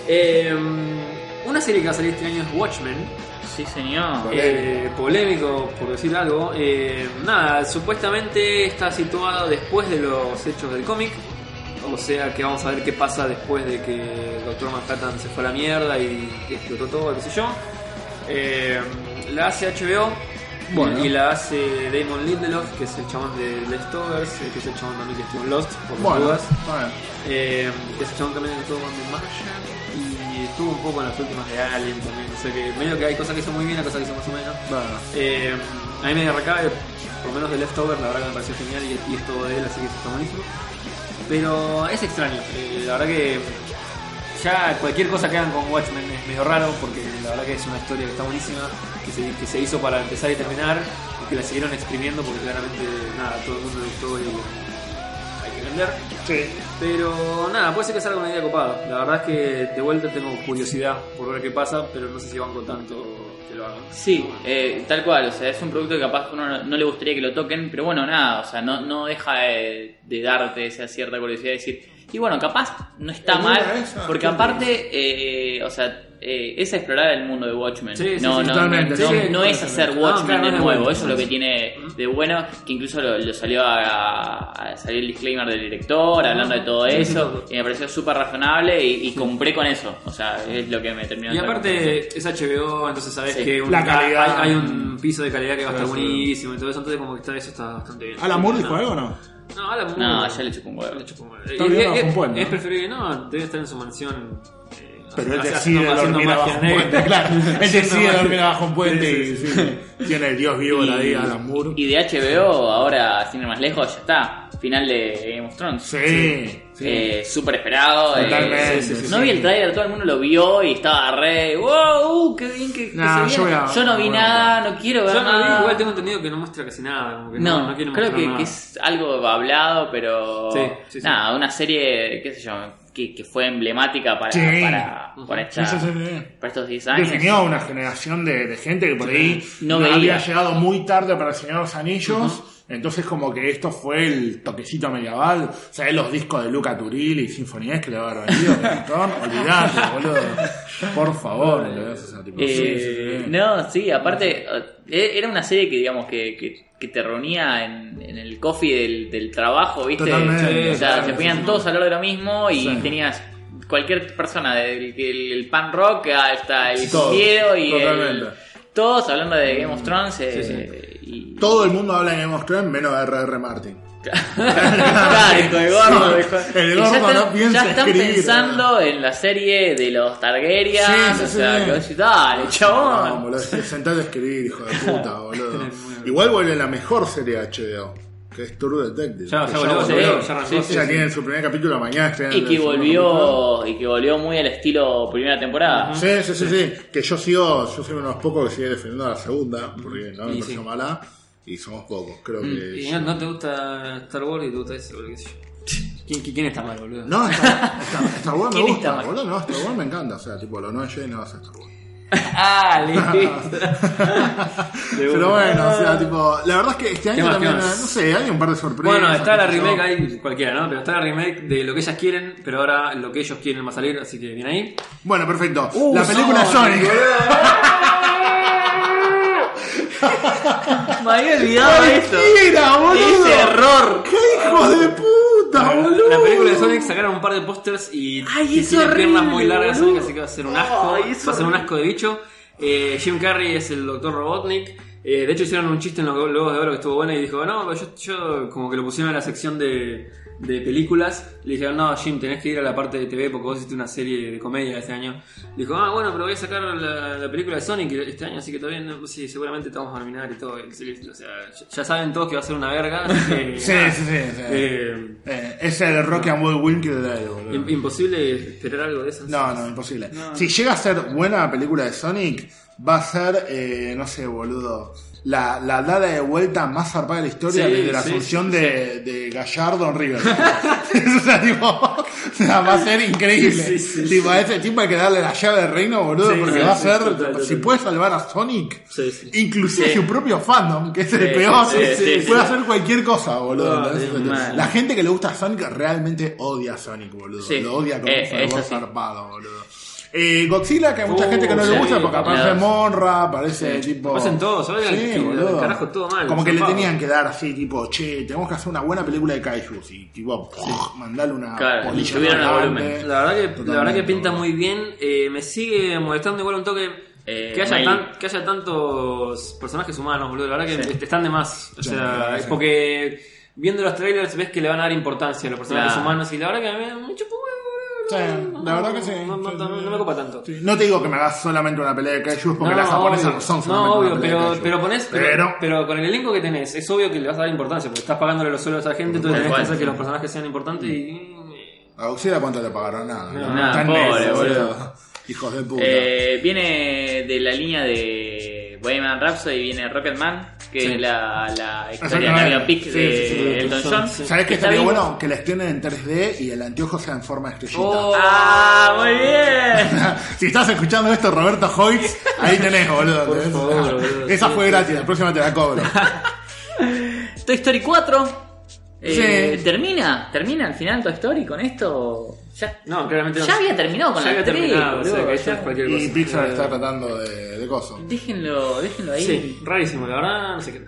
Speaker 1: Eh, una serie que va a salir este año es Watchmen.
Speaker 3: Sí, señor.
Speaker 1: Eh, polémico, por decir algo. Eh, nada, supuestamente está situado después de los hechos del cómic. O sea que vamos a ver qué pasa después de que el Doctor Manhattan se fue a la mierda y que explotó todo, qué sé yo. Eh, la hace HBO.
Speaker 2: Bueno.
Speaker 1: Y la hace Damon Lindelof, que es el chabón de Leftovers, eh, que es el chabón también que estuvo en Lost, por las
Speaker 2: Bueno,
Speaker 1: dudas.
Speaker 2: bueno.
Speaker 1: Eh, ese chabón también estuvo con The Martian y estuvo un poco en las últimas de Alien también. O sea que medio que hay cosas que son muy bien, hay cosas que son más o menos.
Speaker 2: bueno.
Speaker 1: Eh, a mí me recabe, por lo menos de Leftover, la verdad que me pareció genial y, y es todo de él, así que eso está buenísimo. Pero es extraño, eh, la verdad que ya cualquier cosa que hagan con Watchmen es medio raro porque la verdad que es una historia que está buenísima, que se, que se hizo para empezar y terminar y que la siguieron exprimiendo porque claramente nada, todo el mundo le gustó y
Speaker 2: Sí.
Speaker 1: Pero nada, puede ser que salga una idea copada. La verdad es que de vuelta tengo curiosidad por ver qué pasa, pero no sé si banco tanto que lo hagan.
Speaker 3: Sí, eh, tal cual, o sea, es un producto que capaz que uno no, no le gustaría que lo toquen, pero bueno, nada, o sea, no, no deja de, de darte esa cierta curiosidad de decir, y bueno, capaz no está mal, porque
Speaker 2: ¿qué
Speaker 3: aparte, eh, o sea, eh, es explorar el mundo de Watchmen.
Speaker 1: Sí, sí,
Speaker 3: no,
Speaker 1: sí,
Speaker 3: no,
Speaker 2: totalmente,
Speaker 3: no,
Speaker 2: sí,
Speaker 3: no es hacer. Watchmen de nuevo, eso es lo que tiene de bueno, que incluso lo, lo salió a, a salir el disclaimer del director, hablando de todo eso, y me pareció súper razonable y, y compré con eso, o sea, es lo que me terminó
Speaker 1: Y aparte es HBO, entonces sabes
Speaker 3: Sí.
Speaker 1: que un-
Speaker 2: La calidad.
Speaker 1: hay, hay un piso de calidad que va a estar buenísimo y todo eso, entonces como que está, eso está bastante bien.
Speaker 2: ¿Alan Moore dijo
Speaker 1: no.
Speaker 2: algo o no?
Speaker 1: No, Alan Moore.
Speaker 3: No, ya le chupó un huevo.
Speaker 1: Le chupó un huevo. Es, es preferible, no, debe estar en su mansión. Eh,
Speaker 2: Pero él decide dormir abajo un puente, claro. Él decide dormir abajo un puente y
Speaker 1: sí,
Speaker 2: tiene el dios vivo ahí, Alan Moore.
Speaker 3: y de HBO, ahora sin ir más lejos, ya está. Final de Game of Thrones.
Speaker 2: Sí, sí.
Speaker 3: Eh, súper esperado. eh,
Speaker 2: Totalmente,
Speaker 3: sí, sí,
Speaker 2: sí,
Speaker 3: no
Speaker 2: sí.
Speaker 3: vi el trailer, todo el mundo lo vio y estaba re. ¡Wow! uh, ¡Qué bien que, se
Speaker 2: yo
Speaker 3: viene".
Speaker 2: voy a-
Speaker 3: Yo no vi
Speaker 2: bueno,
Speaker 3: nada, no quiero ver
Speaker 1: Yo no vi, igual tengo entendido que no muestra casi nada. Como que no,
Speaker 3: No,
Speaker 1: no, quiere
Speaker 3: creo que,
Speaker 1: nada.
Speaker 3: que es algo hablado, pero
Speaker 1: Sí, sí, sí.
Speaker 3: nada, una serie, qué sé yo, que, que fue emblemática para,
Speaker 2: Sí.
Speaker 3: para, para, esta-
Speaker 2: Sí, sí, sí, sí.
Speaker 3: para estos 10 años.
Speaker 2: definió a una generación de, de gente que por ahí
Speaker 3: No
Speaker 2: no
Speaker 3: veía.
Speaker 2: había llegado muy tarde para el Señor de los Anillos. Entonces como que esto fue el toquecito medieval. ¿Sabés los discos de Luca Turilli y Sinfonías que le va a haber montón? Olvidate, boludo. Por favor. boludo. O sea, tipo,
Speaker 3: Eh,
Speaker 2: sí, sí.
Speaker 3: No, sí, aparte eh, era una serie que digamos que, que, que te reunía en, en el coffee del, del trabajo, ¿viste?
Speaker 2: Totalmente,
Speaker 3: o sea,
Speaker 2: claro,
Speaker 3: se ponían todos a hablar de lo mismo y tenías cualquier persona, del el, el pan rock hasta el Diego y el, todos hablando de Game of Thrones eh, y
Speaker 6: Todo el mundo habla de Game of Thrones menos R.R. Martin.
Speaker 3: Claro, hijo de gordo, hijo de-
Speaker 6: El gordo
Speaker 3: ya están,
Speaker 6: no piensa
Speaker 3: ya están
Speaker 6: escribir,
Speaker 3: pensando en la serie de los Targaryen.
Speaker 6: Sí, sí,
Speaker 3: o sea,
Speaker 6: sí.
Speaker 3: que vos dale,
Speaker 6: No,
Speaker 3: chabón.
Speaker 6: boludo, sentate a escribir, hijo de puta, boludo. Igual vuelve la mejor serie de HBO, que es True Detective.
Speaker 1: Ya, ya volvió,
Speaker 3: sí,
Speaker 1: ya
Speaker 3: sí,
Speaker 1: arrancó.
Speaker 3: sí,
Speaker 6: Ya tienen su primer capítulo mañana.
Speaker 3: Y que volvió y que volvió muy al estilo primera temporada.
Speaker 6: Sí, sí, sí, sí. Que yo sigo, yo soy uno de los pocos que sigue defendiendo a la segunda, porque no me pareció
Speaker 1: sí.
Speaker 6: mala. Y somos pocos, creo que.
Speaker 1: Y no, no te gusta Star Wars y te gusta eso, qué sé yo. ¿Quién, quién está mal, boludo?
Speaker 6: No, Star, Star, Star Wars me
Speaker 3: ¿Quién está
Speaker 6: gusta, boludo. No, Star Wars me encanta. O sea, tipo, lo no Jedi no va a ser Star Wars.
Speaker 3: ah, listo.
Speaker 6: Pero bueno, o sea, tipo, la verdad es que este año
Speaker 1: más,
Speaker 6: también, no sé, hay un par de sorpresas.
Speaker 1: Bueno, está la remake ahí, cualquiera, ¿no? Pero está la remake de lo que ellas quieren, pero ahora lo que ellos quieren va a salir, así que viene ahí.
Speaker 6: Bueno, perfecto.
Speaker 1: Uh,
Speaker 6: la película
Speaker 1: Sonic,
Speaker 6: Sonic.
Speaker 3: Me había olvidado esto.
Speaker 6: Mentira, boludo.
Speaker 3: Ese error.
Speaker 6: ¡Qué hijo de puta, boludo!
Speaker 1: La película de Sonic sacaron un par de pósters y,
Speaker 3: Ay,
Speaker 1: y
Speaker 3: es
Speaker 1: tiene
Speaker 3: horrible,
Speaker 1: piernas muy largas
Speaker 3: boludo.
Speaker 1: Sonic, así que va a ser un asco.
Speaker 3: Ay,
Speaker 1: va a ser un asco de bicho. Eh, Jim Carrey es el Dr. Robotnik. Eh, de hecho hicieron un chiste en los Globos de Oro que estuvo bueno y dijo, no, pero yo, yo como que lo pusieron en la sección de, de películas. Le dijeron, no, Jim, tenés que ir a la parte de TV porque vos hiciste una serie de comedia este año. Dijo, ah, bueno, pero voy a sacar la, la película de Sonic este año, así que todavía no, sí, seguramente te vamos a nominar y todo. O sea, ya- saben todos que va a ser una verga. así que,
Speaker 2: Sí, sí, sí, sí.
Speaker 1: Eh,
Speaker 2: Eh, es el Rocky and Bullwinkle Winkle de
Speaker 1: Imposible esperar algo de eso.
Speaker 2: No, no, imposible. Si llega a ser buena la película de Sonic, va a ser, eh, no sé, boludo, la, la dada de vuelta más zarpada de la historia
Speaker 1: Sí,
Speaker 2: desde la
Speaker 1: sí,
Speaker 2: asunción de, de Gallardo en River. o sea, tipo, o sea, va a ser increíble. Tipo, a ese tipo hay que darle la llave del reino, boludo, porque va a ser,
Speaker 1: total, total.
Speaker 2: si puede salvar a Sonic, inclusive su propio fandom, que es el peor, puede hacer cualquier cosa, boludo. La gente que le gusta a Sonic realmente odia a Sonic, boludo. Lo odia con
Speaker 3: Eh,
Speaker 2: un
Speaker 3: sí.
Speaker 2: zarpado, boludo. Eh, Godzilla, que hay mucha
Speaker 1: Uh,
Speaker 2: gente que no le
Speaker 1: sí,
Speaker 2: gusta porque aparece. Monra, aparece tipo.
Speaker 1: Aparecen todos, ¿sabes?
Speaker 2: Sí,
Speaker 1: Que-
Speaker 2: boludo.
Speaker 1: carajo, todo mal,
Speaker 2: Como que le tenían que dar así, tipo, che, tenemos que hacer una buena película de Kaijus. Y tipo, mandarle una
Speaker 3: Claro,
Speaker 2: polilla
Speaker 3: volumen.
Speaker 1: La verdad que, la verdad que pinta muy bien. Eh, me sigue molestando igual un toque
Speaker 3: Eh,
Speaker 1: que, haya tan- que haya tantos personajes humanos, boludo. La verdad que
Speaker 3: Sí.
Speaker 1: están de más. O
Speaker 2: Sí,
Speaker 1: sea,
Speaker 2: sí,
Speaker 1: es
Speaker 2: sí.
Speaker 1: porque viendo los trailers ves que le van a dar importancia a los personajes
Speaker 3: Claro.
Speaker 1: humanos y la verdad que a mí me mucho poco.
Speaker 2: Sí, la verdad que sí.
Speaker 1: No, no- no- no me copa tanto.
Speaker 2: Sí, No te digo que me hagas solamente una pelea de Kaijus porque
Speaker 1: No,
Speaker 2: las japonesas
Speaker 1: obvio.
Speaker 2: no son
Speaker 1: No,
Speaker 2: solamente
Speaker 1: obvio,
Speaker 2: una pelea de
Speaker 1: pero,
Speaker 2: kaijus.
Speaker 1: pero pones, pero,
Speaker 2: Pero-
Speaker 1: pero con el elenco que tenés, es obvio que le vas a dar importancia, porque estás pagándole los sueldos a la gente, entonces tenés que hacer que los personajes sean importantes y.
Speaker 2: A Godzilla cuánto le pagaron nada.
Speaker 1: No,
Speaker 3: nada,
Speaker 2: Tan
Speaker 3: pobre, boludo.
Speaker 2: Hijos de puta.
Speaker 3: Eh, viene de la línea de Bohemian Rhapsody, viene Rocketman, que
Speaker 1: Sí.
Speaker 3: es la, la historia
Speaker 2: Exactamente.
Speaker 3: la biopic de Elton John.
Speaker 1: sí.
Speaker 2: ¿Sabés qué estaría bueno? Que la estrenen en 3D y el anteojo sea en forma de estrellita.
Speaker 1: Oh.
Speaker 3: ¡Ah, muy bien!
Speaker 2: si estás escuchando esto, Roberto Hoyts, ahí tenés, boludo.
Speaker 1: Por favor, boludo,
Speaker 2: Esa
Speaker 1: sí,
Speaker 2: fue
Speaker 1: sí,
Speaker 2: gratis, la próxima te la cobro.
Speaker 3: Toy Story 4. Eh,
Speaker 2: Sí.
Speaker 3: ¿Termina? ¿Termina al final Toy Story con esto? Ya,
Speaker 1: No, claramente no.
Speaker 3: ya había terminado con
Speaker 1: Ya
Speaker 3: la
Speaker 1: había
Speaker 3: 3,
Speaker 1: terminado, o sea,
Speaker 3: boludo,
Speaker 1: que esto
Speaker 3: ya.
Speaker 1: es cualquier
Speaker 2: y. Pixar
Speaker 1: Eh,
Speaker 2: está tratando de, de coso.
Speaker 3: Déjenlo, déjenlo ahí.
Speaker 1: Sí, rarísimo, la verdad, no sé qué.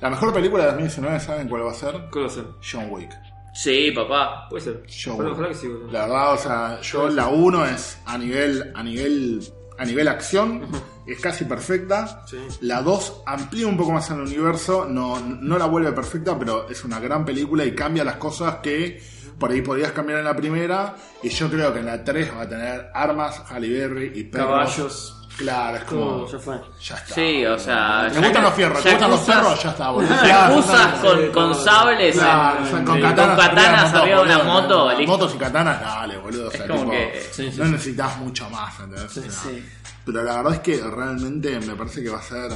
Speaker 2: La mejor película de 2019, ¿saben cuál va a ser?
Speaker 1: ¿Qué va a ser?
Speaker 2: John Wick.
Speaker 3: Sí, papá.
Speaker 1: Puede ser. Ojalá que sí, boludo.
Speaker 2: La verdad, o sea, yo la 1 es a nivel, a nivel, a nivel acción, es casi perfecta.
Speaker 1: Sí.
Speaker 2: La 2 amplía un poco más el universo, no, no la vuelve perfecta, pero es una gran película y cambia las cosas que por ahí podías cambiar en la primera. Y yo creo que en la 3 va a tener armas, Halle Berry y perros.
Speaker 1: Caballos.
Speaker 2: Claro, es como.
Speaker 1: Todo, ya fue.
Speaker 2: Ya está.
Speaker 3: Sí, o sea.
Speaker 2: Me gustan los fierros, ¿te gustan los perros? Ya está, boludo.
Speaker 3: Yacuzas
Speaker 2: Ya,
Speaker 3: con, con sables,
Speaker 2: Claro,
Speaker 3: en-
Speaker 2: o sea, con
Speaker 3: con
Speaker 2: katanas,
Speaker 3: katanas arriba de una
Speaker 2: boludo.
Speaker 3: moto, listo.
Speaker 2: Motos y katanas, dale, boludo. O sea,
Speaker 3: como
Speaker 2: tipo,
Speaker 3: que-
Speaker 1: Sí, sí,
Speaker 2: no
Speaker 1: sí.
Speaker 2: necesitas mucho más, ¿entendés? O sea,
Speaker 1: Sí.
Speaker 2: Pero la verdad es que realmente me parece que va a ser.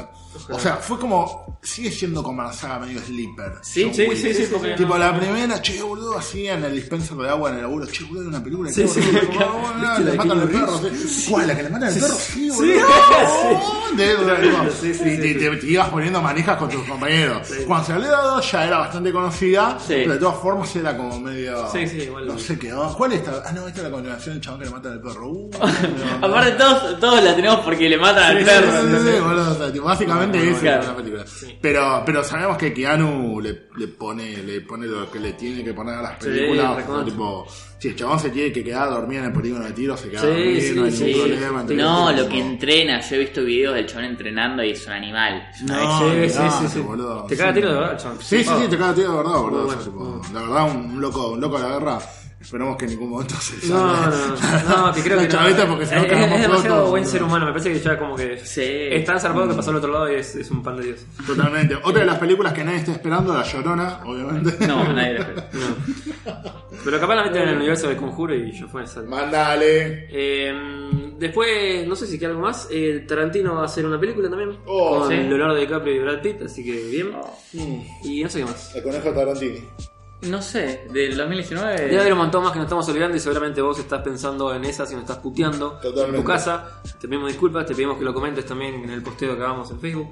Speaker 2: O sea, fue como. Sigue siendo como la saga medio Sleeper.
Speaker 3: Sí,
Speaker 1: sí, sí, sí, porque-
Speaker 2: Tipo la primera, che, boludo, así en el dispenser de agua en el laburo. Che, boludo, una película.
Speaker 1: Sí,
Speaker 2: qué
Speaker 1: sí,
Speaker 2: boludo,
Speaker 1: claro.
Speaker 2: como,
Speaker 1: ¿Viste
Speaker 2: ah,
Speaker 1: la
Speaker 2: le matan al perro. Sí. ¿Cuál? ¿La que le matan al perro? Sí,
Speaker 1: Sí,
Speaker 2: boludo.
Speaker 1: sí. Sí, sí,
Speaker 2: y
Speaker 1: sí,
Speaker 2: te,
Speaker 1: sí.
Speaker 2: ibas poniendo manijas con tus compañeros. Cuando salió la 2 ya era bastante conocida,
Speaker 3: Sí.
Speaker 2: pero de todas formas era como medio.
Speaker 1: Sí, sí, igual.
Speaker 2: No sé qué. oh, ¿Cuál es esta? Ah, no, esta es la continuación del chabón que le matan al perro. Uh.
Speaker 3: Aparte todos, todos la tenemos porque le matan al
Speaker 2: Sí,
Speaker 3: perro.
Speaker 2: sí, sí, sí, boludo, o esa es la película. Pero, pero sabemos que Keanu le, le pone, le pone lo que le tiene que poner a las
Speaker 1: Sí,
Speaker 2: películas. tipo, si el chabón se tiene que quedar dormido en el polígono de tiro, se queda
Speaker 1: Sí,
Speaker 2: dormido,
Speaker 1: sí,
Speaker 2: no hay
Speaker 1: sí.
Speaker 2: ningún problema. ¿entendés?
Speaker 3: No,
Speaker 2: Tipo,
Speaker 3: lo que entrena, yo he visto videos del chabón entrenando y es un animal.
Speaker 2: No,
Speaker 1: Sí, sí, sí, sí.
Speaker 2: boludo.
Speaker 1: Te caga tiro de verdad.
Speaker 2: Sí, sí, sí, te caga tiro de verdad, boludo. La verdad, un loco, un loco de la guerra. Esperemos que en ningún momento se
Speaker 1: No,
Speaker 2: salve.
Speaker 1: no, no, que creo
Speaker 2: La
Speaker 1: que no.
Speaker 2: porque si no
Speaker 1: es, es demasiado buen ser humano, me parece que ya como que
Speaker 3: Sí.
Speaker 1: es tan zarpado que pasó al otro lado y es, es un pan de Dios.
Speaker 2: Totalmente. Otra de las películas que nadie está esperando, La Llorona, obviamente.
Speaker 3: No, nadie la espera.
Speaker 1: Pero capaz la meten en el universo de Conjuro y yo fue esa.
Speaker 2: Mandale.
Speaker 1: Eh, después, no sé si queda algo más. eh, Tarantino va a hacer una película también.
Speaker 2: Oh,
Speaker 1: con
Speaker 3: sí.
Speaker 1: Leonardo DiCaprio y Brad Pitt, así que bien. Y no sé qué más.
Speaker 2: El conejo Tarantini.
Speaker 3: No sé, del 2019.
Speaker 1: Debe haber un montón más que nos estamos olvidando y seguramente vos estás pensando en esas y nos estás puteando
Speaker 2: Totalmente.
Speaker 1: en tu casa. Te pedimos disculpas, te pedimos que lo comentes también en el posteo que hagamos en Facebook.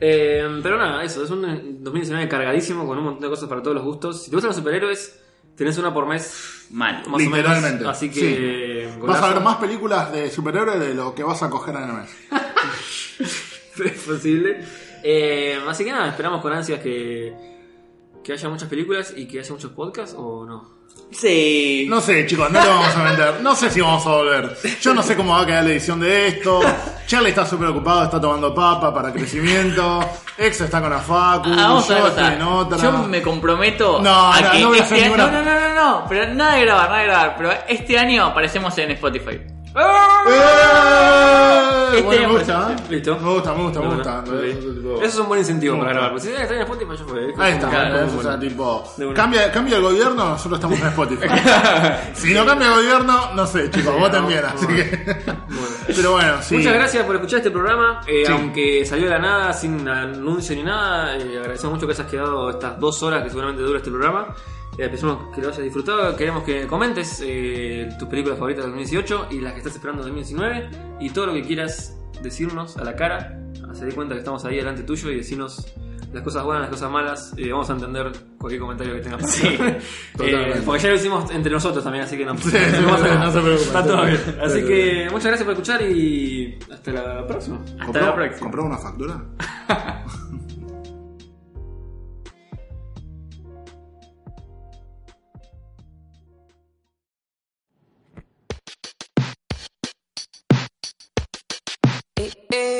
Speaker 1: Eh, pero nada, eso, es un 2019 cargadísimo con un montón de cosas para todos los gustos. Si te gustan los superhéroes, tenés una por mes.
Speaker 3: Mal.
Speaker 1: Más
Speaker 2: Literalmente.
Speaker 1: o menos. Así que.
Speaker 2: Vas a ver más películas de superhéroes de lo que vas a coger en el mes.
Speaker 1: es posible. Eh, así que nada, esperamos con ansias que, que haya muchas películas y que haya muchos podcasts o no.
Speaker 3: Sí.
Speaker 2: No sé, chicos, no lo vamos a vender. No sé si vamos a volver. Yo no sé cómo va a quedar la edición de esto. Charlie está súper ocupado, está tomando papa para crecimiento. Ex está con la Facu.
Speaker 3: Ah, vamos a
Speaker 2: yo
Speaker 3: ver
Speaker 2: estoy en otra.
Speaker 3: Yo me comprometo
Speaker 2: No,
Speaker 3: a
Speaker 2: no,
Speaker 3: que
Speaker 2: no voy a
Speaker 3: este
Speaker 2: hacer
Speaker 3: año-
Speaker 2: ninguna.
Speaker 3: no, no, no, no, no, pero nada de grabar, nada de grabar, pero este año aparecemos en Spotify.
Speaker 2: ¡Eh! Bueno, me gusta, ¿eh?
Speaker 1: Listo.
Speaker 2: Me gusta, me gusta, me gusta.
Speaker 1: Eso es un buen incentivo para grabar. Si están en Spotify, ya fue.
Speaker 2: Ahí está,
Speaker 3: Claro,
Speaker 1: de
Speaker 2: o sea, tipo, cambia, cambia el gobierno, nosotros estamos en Spotify. si no cambia el gobierno, no sé, chicos, bien,
Speaker 1: no.
Speaker 2: así que. Pero bueno, sí.
Speaker 1: Muchas gracias por escuchar este programa. Eh,
Speaker 2: Sí.
Speaker 1: Aunque salió de la nada, sin anuncio ni nada, eh, agradecemos mucho que hayas quedado estas dos horas que seguramente dura este programa. Eh, esperamos que lo hayas disfrutado. Queremos que comentes eh, tus películas favoritas del 2018 y las que estás esperando del 2019 y todo lo que quieras decirnos a la cara. Hacer cuenta que estamos ahí delante tuyo y decirnos las cosas buenas, las cosas malas. Eh, vamos a entender cualquier comentario que tengas para
Speaker 3: Sí.
Speaker 1: Eh, porque ya lo hicimos entre nosotros también, así que no,
Speaker 2: sí, no se preocupen.
Speaker 1: Está todo bien. Así que muchas gracias por escuchar y hasta la próxima.
Speaker 3: Hasta
Speaker 2: ¿Compró,
Speaker 3: la próxima.
Speaker 2: ¿Compró una factura?
Speaker 7: hey, hey.